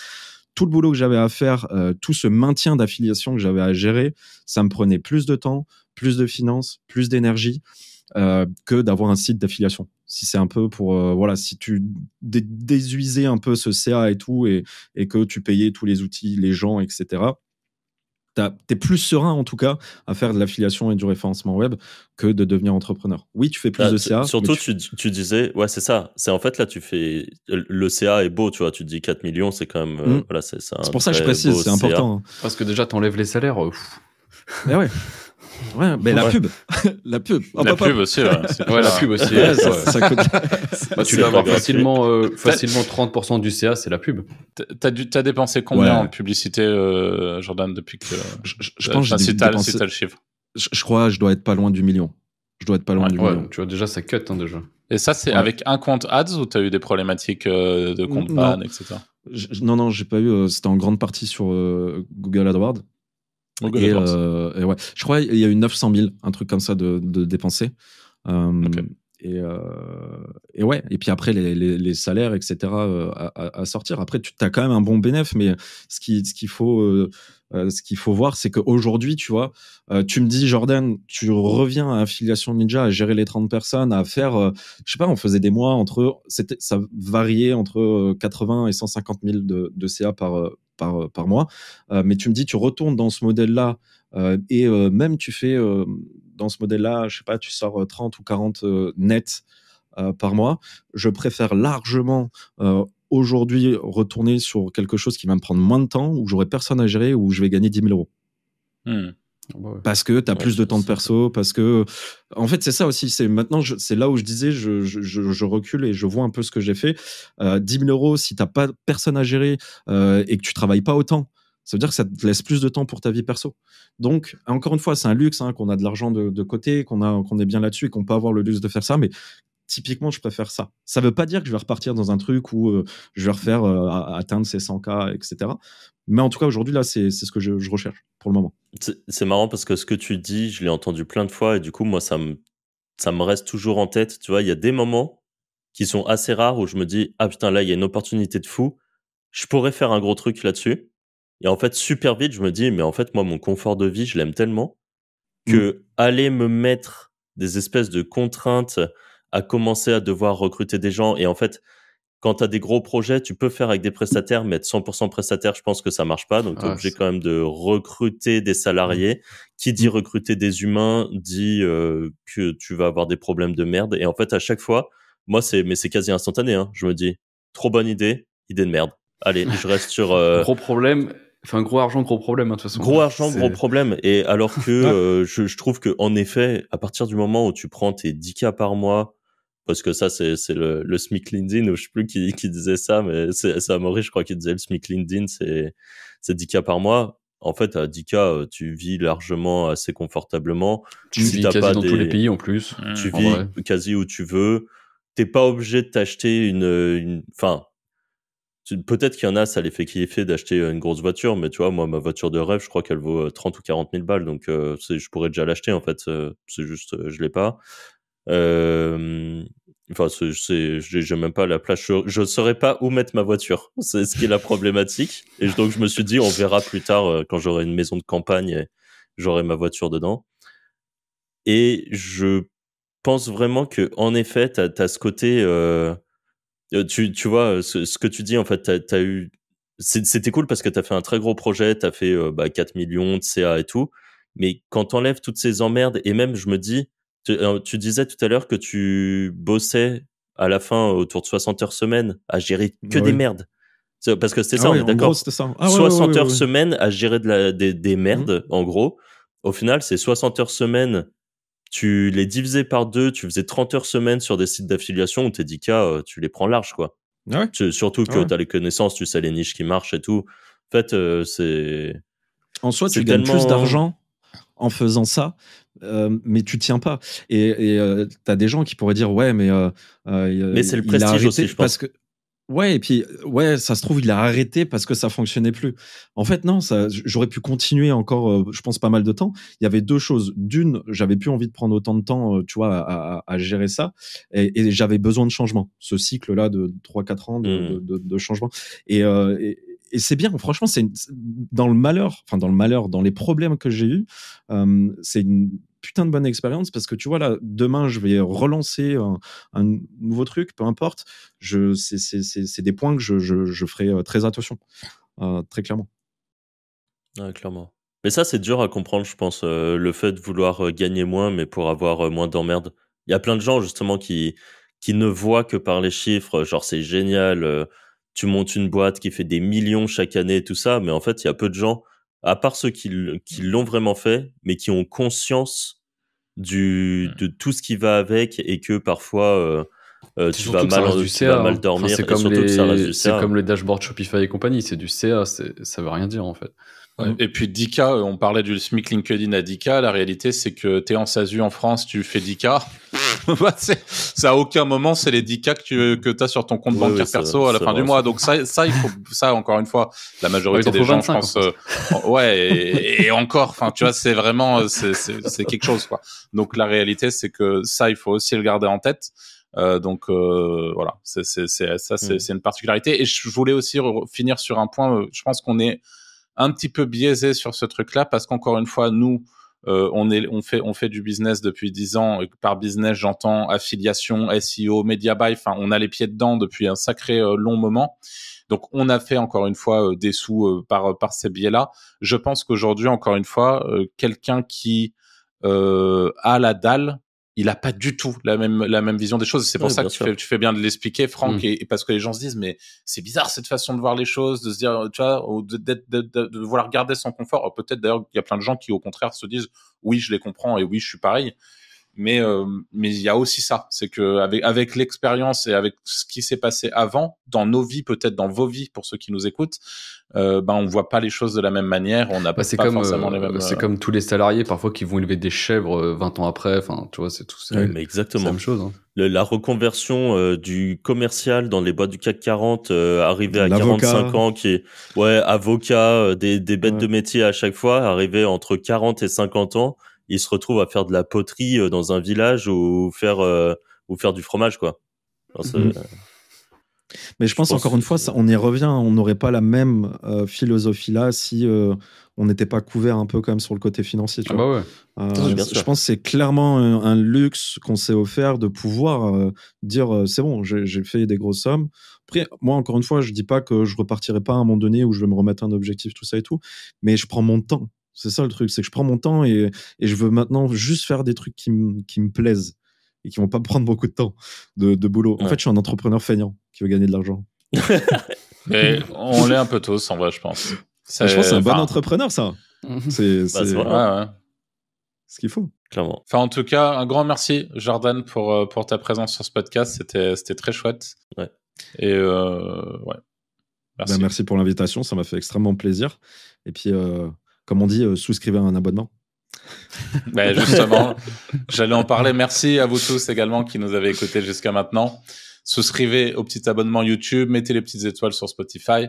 Tout le boulot que j'avais à faire, euh, tout ce maintien d'affiliation que j'avais à gérer, ça me prenait plus de temps, plus de finances, plus d'énergie euh, que d'avoir un site d'affiliation. Si c'est un peu pour, voilà, si tu désuisais un peu ce CA et tout et, et que tu payais tous les outils, les gens, etc tu es plus serein en tout cas à faire de l'affiliation et du référencement web que de devenner entrepreneur. Oui, tu fais plus de CA. Surtout, tu... disais, ouais, c'est ça. C'est en fait là, tu fais le CA est beau, tu vois. Tu te dis 4 millions, c'est quand même. Euh, mm. voilà, c'est pour ça que je précise, c'est important. Hein. Parce que déjà, tu enlèves les salaires. Eh ouais. [laughs] Ouais, mais la [laughs] pub. la pub. [laughs] la pub aussi, ouais. ouais la pub aussi. ça, coûte... [laughs] bah, tu dois avoir facilement, euh, facilement 30% du CA, c'est la pub. T'as as dépensé combien en publicité, euh, Jordan, depuis que. Je, je pense que si t'as dépensé... le chiffre. Je, je, crois je dois être pas loin du million. Je dois être pas loin du million. Tu vois, déjà, ça cut, hein, déjà. Et ça, c'est avec un compte ads ou t'as eu des problématiques euh, de compte ban, etc. non, non, j'ai pas eu. C'était en grande partie sur Google AdWords. Et, euh, et, ouais. Je crois qu'il y a eu 900 000, un truc comme ça de, de dépenser. Euh, et, euh, et, ouais, et puis après, les, les, les salaires, etc., euh, à, à, sortir. Après, tu as quand même un bon bénéfice, mais ce qu'il ce qu'il faut, euh, ce qu'il faut voir, c'est qu'aujourd'hui, tu vois, tu me dis, Jordan, tu reviens à Affiliation Ninja, à gérer les 30 personnes, à faire, je sais pas, on faisait des mois entre, ça variait entre 80 et 150 000 de, de CA par, par, par mois. mais tu me dis, tu retournes dans ce modèle-là et même tu fais dans ce modèle-là, je sais pas, tu sors 30 ou 40 nets par mois, je préfère largement aujourd'hui retourner sur quelque chose qui va me prendre moins de temps, où j'aurai personne à gérer, où je vais gagner 10 000 euros. Hmm. Ah bah parce que tu as plus de temps de perso, parce que. En fait, c'est ça aussi. C'est maintenant, c'est là où je disais, je, je, je, recule et je vois un peu ce que j'ai fait. Euh, 10 000 euros, si tu pas personne à gérer euh, et que tu travailles pas autant, ça veut dire que ça te laisse plus de temps pour ta vie perso. Donc, encore une fois, c'est un luxe hein, qu'on a de l'argent de, de, côté, qu'on a qu'on est bien là-dessus et qu'on peut avoir le luxe de faire ça. Mais typiquement, je préfère ça. Ça veut pas dire que je vais repartir dans un truc où euh, je vais refaire euh, atteindre ces 100K, etc. Mais en tout cas, aujourd'hui, là, c'est ce que je, recherche pour le moment. C'est marrant parce que ce que tu dis, je l'ai entendu plein de fois et du coup, moi, ça me, ça me reste toujours en tête. Tu vois, il y a des moments qui sont assez rares où je me dis, ah putain, là, il y a une opportunité de fou. Je pourrais faire un gros truc là-dessus. Et en fait, super vite, je me dis, mais en fait, moi, mon confort de vie, je l'aime tellement que mm. aller me mettre des espèces de contraintes à commencer à devoir recruter des gens. Et en fait, quand tu as des gros projets, tu peux faire avec des prestataires, mais être 100% prestataire, je pense que ça marche pas. Donc, tu es obligé quand même de recruter des salariés. Qui dit recruter des humains dit euh, que tu vas avoir des problèmes de merde. Et en fait, à chaque fois, moi, c'est mais c'est quasi instantané. Hein. Je me dis, trop bonne idée, idée de merde. Allez, je reste sur. [laughs] Euh... gros problème. Enfin, gros argent, gros problème, hein, de toute façon. Gros argent, gros problème. Et alors que [laughs] euh, je, je, trouve que, en effet, à partir du moment où tu prends tes 10K par mois, parce que ça c'est c'est le, le SMIC LinkedIn ou je sais plus qui, qui disait ça mais c'est c'est Amaury je crois qui disait le SMIC LinkedIn c'est c'est 10 k par mois. En fait à 10 k euh, tu vis largement assez confortablement. Tu vis quasi pas dans tous les pays en plus tu vis quasi où tu veux. T'es pas obligé de t'acheter une enfin peut-être qu'il y en a ça les fait kiffer d'acheter une grosse voiture mais tu vois moi ma voiture de rêve je crois qu'elle vaut 30 ou 40 000 balles donc euh, je pourrais déjà l'acheter en fait c'est juste je l'ai pas. Euh, enfin, j'ai même pas la place. Je, ne saurais pas où mettre ma voiture. C'est ce qui est la problématique. Et donc, je me suis dit, on verra plus tard euh, quand j'aurai une maison de campagne et j'aurai ma voiture dedans. Et je pense vraiment que, en effet, tu as, ce côté. Euh, tu, tu vois, ce, que tu dis, en fait, tu as, eu. C'était cool parce que tu as fait un très gros projet, tu as fait bah, 4 millions de CA et tout. Mais quand t'enlèves toutes ces emmerdes, et même, je me dis, euh, tu, disais tout à l'heure que tu bossais à la fin autour de 60 heures semaine à gérer que des merdes. Parce que c'était ah ça, on est d'accord. 60 ah heures semaine à gérer de la, des, des mmh. merdes, en gros. Au final, c'est 60 heures semaine. Tu les divisais par deux, tu faisais 30 heures semaine sur des sites d'affiliation où tes 10 cas, tu les prends large, quoi. Ah surtout que tu as les connaissances, tu sais les niches qui marchent et tout. En fait, euh, c'est. En soi, tu gagnes plus d'argent en faisant ça, euh, mais tu tiens pas. Et euh, tu as des gens qui pourraient dire ouais, mais euh, mais c'est le prestige aussi, je pense. Parce que ouais, et puis ouais, ça se trouve il a arrêté parce que ça fonctionnait plus. En fait non, ça, j'aurais pu continuer encore, je pense pas mal de temps. Il y avait deux choses. D'une, j'avais plus envie de prendre autant de temps, tu vois, à, à, gérer ça, et, j'avais besoin de changement. Ce cycle là de 3-4 ans de, mmh. de, de, changement. Et, et et c'est bien, franchement, c'est dans le malheur, enfin dans le malheur, dans les problèmes que j'ai eus, euh, c'est une putain de bonne expérience parce que tu vois là, demain je vais relancer un, nouveau truc, peu importe. C'est des points que je, je, ferai euh, très attention, euh, très clairement. clairement. Mais ça, c'est dur à comprendre, je pense, le fait de vouloir gagner moins, mais pour avoir moins d'emmerdes. Il y a plein de gens justement qui qui ne voient que par les chiffres, genre c'est génial tu montes une boîte qui fait des millions chaque année et tout ça, mais en fait, il y a peu de gens, à part ceux qui, qui l'ont vraiment fait, mais qui ont conscience du, de tout ce qui va avec et que parfois euh, euh, tu, vas mal, tu vas mal dormir. c'est comme, les, comme le dashboard Shopify et compagnie, c'est du CA, ça veut rien dire en fait. Et puis 10K, on parlait du SMIC LinkedIn à 10K. La réalité, c'est que tu es en SASU en France, tu fais 10K. [laughs] Bah, c'est à aucun moment, c'est les 10K que tu que as sur ton compte bancaire perso à la fin du mois. Donc ça, ça, il faut, ça, encore une fois, la majorité des gens, je pense, euh, ouais, et, encore, enfin, tu vois, c'est vraiment, c'est quelque chose, quoi. Donc la réalité, c'est que ça, il faut aussi le garder en tête. Euh, donc euh, voilà, c'est ça, mm. c'est une particularité. Et je voulais aussi finir sur un point. Je pense qu'on est un petit peu biaisé sur ce truc-là parce qu'encore une fois, nous, euh, on, est, on, fait, on fait du business depuis 10 ans. Par business, j'entends affiliation, SEO, media buy. Enfin, on a les pieds dedans depuis un sacré euh, long moment. Donc, on a fait encore une fois euh, des sous par, par ces biais-là. Je pense qu'aujourd'hui, encore une fois, quelqu'un qui a la dalle il a pas du tout la même la même vision des choses. C'est pour ça que tu fais, tu fais bien de l'expliquer, Franck, Mm. et, et parce que les gens se disent mais c'est bizarre cette façon de voir les choses, de se dire tu vois, ou de, de, de, de- de vouloir garder son confort. Peut-être d'ailleurs il y a plein de gens qui au contraire se disent oui je les comprends et oui je suis pareil. Mais euh, mais il y a aussi ça, c'est que avec avec l'expérience et avec ce qui s'est passé avant dans nos vies, peut-être dans vos vies pour ceux qui nous écoutent, euh, ben on voit pas les choses de la même manière, on n'a Bah, c'est pas comme, forcément euh, les mêmes. c'est euh, comme tous les salariés parfois qui vont élever des chèvres euh, 20 ans après. Enfin, tu vois, c'est tout. Ouais, c'est mais la exactement. même chose. hein. Le- la reconversion euh, du commercial dans les boîtes du CAC 40, euh, arrivé à L'avocat. 45 ans, qui est ouais avocat, euh, des, des bêtes Ouais. de métier à chaque fois, arrivé entre 40 et 50 ans, il se retrouve à faire de la poterie euh, dans un village ou faire euh, ou faire du fromage quoi. Mhm. Mais je pense, pense encore une fois, ça, on y revient. On n'aurait pas la même euh, philosophie là si euh, on n'était pas couvert un peu quand même sur le côté financier. Tu Ah vois. bah ouais. Euh, je pense que c'est clairement un, un luxe qu'on s'est offert de pouvoir euh, dire euh, c'est bon, j'ai j'ai fait des grosses sommes. Après, moi, encore une fois, je dis pas que je repartirai pas à un moment donné où je vais me remettre un objectif, tout ça et tout, mais je prends mon temps. C'est ça le truc, c'est que je prends mon temps et, et je veux maintenant juste faire des trucs qui, me- qui me plaisent et qui vont pas me prendre beaucoup de temps de, de boulot. En Ouais. fait, je suis un entrepreneur feignant qui veut gagner de l'argent. [laughs] Mais on l'est un peu tous en vrai, je pense. Je pense que c'est un bon entrepreneur, ça. C'est c'est Bah. Ouais, ouais. ce qu'il faut. clairement. Enfin, en tout cas, un grand merci, Jordan, pour, euh, pour ta présence sur ce podcast. C'était, c'était très chouette. Ouais. Et euh, ouais. Merci. Bah, merci pour l'invitation, ça m'a fait extrêmement plaisir. Et puis, euh, comme on dit, euh, souscrivez à un abonnement. [laughs] Ben, justement, j'allais en parler. Merci à vous tous également qui nous avez écoutés jusqu'à maintenant. Souscrivez au petit abonnement YouTube, mettez les petites étoiles sur Spotify.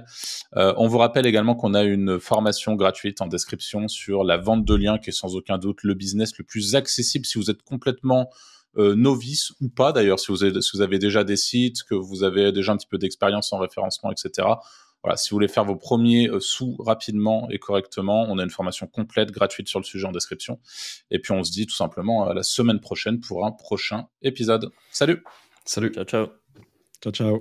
Euh, on vous rappelle également qu'on a une formation gratuite en description sur la vente de liens, qui est sans aucun doute le business le plus accessible si vous êtes complètement euh, novice ou pas d'ailleurs, si vous, avez, si vous avez déjà des sites, que vous avez déjà un petit peu d'expérience en référencement, etc. Voilà, si vous voulez faire vos premiers euh, sous rapidement et correctement, on a une formation complète gratuite sur le sujet en description. Et puis on se dit tout simplement à la semaine prochaine pour un prochain épisode. Salut Salut. Ciao ciao. Ciao, ciao.